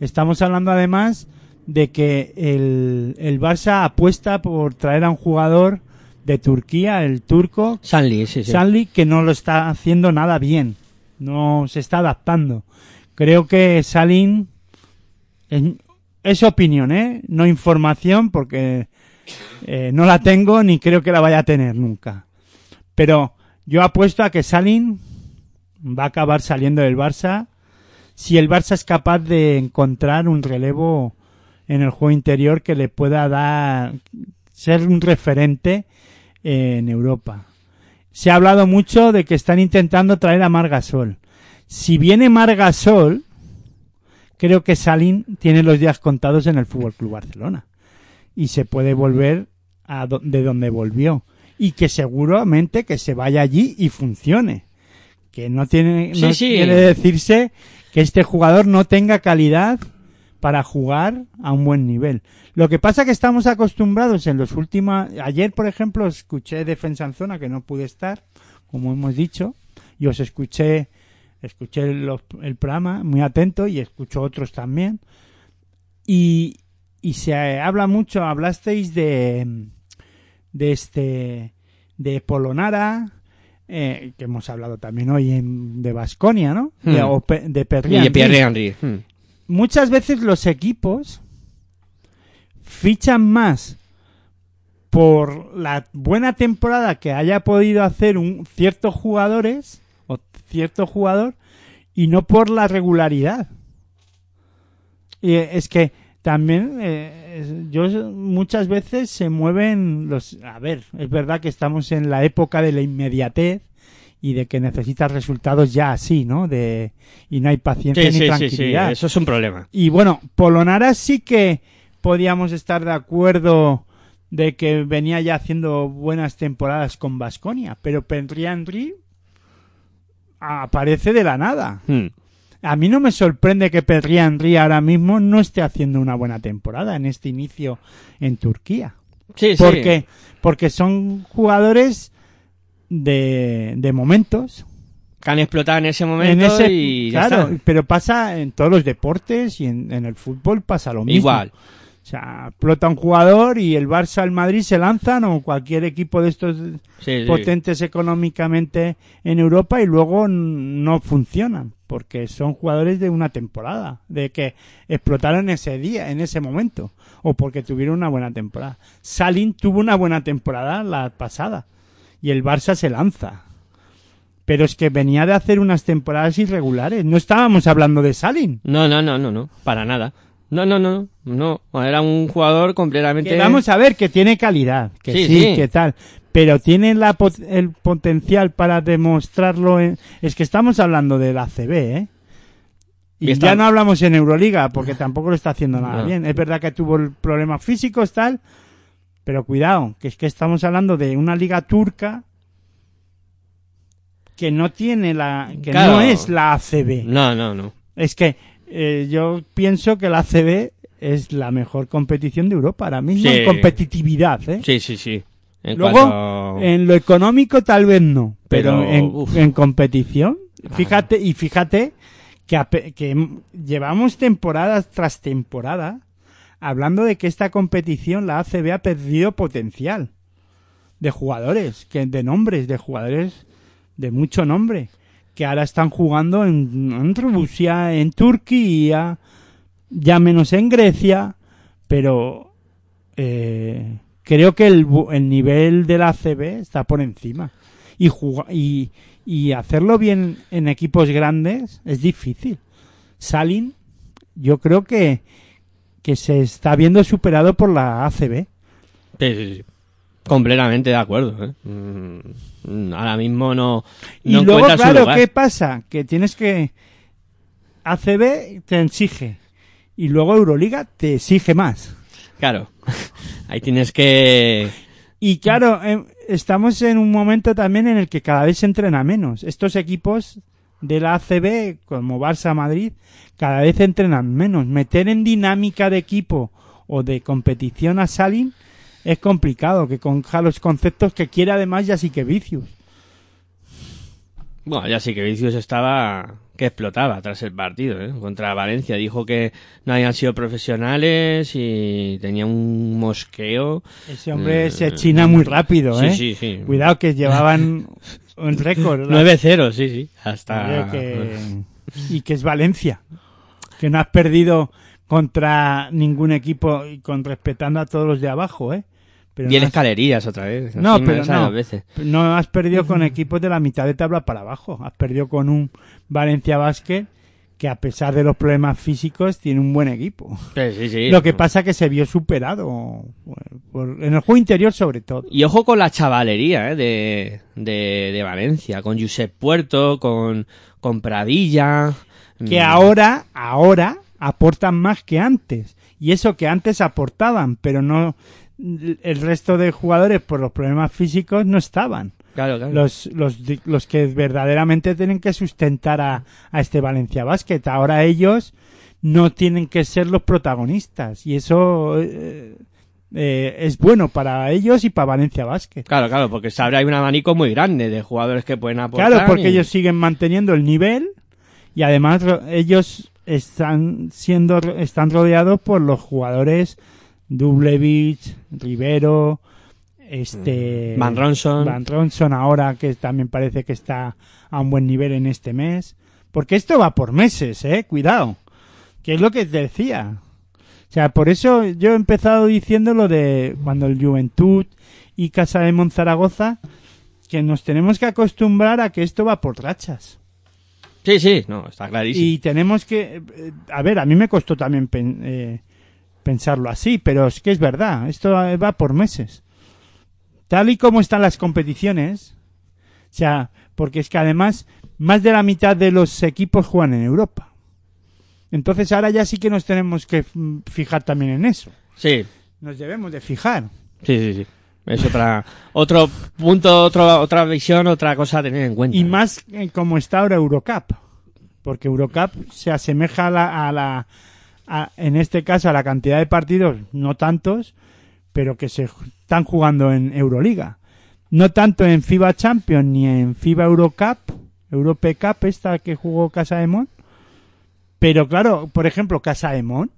Estamos hablando además de que el, el Barça apuesta por traer a un jugador de Turquía, el turco, Sanli, sí, sí. Sanli, que no lo está haciendo nada bien. No se está adaptando. Creo que Salin es, es opinión, ¿eh? No información porque eh, no la tengo ni creo que la vaya a tener nunca. Pero yo apuesto a que Salin va a acabar saliendo del Barça si el Barça es capaz de encontrar un relevo en el juego interior que le pueda dar ser un referente en Europa. Se ha hablado mucho de que están intentando traer a Margasol. Si viene Margasol, creo que Salin tiene los días contados en el Fútbol Club Barcelona y se puede volver a do- de donde volvió y que seguramente que se vaya allí y funcione. Que no tiene Sí, no sí. quiere decirse que este jugador no tenga calidad para jugar a un buen nivel. Lo que pasa que estamos acostumbrados en los últimos ayer por ejemplo escuché defensa en zona que no pude estar, como hemos dicho, y os escuché escuché los- el programa muy atento y escucho otros también. Y, y se habla mucho, hablasteis de de este de Polonara eh, que hemos hablado también hoy en, de Basconia, ¿no? De, Hmm. o de Y Perriand. de Pierre Henry. Hmm. Muchas veces los equipos fichan más por la buena temporada que haya podido hacer un ciertos jugadores o cierto jugador y no por la regularidad. Y eh, es que también eh, yo muchas veces se mueven los a ver, es verdad que estamos en la época de la inmediatez y de que necesitas resultados ya así, ¿no? De y no hay paciencia Sí, ni sí, sí, sí, tranquilidad. eso es un problema. Y bueno, Polonara sí que podíamos estar de acuerdo de que venía ya haciendo buenas temporadas con Vasconia, pero Henry aparece de la nada. Hmm. A mí no me sorprende que Pedri Henry ahora mismo no esté haciendo una buena temporada en este inicio en Turquía. Sí, sí. Porque, porque son jugadores de, de momentos. Que han explotado en ese momento En ese, y ya claro, está. pero pasa en todos los deportes y en, en el fútbol pasa lo mismo. Igual. O sea, explota un jugador y el Barça, el Madrid se lanzan o cualquier equipo de estos Sí, sí. potentes económicamente en Europa y luego no funcionan porque son jugadores de una temporada, de que explotaron ese día, en ese momento, o porque tuvieron una buena temporada. Salin tuvo una buena temporada la pasada y el Barça se lanza. pero es que venía de hacer unas temporadas irregulares. No estábamos hablando de Salin. No, no, no, no, no, para nada. No, no, no, no. Era un jugador completamente. Que vamos a ver que tiene calidad, que sí, Sí, sí. que tal, pero tiene la pot- el potencial para demostrarlo. En... Es que estamos hablando del ACB, ¿eh? Y Y está- ya no hablamos en Euroliga, porque tampoco lo está haciendo nada No. bien. Es verdad que tuvo el problemas físicos, tal, pero cuidado, que es que estamos hablando de una liga turca que no tiene la, que Claro. no es la ACB. No, no, no. Es que eh, yo pienso que la ACB es la mejor competición de Europa ahora mismo Sí. en competitividad, ¿eh? Sí, sí, sí. En Luego, cuanto- en lo económico tal vez no, pero, Pero, en, en competición, fíjate, y fíjate que, que llevamos temporadas tras temporada hablando de que esta competición, la ACB, ha perdido potencial de jugadores, que de nombres, de jugadores de mucho nombre, que ahora están jugando en, Rusia, en Turquía, ya menos en Grecia, pero eh, creo que el, el nivel de la ACB está por encima. Y, y, y hacerlo bien en equipos grandes es difícil. Salin, yo creo que, que se está viendo superado por la ACB. Sí, sí, sí. Completamente de acuerdo. ¿eh? Mm, ahora mismo no, Y no luego, encuentra su claro, lugar. ¿qué pasa? Que tienes que... ACB te exige. Y luego Euroliga te exige más. Claro. Ahí tienes que. Y claro, em, estamos en un momento también en el que cada vez se entrena menos. Estos equipos de la ACB, como Barça Madrid, cada vez entrenan menos. Meter en dinámica de equipo o de competición a Salin es complicado, que conja los conceptos que quiere además ya sí que vicios. Bueno, ya sí que Vicius estaba que explotaba tras el partido ¿eh? contra Valencia. Dijo que no habían sido profesionales y tenía un mosqueo. Ese hombre Eh, se china muy rápido, sí, ¿eh? sí, sí. Cuidado que llevaban un récord. ¿no? 9-0, sí, sí. Hasta. Que- Y que es Valencia. Que no has perdido contra ningún equipo y con respetando a todos los de abajo, ¿eh? Pero Y en no has, escalerías otra vez. No, pero no. veces. no has perdido con equipos de la mitad de tabla para abajo. Has perdido con un Valencia Basket que a pesar de los problemas físicos tiene un buen equipo. Sí, sí, sí. Lo que pasa que se vio superado por- en el juego interior sobre todo. Y ojo con la chavalería ¿eh? de, de, de Valencia, con Josep Puerto, con, con Pradilla. que Mm, ahora, ahora aportan más que antes. Y eso que antes aportaban, pero no el resto de jugadores por los problemas físicos no estaban. Claro, claro. Los, los, los que verdaderamente tienen que sustentar a, a este Valencia Basket. Ahora ellos no tienen que ser los protagonistas. Y eso eh, eh, es bueno para ellos y para Valencia Basket. Claro, claro, porque abre hay un abanico muy grande de jugadores que pueden aportar. Claro, porque y- ellos siguen manteniendo el nivel y además ellos están siendo están rodeados por los jugadores Dublevich, Rivero, este Van Ronson. Van Ronson ahora que también parece que está a un buen nivel en este mes, porque esto va por meses, eh, cuidado. Que es lo que te decía. O sea, por eso yo he empezado diciendo lo de cuando el Juventud y Casa de Monzaragoza que nos tenemos que acostumbrar a que esto va por rachas. Sí, sí, no, está clarísimo. Y tenemos que... eh, A ver, a mí me costó también eh, pensarlo así, pero es que es verdad, esto va por meses. Tal y como están las competiciones, o sea, porque es que además más de la mitad de los equipos juegan en Europa. Entonces ahora ya sí que nos tenemos que fijar también en eso. Sí, Nos debemos de fijar. sí, sí, sí. Es otra, otro punto, otro, otra visión, otra cosa a tener en cuenta. Y más eh, como está ahora Eurocup. Porque Eurocup se asemeja a la, a la a- en este caso a la cantidad de partidos, no tantos, pero que se están jugando en Euroliga. No tanto en FIBA Champions ni en FIBA Eurocup, Europe Cup, esta que jugó Casa de Mon. Pero claro, por ejemplo, Casa de Mon,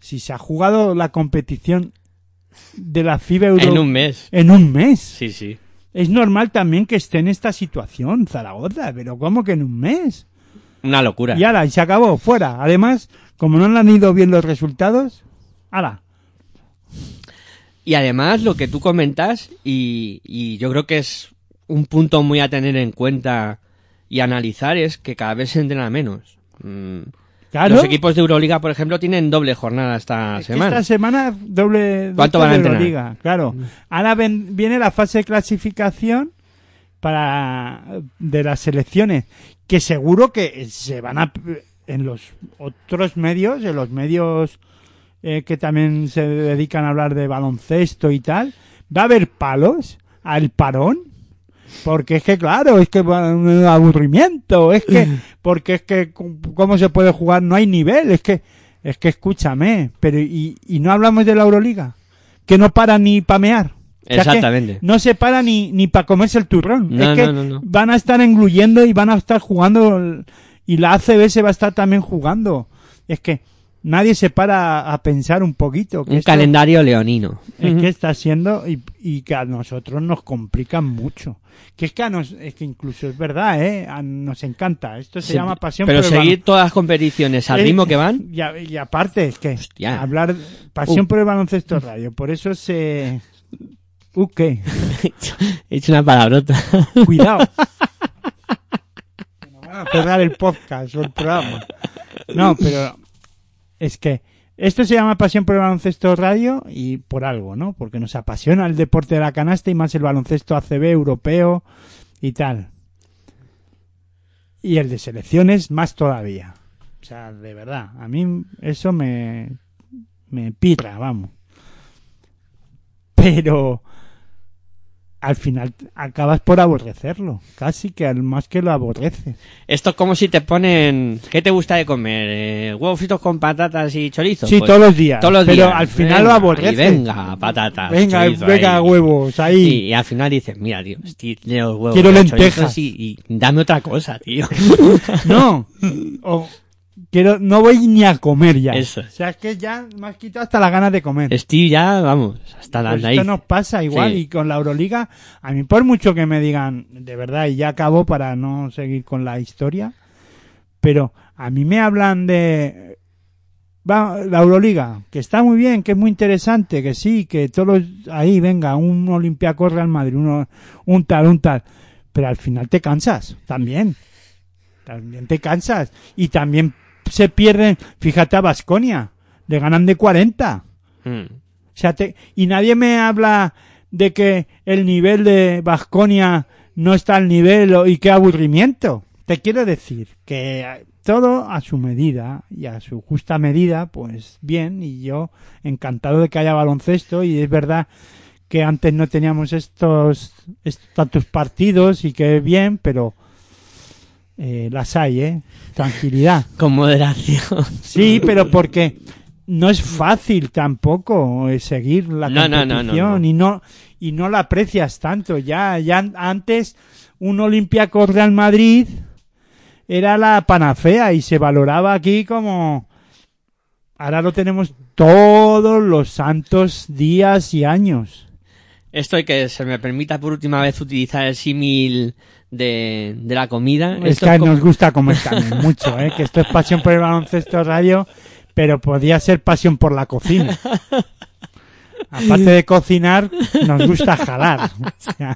si se ha jugado la competición de la FIBA Euro En un mes. en un mes. Sí, sí. Es normal también que esté en esta situación, Zaragoza, pero ¿cómo que en un mes? Una locura. Y ala, y se acabó, fuera. Además, como no han ido bien los resultados, ala. Y además lo que tú comentas, y, y yo creo que es un punto muy a tener en cuenta y analizar es que cada vez se entrena menos. Mm, Claro. Los equipos de Euroliga, por ejemplo, tienen doble jornada esta Es semana. Esta semana doble, ¿Cuánto doble van a entrenar? Euroliga, claro. Ahora ven- viene la fase de clasificación para de las selecciones, que seguro que se van a en los otros medios, en los medios eh, que también se dedican a hablar de baloncesto y tal, va a haber palos al parón. Porque es que, claro, es que un aburrimiento, es que, porque es que, ¿cómo se puede jugar? No hay nivel, es que, es que escúchame, pero, y, y no hablamos de la Euroliga, que no para ni pamear. O sea, Exactamente. no se para ni, ni para comerse el turrón. No, es que no, no, no. van a estar engluyendo y van a estar jugando, y la ACB se va a estar también jugando. Es que nadie se para a, pensar un poquito. Que Un esto- calendario leonino. es que está siendo y, y que a nosotros nos complican mucho. Que es que a nos, es que incluso es verdad, ¿eh? A- nos encanta. Esto se Sí, llama pasión Pero por el seguir balon- todas las competiciones al Eh, ritmo que van. Y, a- y aparte, es que Hostia. hablar pasión Uh. por el baloncesto radio. Por eso se. Uh, ¿qué? He hecho una palabrota. Cuidado. Cerrar el podcast o el programa. No, pero es que esto se llama Pasión por el Baloncesto Radio y por algo, ¿no? Porque nos apasiona el deporte de la canasta y más el baloncesto ACB europeo y tal. Y el de selecciones más todavía. O sea, de verdad, a mí eso me, me pirra, vamos. Pero al final acabas por aborrecerlo, casi que al más que lo aborreces. Esto es como si te ponen... ¿Qué te gusta de comer? Eh, ¿Huevos fritos con patatas y chorizo? Sí, Pues, todos los días. Todos los pero días. al final Venga, lo aborreces. y venga, patatas. venga, chorizo venga, ahí. huevos, ahí. Y, y al final dices, mira, tío, los huevos. Quiero lentejas. Y, y dame otra cosa, tío. No, o quiero, no voy ni a comer ya. Eso. O sea, es que ya me has quitado hasta las ganas de comer. Estoy ya, vamos, hasta la Pues esto nos pasa igual Sí. y con la Euroliga, a mí por mucho que me digan, de verdad, y ya acabo para no seguir con la historia, pero a mí me hablan de va, la Euroliga, que está muy bien, que es muy interesante, que sí, que todos ahí, venga, un Olympiacos Real Madrid, uno, un tal, un tal, pero al final te cansas, también, también te cansas, y también se pierden, fíjate a Basconia, le ganan de 40. Mm. O sea, te- y nadie me habla de que el nivel de Vasconia no está al nivel y qué aburrimiento. Te quiero decir que eh, todo a su medida y a su justa medida, pues bien, y yo encantado de que haya baloncesto y es verdad que antes no teníamos estos, estos tantos partidos y que bien, pero eh, las hay, ¿eh? Tranquilidad. Con moderación. Sí, pero porque no es fácil tampoco eh, seguir la No, no, no, competición no, no. y no y no la aprecias tanto. Ya, ya an- antes un Olympiacos Real Madrid era la panacea y se valoraba aquí como ahora lo tenemos todos los santos días y años. Esto y que se me permita por última vez utilizar el símil de, de la comida. Es Esto que es como- nos gusta comer también mucho, ¿eh? que esto es pasión por el baloncesto radio, pero podría ser pasión por la cocina. Aparte de cocinar, nos gusta jalar. O sea,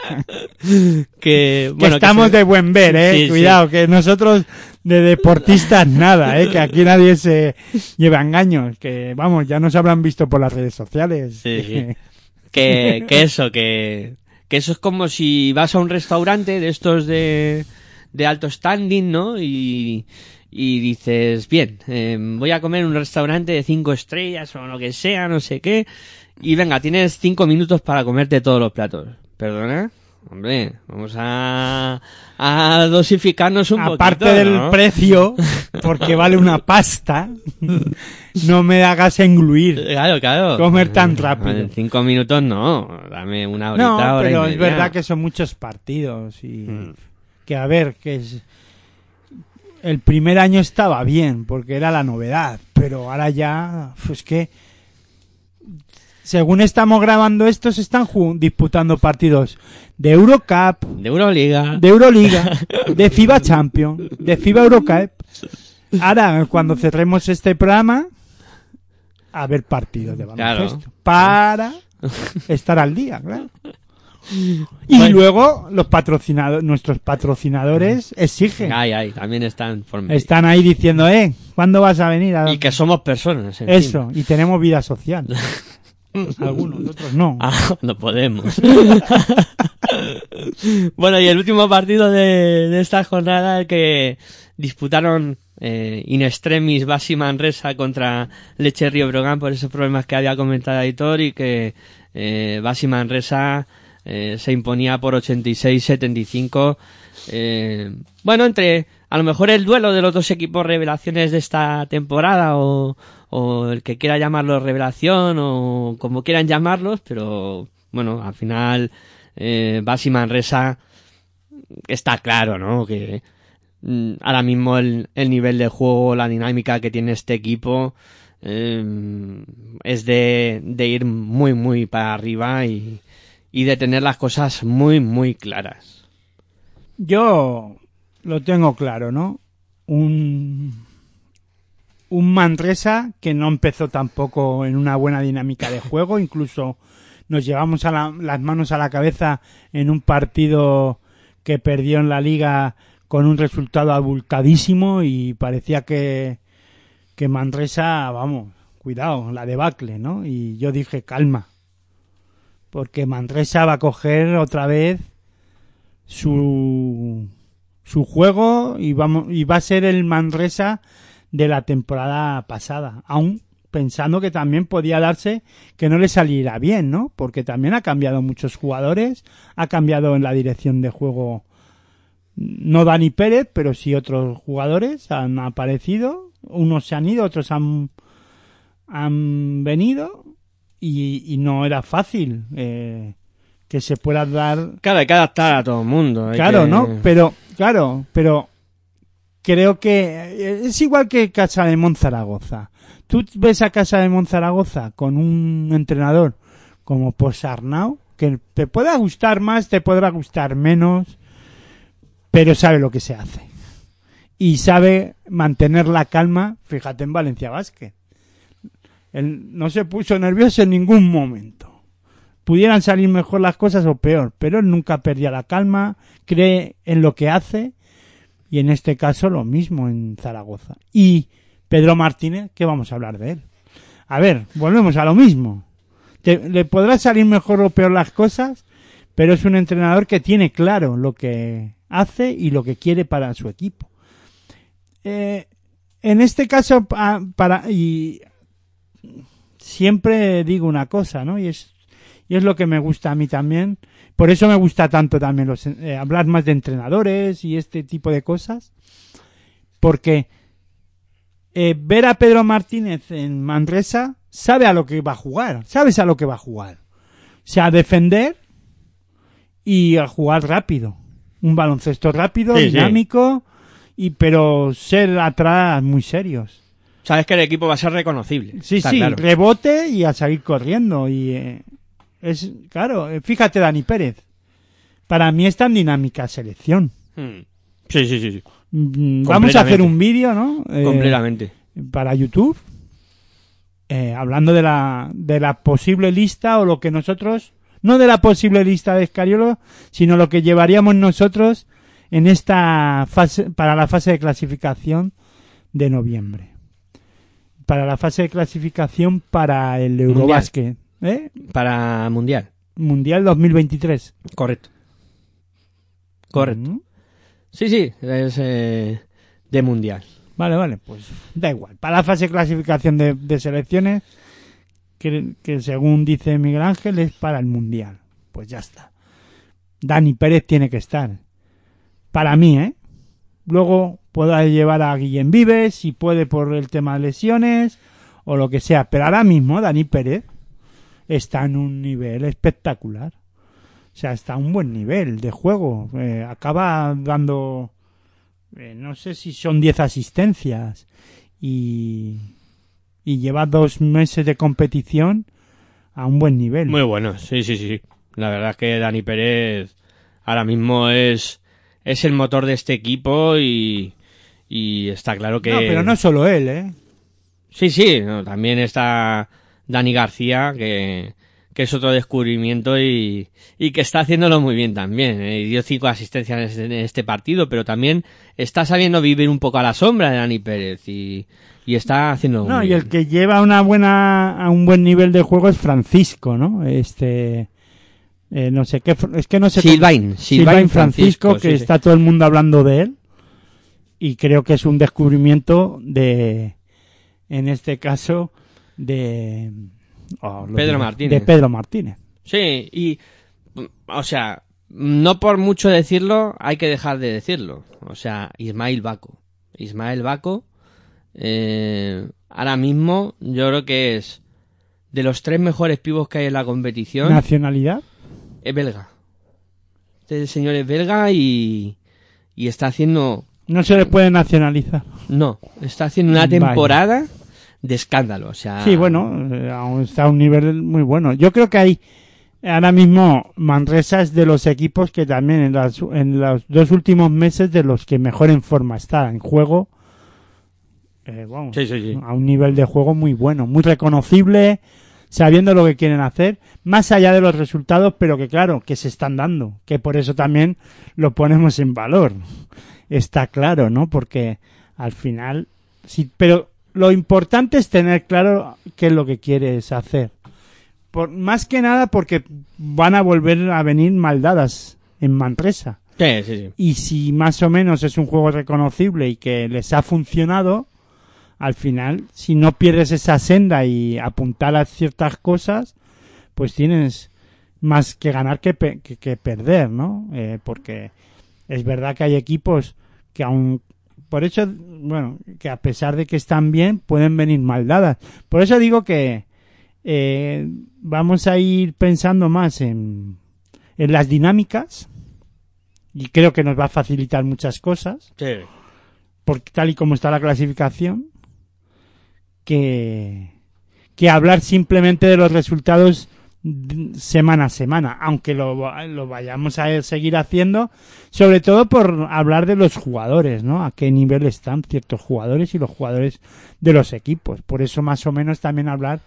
que, bueno, que estamos se- de buen ver, ¿eh? Sí, sí. Cuidado, que nosotros de deportistas nada, ¿eh? Que aquí nadie se lleva engaños. Que, vamos, ya nos habrán visto por las redes sociales. Sí. que, que eso, que, que eso es como si vas a un restaurante de estos de, de alto standing, ¿no? Y, dices, bien, eh, voy a comer en un restaurante de cinco estrellas o lo que sea, no sé qué, y venga, tienes cinco minutos para comerte todos los platos. ¿Perdona? Hombre, vamos a, a dosificarnos un Aparte poquito, del ¿no? precio, porque vale una pasta, no me hagas engluir. Claro, claro. Comer tan rápido. En cinco minutos no, dame una horita, No, hora y pero es verdad que son muchos partidos y Mm. que a ver, que es el primer año estaba bien porque era la novedad, pero ahora ya pues que según estamos grabando esto se están disputando partidos de Eurocup, De Euroliga. de Euroliga, de FIBA Champions, de FIBA Eurocup. Ahora cuando cerremos este programa a ver partidos de Claro. baloncesto para estar al día, claro. Y Bueno. luego los patrocinadores, nuestros patrocinadores exigen. Ay, ay, también están por. Están ahí diciendo, eh, ¿cuándo vas a venir? A... Y que somos personas. en Eso, fin. y tenemos vida social. Algunos, otros no. Ah, no podemos. bueno, y el último partido de, de esta jornada el que disputaron eh, in extremis Basi Manresa contra Leche Río Brogan por esos problemas que había comentado Aitor y que eh, Basi Manresa eh, se imponía por 86-75. Eh, bueno, entre a lo mejor el duelo de los dos equipos revelaciones de esta temporada o, o el que quiera llamarlo revelación o como quieran llamarlos, pero bueno, al final eh, Manresa está claro, ¿no? Que mm, ahora mismo el, el nivel de juego, la dinámica que tiene este equipo eh, es de, de ir muy, muy para arriba y, y de tener las cosas muy, muy claras. Yo lo tengo claro, ¿no? Un, un Manresa que no empezó tampoco en una buena dinámica de juego, incluso nos llevamos a la- las manos a la cabeza en un partido que perdió en la liga con un resultado abultadísimo y parecía que, que Manresa, vamos, cuidado, la debacle, ¿no? Y yo dije, calma, porque Manresa va a coger otra vez su su juego y vamos y va a ser el Manresa de la temporada pasada, aún pensando que también podía darse que no le saliera bien, ¿no? Porque también ha cambiado muchos jugadores, ha cambiado en la dirección de juego no Dani Pérez, pero sí otros jugadores han aparecido, unos se han ido, otros han han venido y, y no era fácil eh, que se pueda dar Claro, hay que adaptar a todo el mundo. Claro, que- ¿no? Pero, claro, pero creo que eh, es igual que Casa de Monzaragoza. Tú ves a Casa de Monzaragoza con un entrenador como Posarnau, que te pueda gustar más, te podrá gustar menos, pero sabe lo que se hace. Y sabe mantener la calma, fíjate en Valencia Vázquez. Él no se puso nervioso en ningún momento pudieran salir mejor las cosas o peor, pero él nunca perdía la calma, cree en lo que hace y en este caso lo mismo en Zaragoza. Y Pedro Martínez, ¿qué vamos a hablar de él? A ver, volvemos a lo mismo. Le podrá salir mejor o peor las cosas, pero es un entrenador que tiene claro lo que hace y lo que quiere para su equipo. Eh, en este caso, pa- para, y siempre digo una cosa, ¿no? Y es y es lo que me gusta a mí también. Por eso me gusta tanto también los, eh, hablar más de entrenadores y este tipo de cosas. Porque eh, ver a Pedro Martínez en Manresa sabe a lo que va a jugar. Sabes a lo que va a jugar. O sea, a defender y a jugar rápido. Un baloncesto rápido, Sí, sí. dinámico, y pero ser atrás muy serios. Sabes que el equipo va a ser reconocible. Sí, sí, claro. rebote y a seguir corriendo. Y eh, es claro, eh, fíjate, Dani Pérez. Para mí es tan dinámica selección. Hmm. Sí, sí, sí, sí. Mm, Vamos a hacer un vídeo, ¿no? Eh, Completamente. para YouTube. eh, hablando de la, de la posible lista o lo que nosotros, no de la posible lista de Escariolo, sino lo que llevaríamos nosotros en esta fase, para la fase de clasificación de noviembre. Para la fase de clasificación para el Eurobásquet, ¿eh? Para Mundial. Mundial 2023. Correcto. Correcto. Mm. Sí, sí, es eh, de Mundial. Vale, vale, pues da igual. Para la fase de clasificación de, de selecciones, que, que según dice Miguel Ángel es para el Mundial. Pues ya está. Dani Pérez tiene que estar. Para mí, ¿eh? Luego pueda llevar a Guillem Vives, si puede por el tema de lesiones o lo que sea. Pero ahora mismo Dani Pérez está en un nivel espectacular. O sea, está a un buen nivel de juego. Eh, acaba dando eh, no sé si son 10 asistencias y, y lleva dos meses de competición a un buen nivel. Muy bueno, sí, sí, sí. La verdad es que Dani Pérez ahora mismo es, es el motor de este equipo y, y está claro que... No, pero no solo él, ¿eh? Sí, sí, no, también está Dani García, que, que es otro descubrimiento y, y que está haciéndolo muy bien también. ¿eh? Y dio cinco asistencias en este partido, pero también está sabiendo vivir un poco a la sombra de Dani Pérez y, y está haciendo No, muy y el bien. que lleva una buena, a un buen nivel de juego es Francisco, ¿no? Este, eh, no sé qué, es que no sé. cómo- Silvain, Silvain Silvain Francisco, Francisco, que sí, sí. está todo el mundo hablando de él. Y creo que es un descubrimiento de, en este caso, de, oh, lo Pedro Martínez. De Pedro Martínez. Sí, y, o sea, no por mucho decirlo, hay que dejar de decirlo. O sea, Ismael Baco. Ismael Baco, eh, ahora mismo, yo creo que es de los tres mejores pibos que hay en la competición, Nacionalidad. es belga. Este señor es belga y, y está haciendo, No se le puede nacionalizar. no, está haciendo una temporada de escándalo. O sea, Sí, bueno, eh, está a un nivel muy bueno. Yo creo que hay ahora mismo Manresa es de los equipos que también en, las, en los dos últimos meses de los que mejor en forma está en juego. eh, vamos, Sí, sí, sí. a un nivel de juego muy bueno, muy reconocible, sabiendo lo que quieren hacer, más allá de los resultados, pero que claro, que se están dando, que por eso también lo ponemos en valor. Está claro, ¿no? Porque al final, sí, pero lo importante es tener claro qué es lo que quieres hacer. Por, más que nada porque van a volver a venir maldadas en Manresa. Sí, sí, sí. Y si más o menos es un juego reconocible y que les ha funcionado, al final, si no pierdes esa senda y apuntalas ciertas cosas, pues tienes más que ganar que, pe- que, que perder, ¿no? Eh, porque es verdad que hay equipos que aún por eso, bueno, que a pesar de que están bien, pueden venir mal dadas. Por eso digo que eh, vamos a ir pensando más en, en las dinámicas y creo que nos va a facilitar muchas cosas Sí. porque tal y como está la clasificación, que, que hablar simplemente de los resultados semana a semana, aunque lo, lo vayamos a seguir haciendo, sobre todo por hablar de los jugadores, ¿no? A qué nivel están ciertos jugadores y los jugadores de los equipos. Por eso más o menos también hablar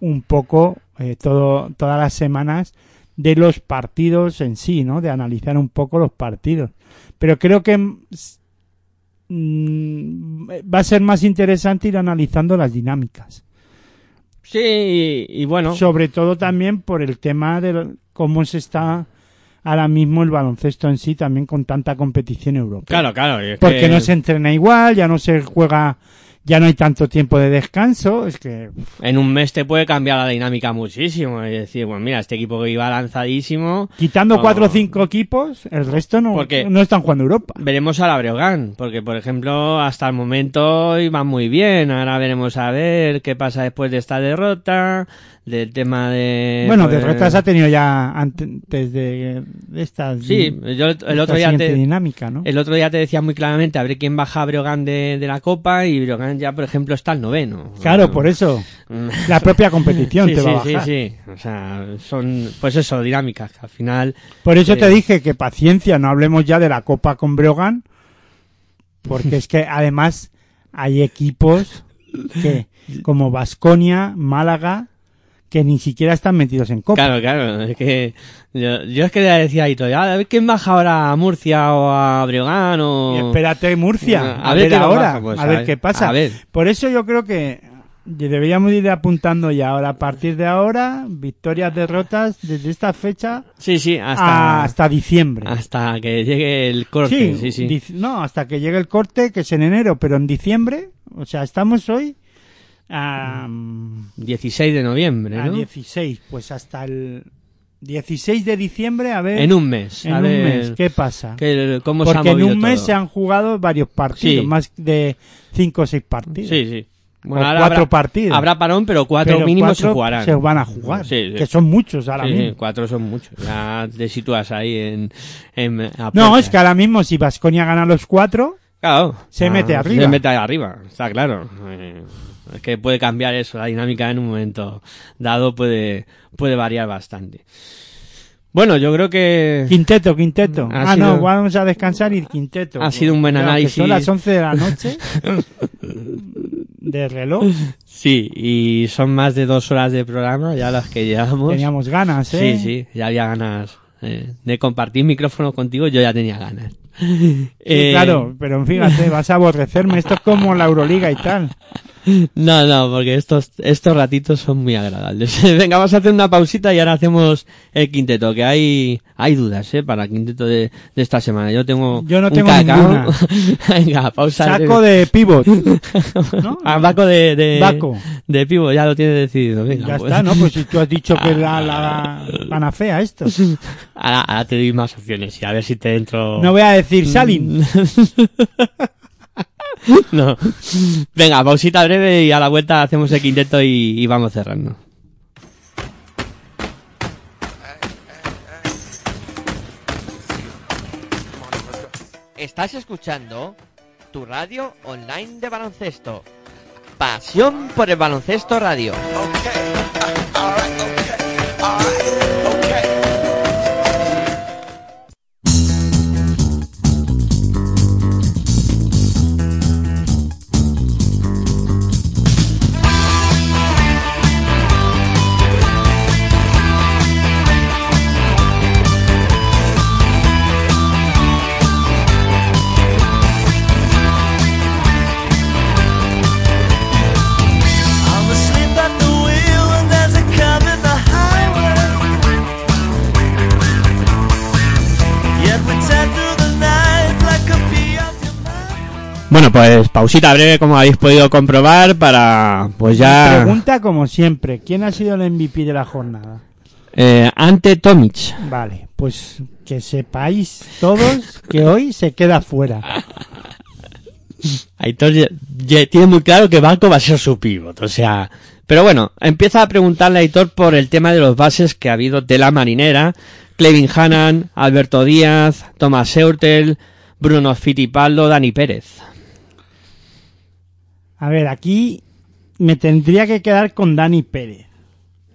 un poco eh, todo, todas las semanas de los partidos en sí, ¿no? De analizar un poco los partidos. Pero creo que mm, va a ser más interesante ir analizando las dinámicas. Sí, y, y bueno. Sobre todo también por el tema de cómo se está ahora mismo el baloncesto en sí, también con tanta competición europea. Claro, claro. es Porque que no se entrena igual, ya no se juega, ya no hay tanto tiempo de descanso, es que En un mes te puede cambiar la dinámica muchísimo. Es decir, bueno, mira, este equipo que iba lanzadísimo. quitando Oh. cuatro o cinco equipos, el resto no, Porque- no están jugando Europa. Veremos a la Breogán, porque por ejemplo, hasta el momento iban muy bien. Ahora veremos a ver qué pasa después de esta derrota, del tema de. bueno, pues, derrotas ha tenido ya antes de, de estas. Sí, yo el otro día te, dinámica, ¿no? el otro día te decía muy claramente a ver quién baja a Breogán de, de la Copa y Breogán ya, por ejemplo, está el noveno. Claro, por eso. Mm. La propia competición sí, te sí, va a bajar. sí, sí. O sea, son, pues eso, dinámicas que al final. Por eso te dije que paciencia, no hablemos ya de la Copa con Breogán, porque es que además hay equipos que, como Vasconia, Málaga, que ni siquiera están metidos en Copa. Claro, claro, es que yo, yo es que le decía a Ito, "Ah, a ver quién baja ahora a Murcia o a Breogán o... Y espérate Murcia, A a, ver ahora, baja, pues, a a ver ver, qué pasa. a ver. Por eso yo creo que deberíamos ir apuntando ya ahora, a partir de ahora, victorias, derrotas, desde esta fecha Sí, sí, a- hasta, hasta diciembre. hasta que llegue el corte, sí, sí. dic- No, hasta que llegue el corte, que es en enero, pero en diciembre, o sea, estamos hoy a, 16 de noviembre, a ¿no? 16, pues hasta el 16 de diciembre, a ver, En un mes. en a un ver mes, ¿qué pasa? que- cómo se ha Porque en un mes todo. se han jugado varios partidos, Sí. más de 5 o 6 partidos. Sí, sí. O cuatro habrá, partidos. Habrá parón, pero cuatro Pero mínimos cuatro se jugarán. se van a jugar, Sí, sí. que son muchos ahora Sí, mismo. cuatro son muchos. Ya te sitúas ahí en... en No, es que ahora mismo si Vasconia gana los cuatro, Claro. Se mete arriba. Se mete arriba, está claro. Eh, es que puede cambiar eso, la dinámica en un momento dado puede, puede variar bastante. Bueno, yo creo que Quinteto, quinteto. Ha ah, sido- no, vamos a descansar y quinteto. Ha sido un buen Claro, análisis. Son las 11 de la noche. de reloj. Sí, y son más de dos horas de programa ya las que llevamos. Teníamos ganas, ¿eh? Sí, sí, ya había ganas eh, de compartir micrófono contigo, yo ya tenía ganas. Sí, Eh, claro, pero fíjate, vas a aborrecerme. Esto es como la Euroliga y tal. No, no, porque estos, estos ratitos son muy agradables. Venga, vamos a hacer una pausita y ahora hacemos el quinteto, que hay, hay dudas, eh, para el quinteto de, de esta semana. Yo tengo Yo no un tengo ninguna. Venga, pausa. Saco de pivot. ¿no? Ah, Baco de, de, Baco. de pivo, ya lo tiene decidido. Venga, Ya pues. está, ¿no? Pues si tú has dicho que la, la panacea esto. Ahora, ahora te doy más opciones y a ver si te entro. No voy a decir Salin. No. Venga, pausita breve y a la vuelta hacemos el quinteto y, y vamos cerrando. Estás escuchando tu radio online de baloncesto. Pasión por el baloncesto radio. Bueno, pues pausita breve, como habéis podido comprobar, para pues ya Pregunta como siempre, ¿quién ha sido el MVP de la jornada? eh, ante Tomic. Vale, pues que sepáis todos que hoy se queda fuera. Aitor ya- ya tiene muy claro que Banco va a ser su pivot, o sea... Pero bueno, empieza a preguntarle a Aitor por el tema de los bases que ha habido de la marinera. Clevin Hannan, Alberto Díaz, Tomás Eurtel, Bruno Fittipaldo, Dani Pérez. A ver, aquí me tendría que quedar con Dani Pérez,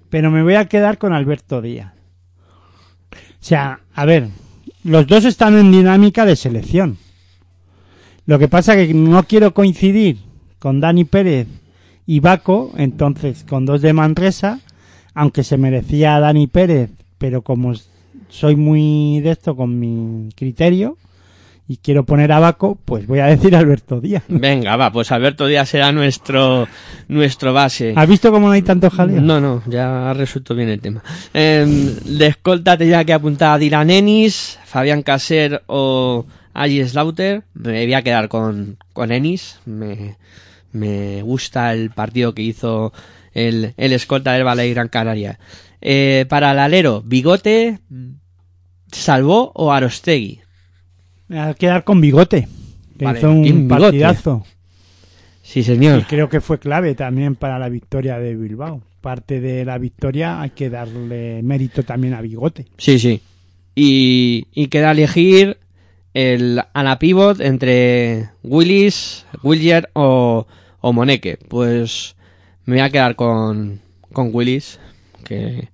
pero me voy a quedar con Alberto Díaz. O sea, a ver, los dos están en dinámica de selección. Lo que pasa que no quiero coincidir con Dani Pérez y Baco, entonces con dos de Manresa, aunque se merecía Dani Pérez, pero como soy muy de esto con mi criterio y quiero poner a Baco, pues voy a decir Alberto Díaz. Venga, va, pues Alberto Díaz será nuestro, nuestro base. ¿Has visto cómo no hay tanto jaleo? No, no, ya ha resuelto bien el tema. Eh, de escolta tenía que apuntar a Dylan Ennis, Fabián Caser o Ali Slaughter. Me voy a quedar con, con Ennis. Me, me gusta el partido que hizo el, el escolta del Valle Gran Canaria. Eh, para el alero, Bigote, Salvó o Arostegui. Me voy a quedar con Bigote, que Vale, hizo un partidazo. Sí, Y señor. creo que fue clave también para la victoria de Bilbao. Parte de la victoria hay que darle mérito también a Bigote. Sí, sí. Y, y queda elegir el a la pivot entre Willis, Willier o, o Moneke. Pues me voy a quedar con, con Willis, que,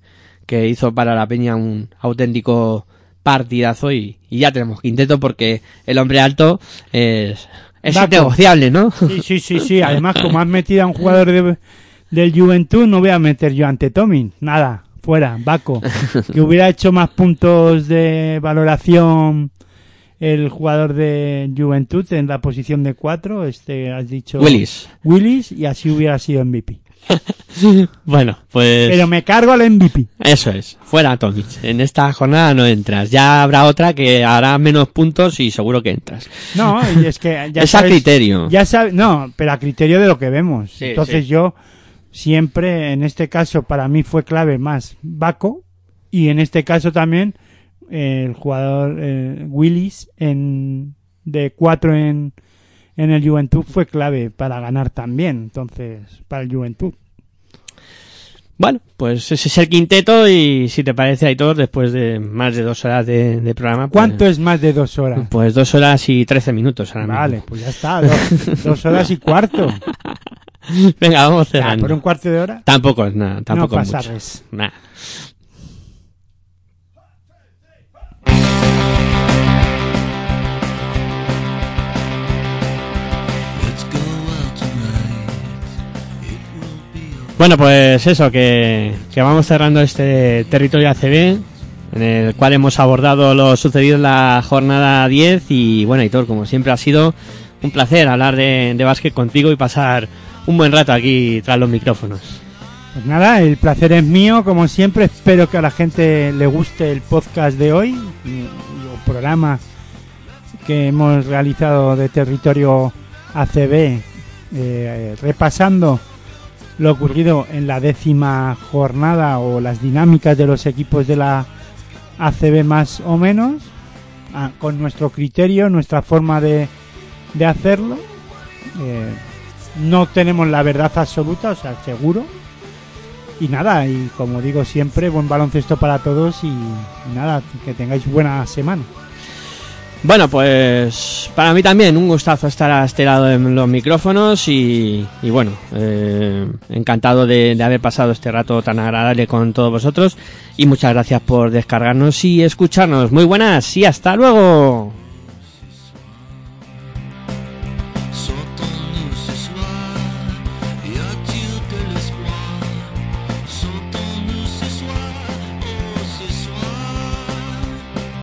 que hizo para la peña un auténtico partidazo y, y ya tenemos quinteto porque el hombre alto es, es Daco. innegociable, ¿no? Sí, sí, sí, sí. Además, como has metido a un jugador de, del Juventud, no voy a meter yo ante Tomin. Nada, fuera, Baco. Que hubiera hecho más puntos de valoración el jugador de Juventud en la posición de cuatro. Este, has dicho. Willis. Willis, y así hubiera sido MVP. Bueno, pues... Pero me cargo al MVP. Eso es, fuera Tomic. En esta jornada no entras. Ya habrá otra que hará menos puntos y seguro que entras. No, y es que ya es a sabes- criterio. Ya sabe, no, pero a criterio de lo que vemos. Sí, Entonces sí. yo siempre, en este caso, para mí fue clave más Baco y en este caso también eh, el jugador eh, Willis en, de cuatro en, en el Juventud fue clave para ganar también. Entonces, para el Juventud. Bueno, pues ese es el quinteto y si te parece, Aitor, después de más de dos horas de, de programa... pues- ¿Cuánto es más de dos horas? Pues dos horas y trece minutos ahora mismo. Vale, pues ya está, dos, dos horas y cuarto. Venga, vamos Ah, cerrando. por un cuarto de hora. Tampoco es nada, tampoco no mucho. res. Bueno, pues eso, que, que vamos cerrando este territorio ACB, en el cual hemos abordado lo sucedido en la jornada 10 y bueno, Hitor, como siempre ha sido un placer hablar de, de básquet contigo y pasar un buen rato aquí tras los micrófonos. Pues nada, el placer es mío, como siempre. Espero que a la gente le guste el podcast de hoy, el programa que hemos realizado de territorio ACB, eh, repasando lo ocurrido en la décima jornada o las dinámicas de los equipos de la ACB más o menos, ah, con nuestro criterio, nuestra forma de, de hacerlo. Eh, no tenemos la verdad absoluta, o sea, seguro. Y nada, y como digo siempre, buen baloncesto para todos y, y nada, que tengáis buena semana. Bueno, pues para mí también un gustazo estar a este lado de los micrófonos y, bueno, eh, encantado de haber pasado este rato tan agradable con todos vosotros y muchas gracias por descargarnos y escucharnos. Muy buenas y hasta luego.